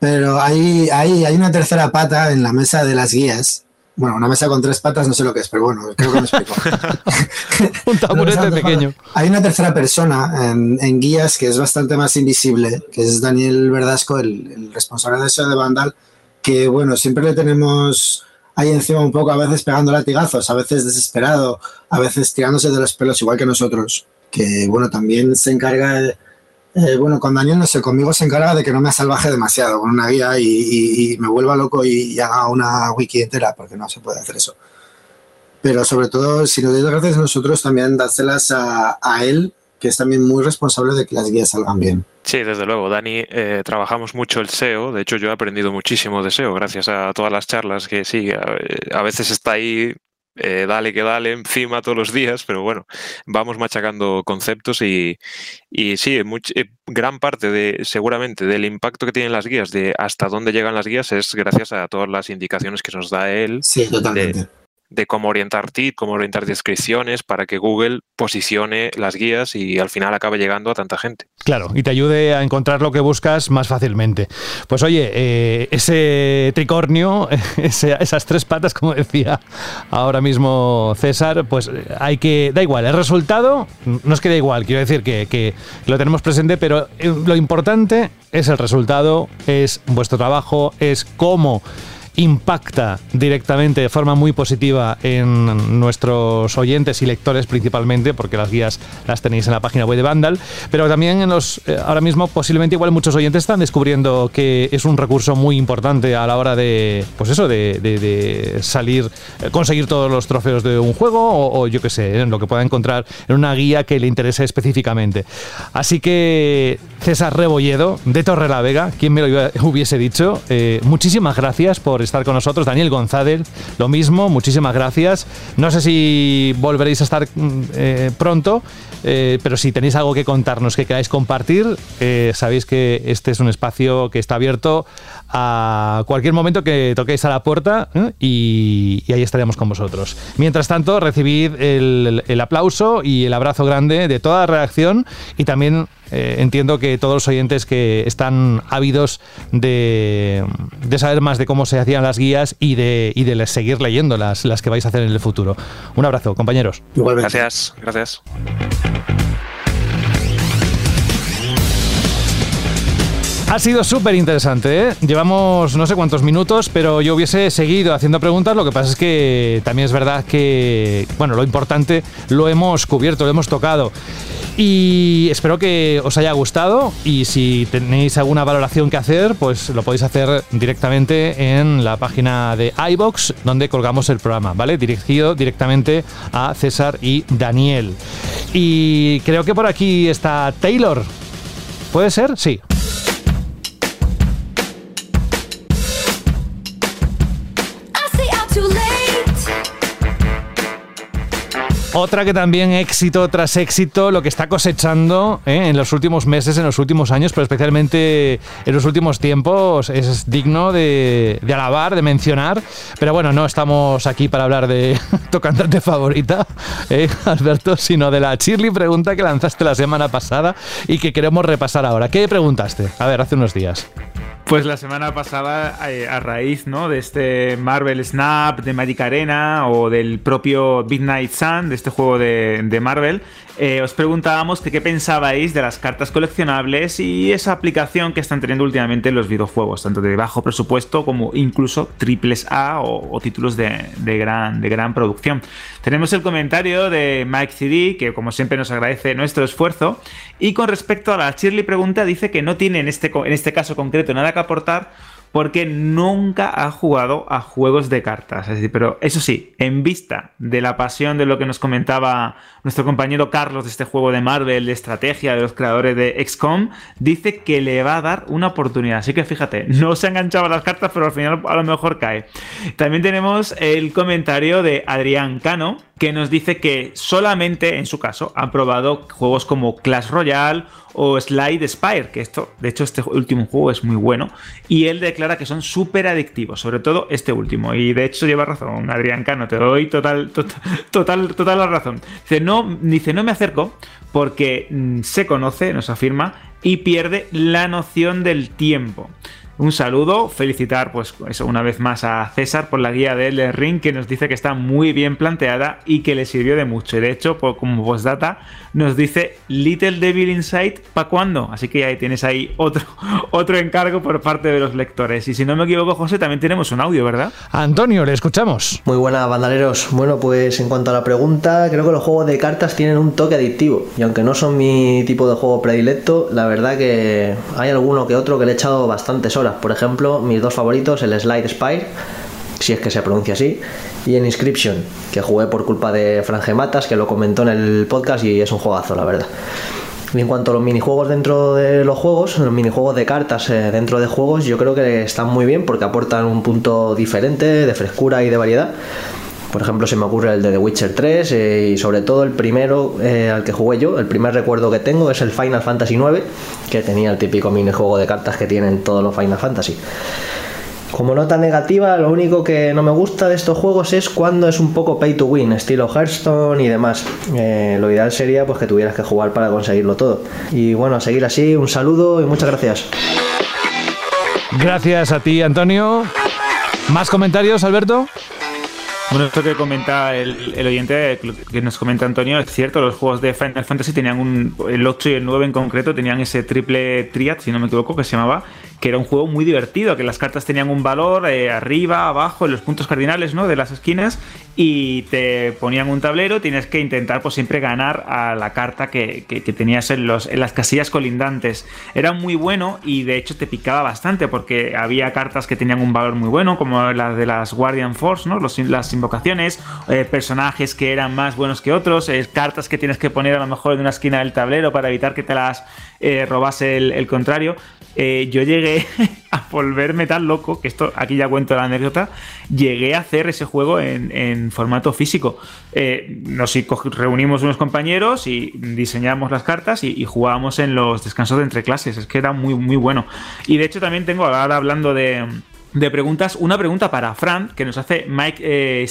S7: Pero hay, hay, hay una tercera pata en la mesa de las guías. Bueno, una mesa con tres patas, no sé lo que es, pero bueno, creo que me explico. [laughs]
S2: Un taburete pequeño.
S7: Hay una tercera persona en, en guías que es bastante más invisible, que es Daniel Verdasco, el, el responsable de eso de Vandal, que bueno, siempre le tenemos ahí encima un poco, a veces pegando latigazos, a veces desesperado, a veces tirándose de los pelos, igual que nosotros, que bueno, también se encarga, de- eh, bueno, con Daniel no sé, conmigo se encarga de que no me salvaje demasiado con una guía y, y- me vuelva loco y, haga una wiki entera, porque no se puede hacer eso. Pero sobre todo, si nos dais gracias a nosotros, también dárselas a él, que es también muy responsable de que las guías salgan bien.
S6: Sí, desde luego, Dani, eh, trabajamos mucho el SEO. De hecho, yo he aprendido muchísimo de SEO gracias a todas las charlas que sí, a, a veces está ahí, eh, dale que dale encima todos los días, pero bueno, vamos machacando conceptos y, y sí, much- eh, gran parte de, seguramente, del impacto que tienen las guías, de hasta dónde llegan las guías, es gracias a todas las indicaciones que nos da él
S7: Sí, totalmente.
S6: de cómo orientar tip, cómo orientar descripciones para que Google posicione las guías y al final acabe llegando a tanta gente.
S2: Claro, y te ayude a encontrar lo que buscas más fácilmente. Pues oye, eh, ese tricornio, [laughs] esas tres patas, como decía ahora mismo César, pues hay que, da igual, el resultado no es que da igual, quiero decir que, que lo tenemos presente, pero eh, lo importante es el resultado, es vuestro trabajo, es cómo impacta directamente de forma muy positiva en nuestros oyentes y lectores principalmente, porque las guías las tenéis en la página web de Vandal, pero también en los eh, ahora mismo posiblemente igual muchos oyentes están descubriendo que es un recurso muy importante a la hora de pues eso de, salir eh, conseguir todos los trofeos de un juego o, yo qué sé, en lo que pueda encontrar en una guía que le interese específicamente. Así que César Rebolledo de Torre la Vega, quien me lo hubiese dicho, eh, muchísimas gracias por estar con nosotros. Daniel González, lo mismo, muchísimas gracias. No sé si volveréis a estar mm, eh, pronto, eh, pero si tenéis algo que contarnos, que queráis compartir, eh, sabéis que este es un espacio que está abierto a cualquier momento que toquéis a la puerta ¿eh? y, y ahí estaremos con vosotros. Mientras tanto, recibid el, el aplauso y el abrazo grande de toda la redacción y también eh, entiendo que todos los oyentes que están ávidos de, de saber más de cómo se hacían las guías y de, y de seguir leyendo las, las que vais a hacer en el futuro. Un abrazo, compañeros.
S7: Igualmente.
S6: Gracias, gracias.
S2: Ha sido súper interesante, ¿eh? Llevamos no sé cuántos minutos, pero yo hubiese seguido haciendo preguntas. Lo que pasa es que también es verdad que, bueno, lo importante lo hemos cubierto, lo hemos tocado. Y espero que os haya gustado y si tenéis alguna valoración que hacer, pues lo podéis hacer directamente en la página de iBox donde colgamos el programa, ¿vale? Dirigido directamente a César y Daniel. Y creo que por aquí está Taylor. ¿Puede ser? Sí. Otra que también éxito tras éxito, lo que está cosechando ¿eh? en los últimos meses, en los últimos años, pero especialmente en los últimos tiempos, es digno de, alabar, de mencionar. Pero bueno, no estamos aquí para hablar de [laughs] tu cantante favorita, ¿eh, Alberto, sino de la Shirley pregunta que lanzaste la semana pasada y que queremos repasar ahora. ¿Qué preguntaste? A ver, hace unos días.
S3: Pues la semana pasada, eh, a raíz ¿no? de este Marvel Snap, de Magic Arena o del propio Midnight Sun, de este juego de, Marvel, eh, os preguntábamos qué pensabais de las cartas coleccionables y esa aplicación que están teniendo últimamente los videojuegos, tanto de bajo presupuesto como incluso triples A o, títulos de, gran, de gran producción. Tenemos el comentario de Mike CD, que como siempre nos agradece nuestro esfuerzo, y con respecto a la Shirley pregunta, dice que no tiene en este, en este caso concreto nada que aportar porque nunca ha jugado a juegos de cartas. Es pero eso sí, en vista de la pasión de lo que nos comentaba nuestro compañero Carlos de este juego de Marvel, de estrategia de los creadores de XCOM, dice que le va a dar una oportunidad. Así que fíjate, [laughs] no se ha enganchado las cartas, pero al final a lo mejor cae. También tenemos el comentario de Adrián Cano, que nos dice que solamente, en su caso, ha probado juegos como Clash Royale o Slide Spire, que esto, de hecho, este último juego es muy bueno, y él declara que son súper adictivos, sobre todo este último, y de hecho lleva razón, Adrián Cano, te doy total, total, total, total la razón. Dice no, dice, no me acerco porque mm, se conoce, nos afirma, y pierde la noción del tiempo un saludo, felicitar pues eso una vez más a César por la guía de Ring que nos dice que está muy bien planteada y que le sirvió de mucho. Y de hecho, como postdata, nos dice Little Devil Inside ¿para cuándo? Así que ahí tienes ahí otro, [laughs] otro encargo por parte de los lectores. Y si no me equivoco, José, también tenemos un audio, ¿verdad?
S2: Antonio, le escuchamos.
S9: Muy buena, bandaleros. Bueno, pues en cuanto a la pregunta, creo que los juegos de cartas tienen un toque adictivo. Y aunque no son mi tipo de juego predilecto, la verdad que hay alguno que otro que le he echado bastantes horas. Por ejemplo, mis dos favoritos, el Slide Spire si es que se pronuncia así, y en Inscription, que jugué por culpa de Franje Matas, que lo comentó en el podcast y es un juegazo, la verdad. Y en cuanto a los minijuegos dentro de los juegos, los minijuegos de cartas eh, dentro de juegos, yo creo que están muy bien porque aportan un punto diferente de frescura y de variedad. Por ejemplo, se me ocurre el de The Witcher 3 eh, y sobre todo el primero eh, al que jugué yo, el primer recuerdo que tengo es el Final Fantasy IX, que tenía el típico minijuego de cartas que tienen todos los Final Fantasy. Como nota negativa, lo único que no me gusta de estos juegos es cuando es un poco pay to win, estilo Hearthstone y demás. Eh, lo ideal sería pues que tuvieras que jugar para conseguirlo todo. Y bueno, a seguir así, un saludo y muchas gracias.
S2: Gracias a ti, Antonio. ¿Más comentarios, Alberto?
S3: Bueno, esto que comenta el, el, oyente, que nos comenta Antonio, es cierto, los juegos de Final Fantasy tenían un, el 8 y el 9 en concreto, tenían ese triple triad, si no me equivoco, que se llamaba, que era un juego muy divertido, que las cartas tenían un valor eh, arriba, abajo, en los puntos cardinales ¿no? de las esquinas y te ponían un tablero, tienes que intentar pues siempre ganar a la carta que, tenías en, los, en las casillas colindantes. Era muy bueno y de hecho te picaba bastante porque había cartas que tenían un valor muy bueno, como las de las Guardian Force, ¿no? Los, las invocaciones, eh, personajes que eran más buenos que otros, eh, cartas que tienes que poner a lo mejor en una esquina del tablero para evitar que te las robase el contrario. Yo llegué [laughs] a volverme tan loco, que esto aquí ya cuento la anécdota, llegué a hacer ese juego en, formato físico. Eh, nos reunimos unos compañeros y diseñamos las cartas y, jugábamos en los descansos de entre clases. Es que era muy, muy bueno. Y de hecho también tengo, ahora hablando de, preguntas, una pregunta para Fran, que nos hace Mike eh,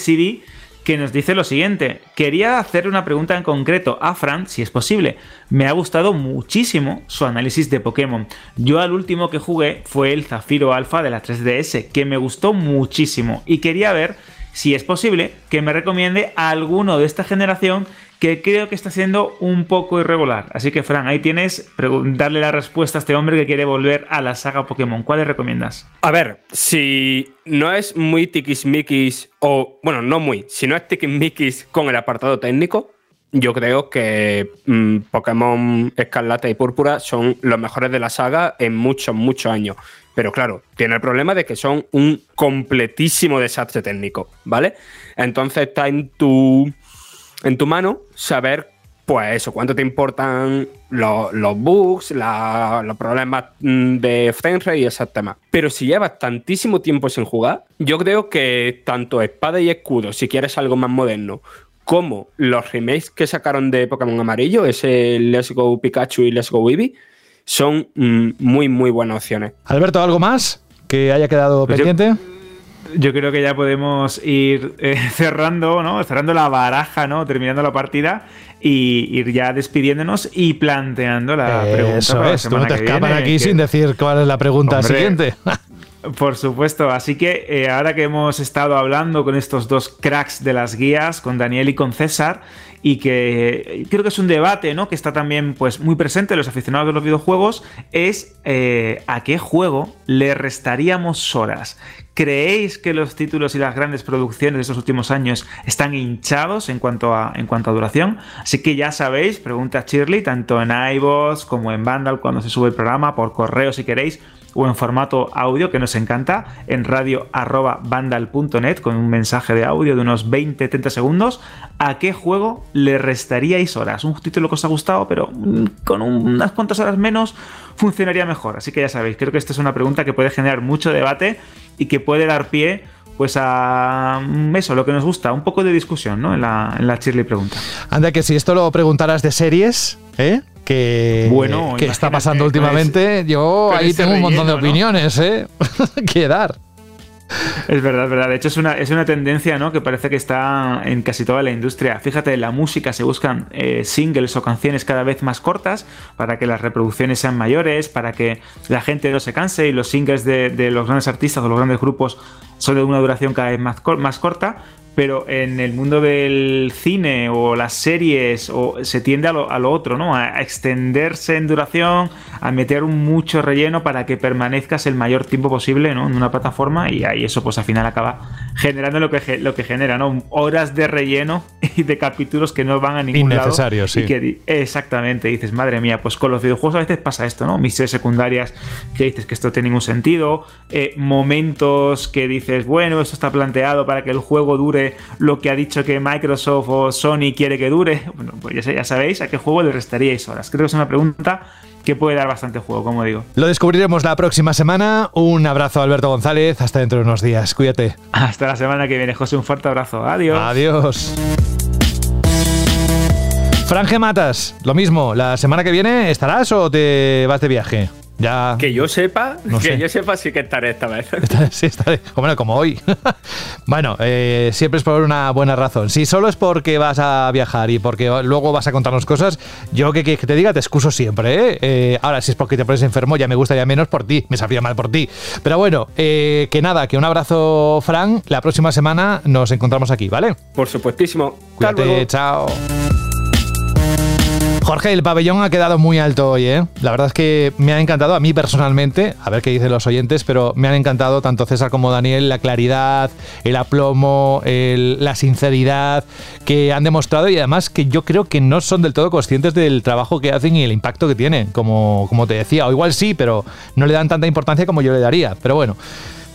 S3: que nos dice lo siguiente. Quería hacer una pregunta en concreto a Fran, si es posible. Me ha gustado muchísimo su análisis de Pokémon. Yo al último que jugué fue el Zafiro Alpha de la 3DS, que me gustó muchísimo y quería ver si es posible que me recomiende a alguno de esta generación que creo que está siendo un poco irregular. Así que, Fran, ahí tienes darle la respuesta a este hombre que quiere volver a la saga Pokémon. ¿Cuáles recomiendas?
S4: A ver, si no es muy tiquismiquis, o bueno, no muy, si no es tiquismiquis con el apartado técnico, yo creo que mm, Pokémon Escarlata y Púrpura son los mejores de la saga en muchos, muchos años. Pero claro, tiene el problema de que son un completísimo desastre técnico, ¿vale? Entonces está en tu en tu mano saber, pues eso, cuánto te importan los, bugs, los problemas mm, de frame y esos temas. Pero si llevas tantísimo tiempo sin jugar, yo creo que tanto espada y escudo, si quieres algo más moderno, como los remakes que sacaron de Pokémon Amarillo, ese Let's Go Pikachu y Let's Go Eevee, son mm, muy, muy buenas opciones.
S2: Alberto, ¿algo más que haya quedado pues pendiente?
S3: yo creo que ya podemos ir eh, [laughs] cerrando, ¿no? Cerrando la baraja, ¿no? Terminando la partida y ir ya despidiéndonos y planteando la pregunta.
S2: Eso es, tú no te escapas
S3: viene,
S2: aquí
S3: que-
S2: sin decir cuál es la pregunta
S3: Hombre.
S2: siguiente. [laughs]
S3: Por supuesto, así que eh, ahora que hemos estado hablando con estos dos cracks de las guías, con Daniel y con César, y que creo que es un debate ¿no? que está también pues, muy presente en los aficionados de los videojuegos, es eh, a qué juego le restaríamos horas. ¿Creéis que los títulos y las grandes producciones de estos últimos años están hinchados en cuanto a, en cuanto a duración? Así que ya sabéis, pregunta Shirley, tanto en iVoox como en Vandal cuando se sube el programa, por correo si queréis, o en formato audio que nos encanta en radio.vandal.net con un mensaje de audio de unos 20-30 segundos. ¿A qué juego le restaríais horas? Un título que os ha gustado, pero mm, con unas cuantas horas menos funcionaría mejor. Así que ya sabéis, creo que esta es una pregunta que puede generar mucho debate y que puede dar pie pues a mm, eso, lo que nos gusta, un poco de discusión ¿no? en la, en pregunta.
S2: Anda, que si esto lo preguntaras de series, ¿eh? Que,
S3: Bueno,
S2: que está pasando
S3: con
S2: últimamente, yo ahí
S3: ese
S2: tengo un montón de
S3: relleno, ¿no?
S2: opiniones, ¿eh? [laughs] que dar.
S3: Es verdad, es verdad. De hecho, es una, es una tendencia ¿no? que parece que está en casi toda la industria. Fíjate, en la música se buscan eh, singles o canciones cada vez más cortas para que las reproducciones sean mayores, para que la gente no se canse y los singles de, de los grandes artistas o los grandes grupos son de una duración cada vez más, más corta. Pero en el mundo del cine o las series o se tiende a lo, a lo otro, ¿no? A, extenderse en duración, a meter un mucho relleno para que permanezcas el mayor tiempo posible, ¿no? En una plataforma y ahí eso pues al final acaba generando lo que, lo que genera, ¿no? Horas de relleno [laughs] y de capítulos que no van a ningún lado.
S2: Innecesarios, sí.
S3: Y que exactamente, dices, madre mía, pues con los videojuegos a veces pasa esto, ¿no? Misiones secundarias que dices que esto tiene ningún sentido, eh, momentos que dices, bueno, esto está planteado para que el juego dure lo que ha dicho que Microsoft o Sony quiere que dure. Bueno, pues ya, sé- ya sabéis a qué juego le restaríais horas. Creo que es una pregunta que puede dar bastante juego, como digo.
S2: Lo descubriremos la próxima semana. Un abrazo, Alberto González. Hasta dentro de unos días. Cuídate.
S3: Hasta la semana que viene, José. Un fuerte abrazo. Adiós.
S2: Adiós. Franje Matas, lo mismo. ¿La semana que viene estarás o te vas de viaje? Ya.
S4: Que yo sepa,
S2: No
S4: que
S2: sé.
S4: yo sepa sí que estaré esta vez. [laughs]
S2: Sí, estaré. Bueno, como hoy. [laughs] bueno, eh, siempre es por una buena razón. Si solo es porque vas a viajar y porque luego vas a contarnos cosas, yo que, que te diga te excuso siempre. ¿eh? Eh, ahora, si es porque te pones enfermo, ya me gustaría menos por ti. Me sabría mal por ti. Pero bueno, que nada, que un abrazo, Fran. La próxima semana nos encontramos aquí, ¿vale?
S4: Por supuestísimo.
S2: Cuídate, chao. Jorge, el pabellón ha quedado muy alto hoy, ¿eh? La verdad es que me ha encantado, a mí personalmente, a ver qué dicen los oyentes, pero me han encantado tanto César como Daniel, la claridad, el aplomo, la sinceridad que han demostrado y además que yo creo que no son del todo conscientes del trabajo que hacen y el impacto que tienen, como, como te decía, o igual sí, pero no le dan tanta importancia como yo le daría. Pero bueno,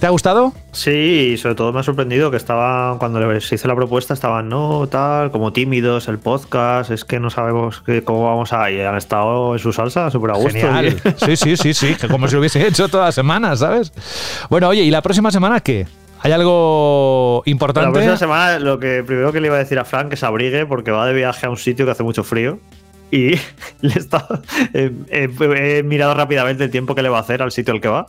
S2: ¿te ha gustado?
S5: Sí, y sobre todo me ha sorprendido que estaban, cuando les hice la propuesta, estaban, no, tal, como tímidos, el podcast, es que no sabemos que- cómo vamos a... Y han estado en su salsa, súper a gusto.
S2: Genial. [laughs] Sí, sí, sí, sí. que Como si lo hubiese hecho toda la semana, ¿sabes? Bueno, oye, ¿y la próxima semana qué? ¿Hay algo
S5: La
S2: importante?
S5: próxima semana lo que primero que le iba a decir a Frank que se abrigue porque va de viaje a un sitio que hace mucho frío y [laughs] le he, estado- he- he- he mirado rápidamente el tiempo que le va a hacer al sitio al que va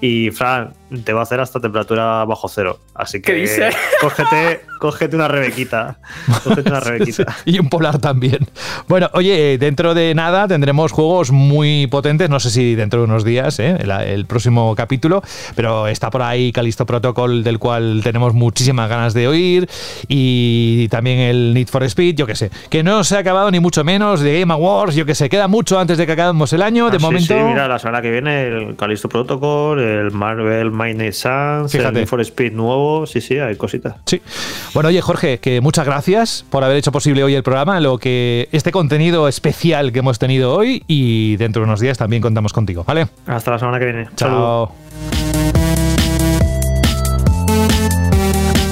S5: y Frank te va a hacer hasta temperatura bajo cero. Así que
S4: ¿Qué dice? [laughs]
S5: Cógete, cógete una rebequita. Cógete una rebequita. [laughs]
S2: y un polar también. Bueno, oye, dentro de nada tendremos juegos muy potentes, no sé si dentro de unos días, ¿eh? el, el próximo capítulo, pero está por ahí Calisto Protocol, del cual tenemos muchísimas ganas de oír, y también el Need for Speed, yo que sé, que no se ha acabado ni mucho menos de Game Awards, yo que sé, queda mucho antes de que acabemos el año, de
S5: Ah, sí,
S2: momento...
S5: sí, mira, la semana que viene el Callisto Protocol, el Marvel Suns, el
S2: Fíjate.
S5: Need for Speed nuevo, sí, sí, hay cositas.
S2: Sí. Bueno, oye, Jorge, que muchas gracias por haber hecho posible hoy el programa, lo que este contenido especial que hemos tenido hoy y dentro de unos días también contamos contigo, ¿vale?
S5: Hasta la semana que viene.
S2: Chao.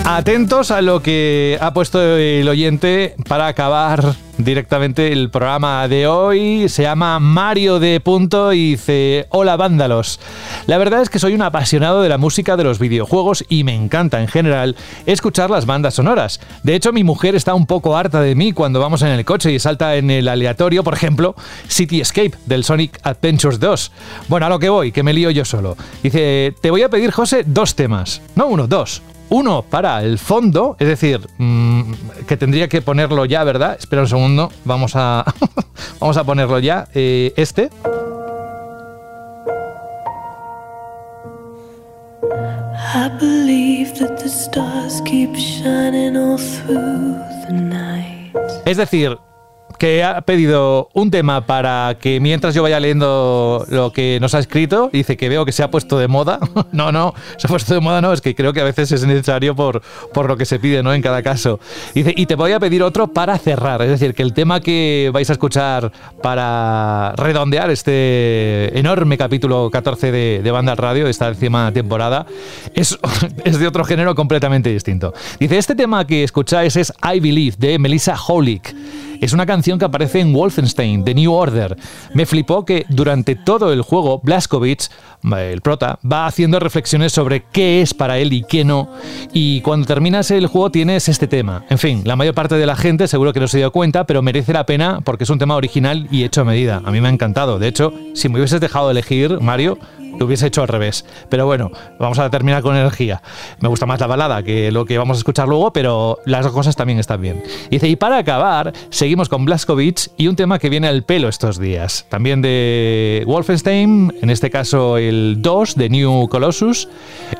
S2: Atentos a lo que ha puesto el oyente para acabar directamente el programa de hoy. Se llama Mario de Punto y dice: Hola vándalos. La verdad es que soy un apasionado de la música de los videojuegos y me encanta en general escuchar las bandas sonoras. De hecho, mi mujer está un poco harta de mí cuando vamos en el coche y salta en el aleatorio, por ejemplo, City Escape del Sonic Adventures 2. Bueno, a lo que voy, que me lío yo solo. Dice: Te voy a pedir, José, dos temas. No uno, dos. Uno para el fondo, es decir, mm, que tendría que ponerlo ya, ¿verdad? Espera un segundo, vamos a, [laughs] vamos a ponerlo ya. Eh, este.
S10: I believe that the stars keep shining all through the night.
S2: Es decir, que ha pedido un tema para que mientras yo vaya leyendo lo que nos ha escrito, dice que veo que se ha puesto de moda. [laughs] no, no, se ha puesto de moda, no, es que creo que a veces es necesario por, por lo que se pide, ¿no? En cada caso. Dice, y te voy a pedir otro para cerrar, es decir, que el tema que vais a escuchar para redondear este enorme capítulo 14 de, de Banda Radio, esta décima temporada, es, [laughs] es de otro género completamente distinto. Dice, este tema que escucháis es I Believe, de Melissa Holick. Es una canción que aparece en Wolfenstein, The New Order. Me flipó que durante todo el juego, Blazkowicz, el prota, va haciendo reflexiones sobre qué es para él y qué no. Y cuando terminas el juego tienes este tema. En fin, la mayor parte de la gente seguro que no se dio cuenta, pero merece la pena porque es un tema original y hecho a medida. A mí me ha encantado. De hecho, si me hubieses dejado elegir, Mario, lo hubiese hecho al revés. Pero bueno, vamos a terminar con energía. Me gusta más la balada que lo que vamos a escuchar luego, pero las dos cosas también están bien. Dice, y para acabar, seguimos con Blaskovic y un tema que viene al pelo estos días. También de Wolfenstein, en este caso el 2 de New Colossus,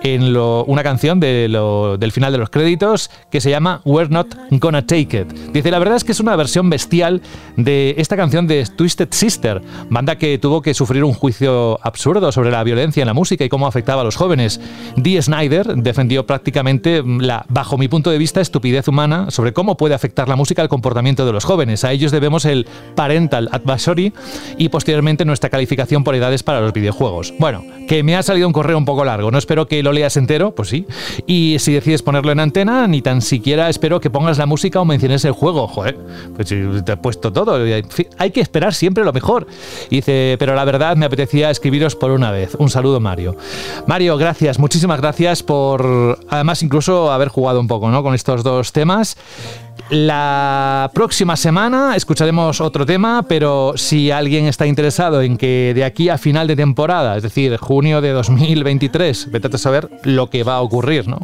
S2: en una canción del final de los créditos que se llama We're Not Gonna Take It. Dice, la verdad es que es una versión bestial de esta canción de Twisted Sister, banda que tuvo que sufrir un juicio absurdo sobre la violencia en la música y cómo afectaba a los jóvenes. Dee Snyder defendió prácticamente la, bajo mi punto de vista, estupidez humana sobre cómo puede afectar la música al comportamiento de los jóvenes. A ellos debemos el parental advisory y posteriormente nuestra calificación por edades para los videojuegos. Bueno, que me ha salido un correo un poco largo, no espero que lo leas entero, pues sí. Y si decides ponerlo en antena, ni tan siquiera espero que pongas la música o menciones el juego, joder. Pues te he puesto todo, hay que esperar siempre lo mejor. dice, pero la verdad me apetecía escribiros por una vez. Un saludo, Mario. Mario, gracias, muchísimas gracias por, además, incluso haber jugado un poco ¿no? con estos dos temas. La próxima semana escucharemos otro tema, pero si alguien está interesado en que de aquí a final de temporada, es decir, junio de 2023, vete a saber lo que va a ocurrir, ¿no?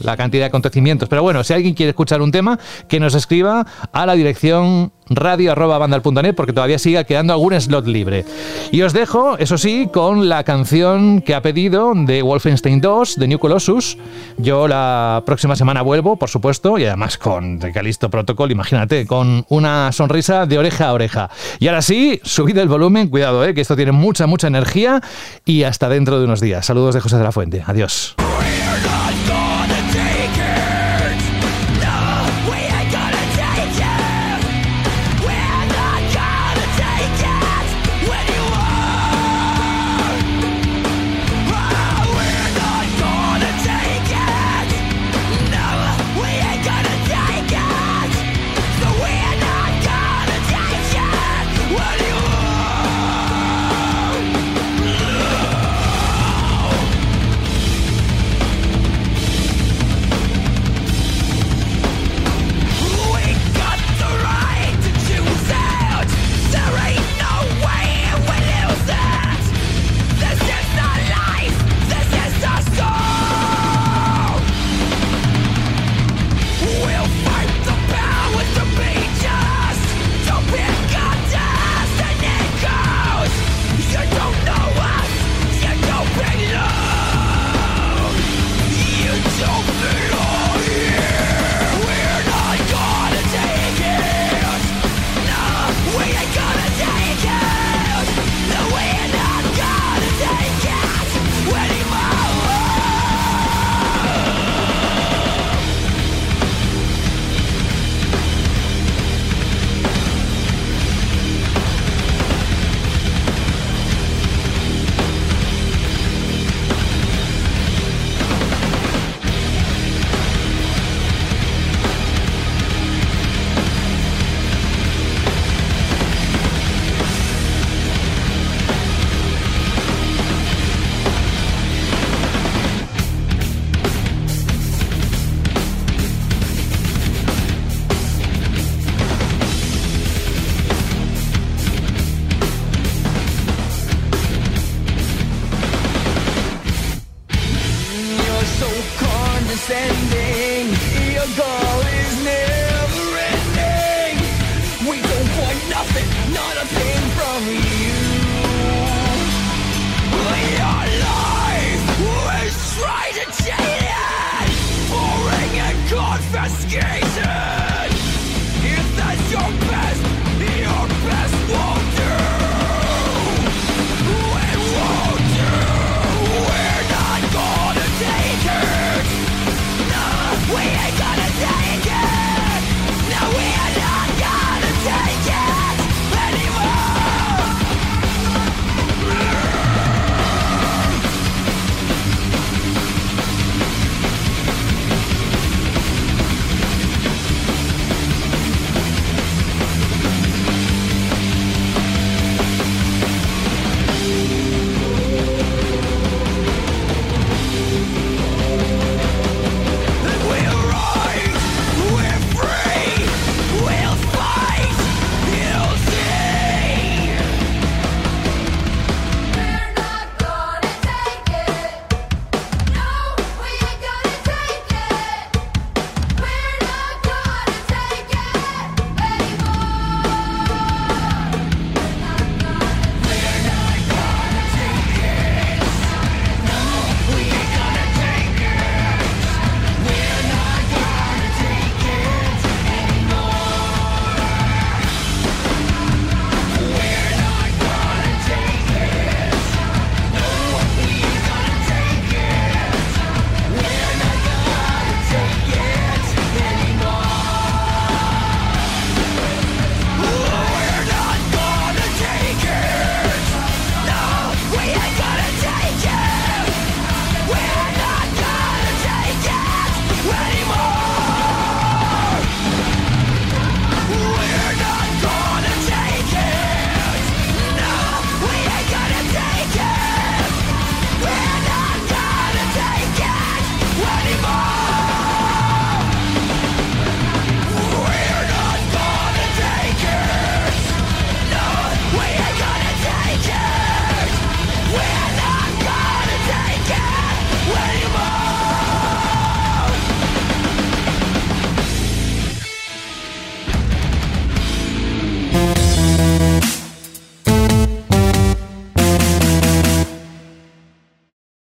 S2: La cantidad de acontecimientos. Pero bueno, si alguien quiere escuchar un tema, que nos escriba a la dirección radio.bandal.net porque todavía sigue quedando algún slot libre. Y os dejo, eso sí, con la canción que ha pedido de Wolfenstein 2, de New Colossus. Yo la próxima semana vuelvo, por supuesto, y además con Calisto Protocol, imagínate, con una sonrisa de oreja a oreja. Y ahora sí, subid el volumen, cuidado, eh, que esto tiene mucha, mucha energía y hasta dentro de unos días. Saludos de José de la Fuente. Adiós.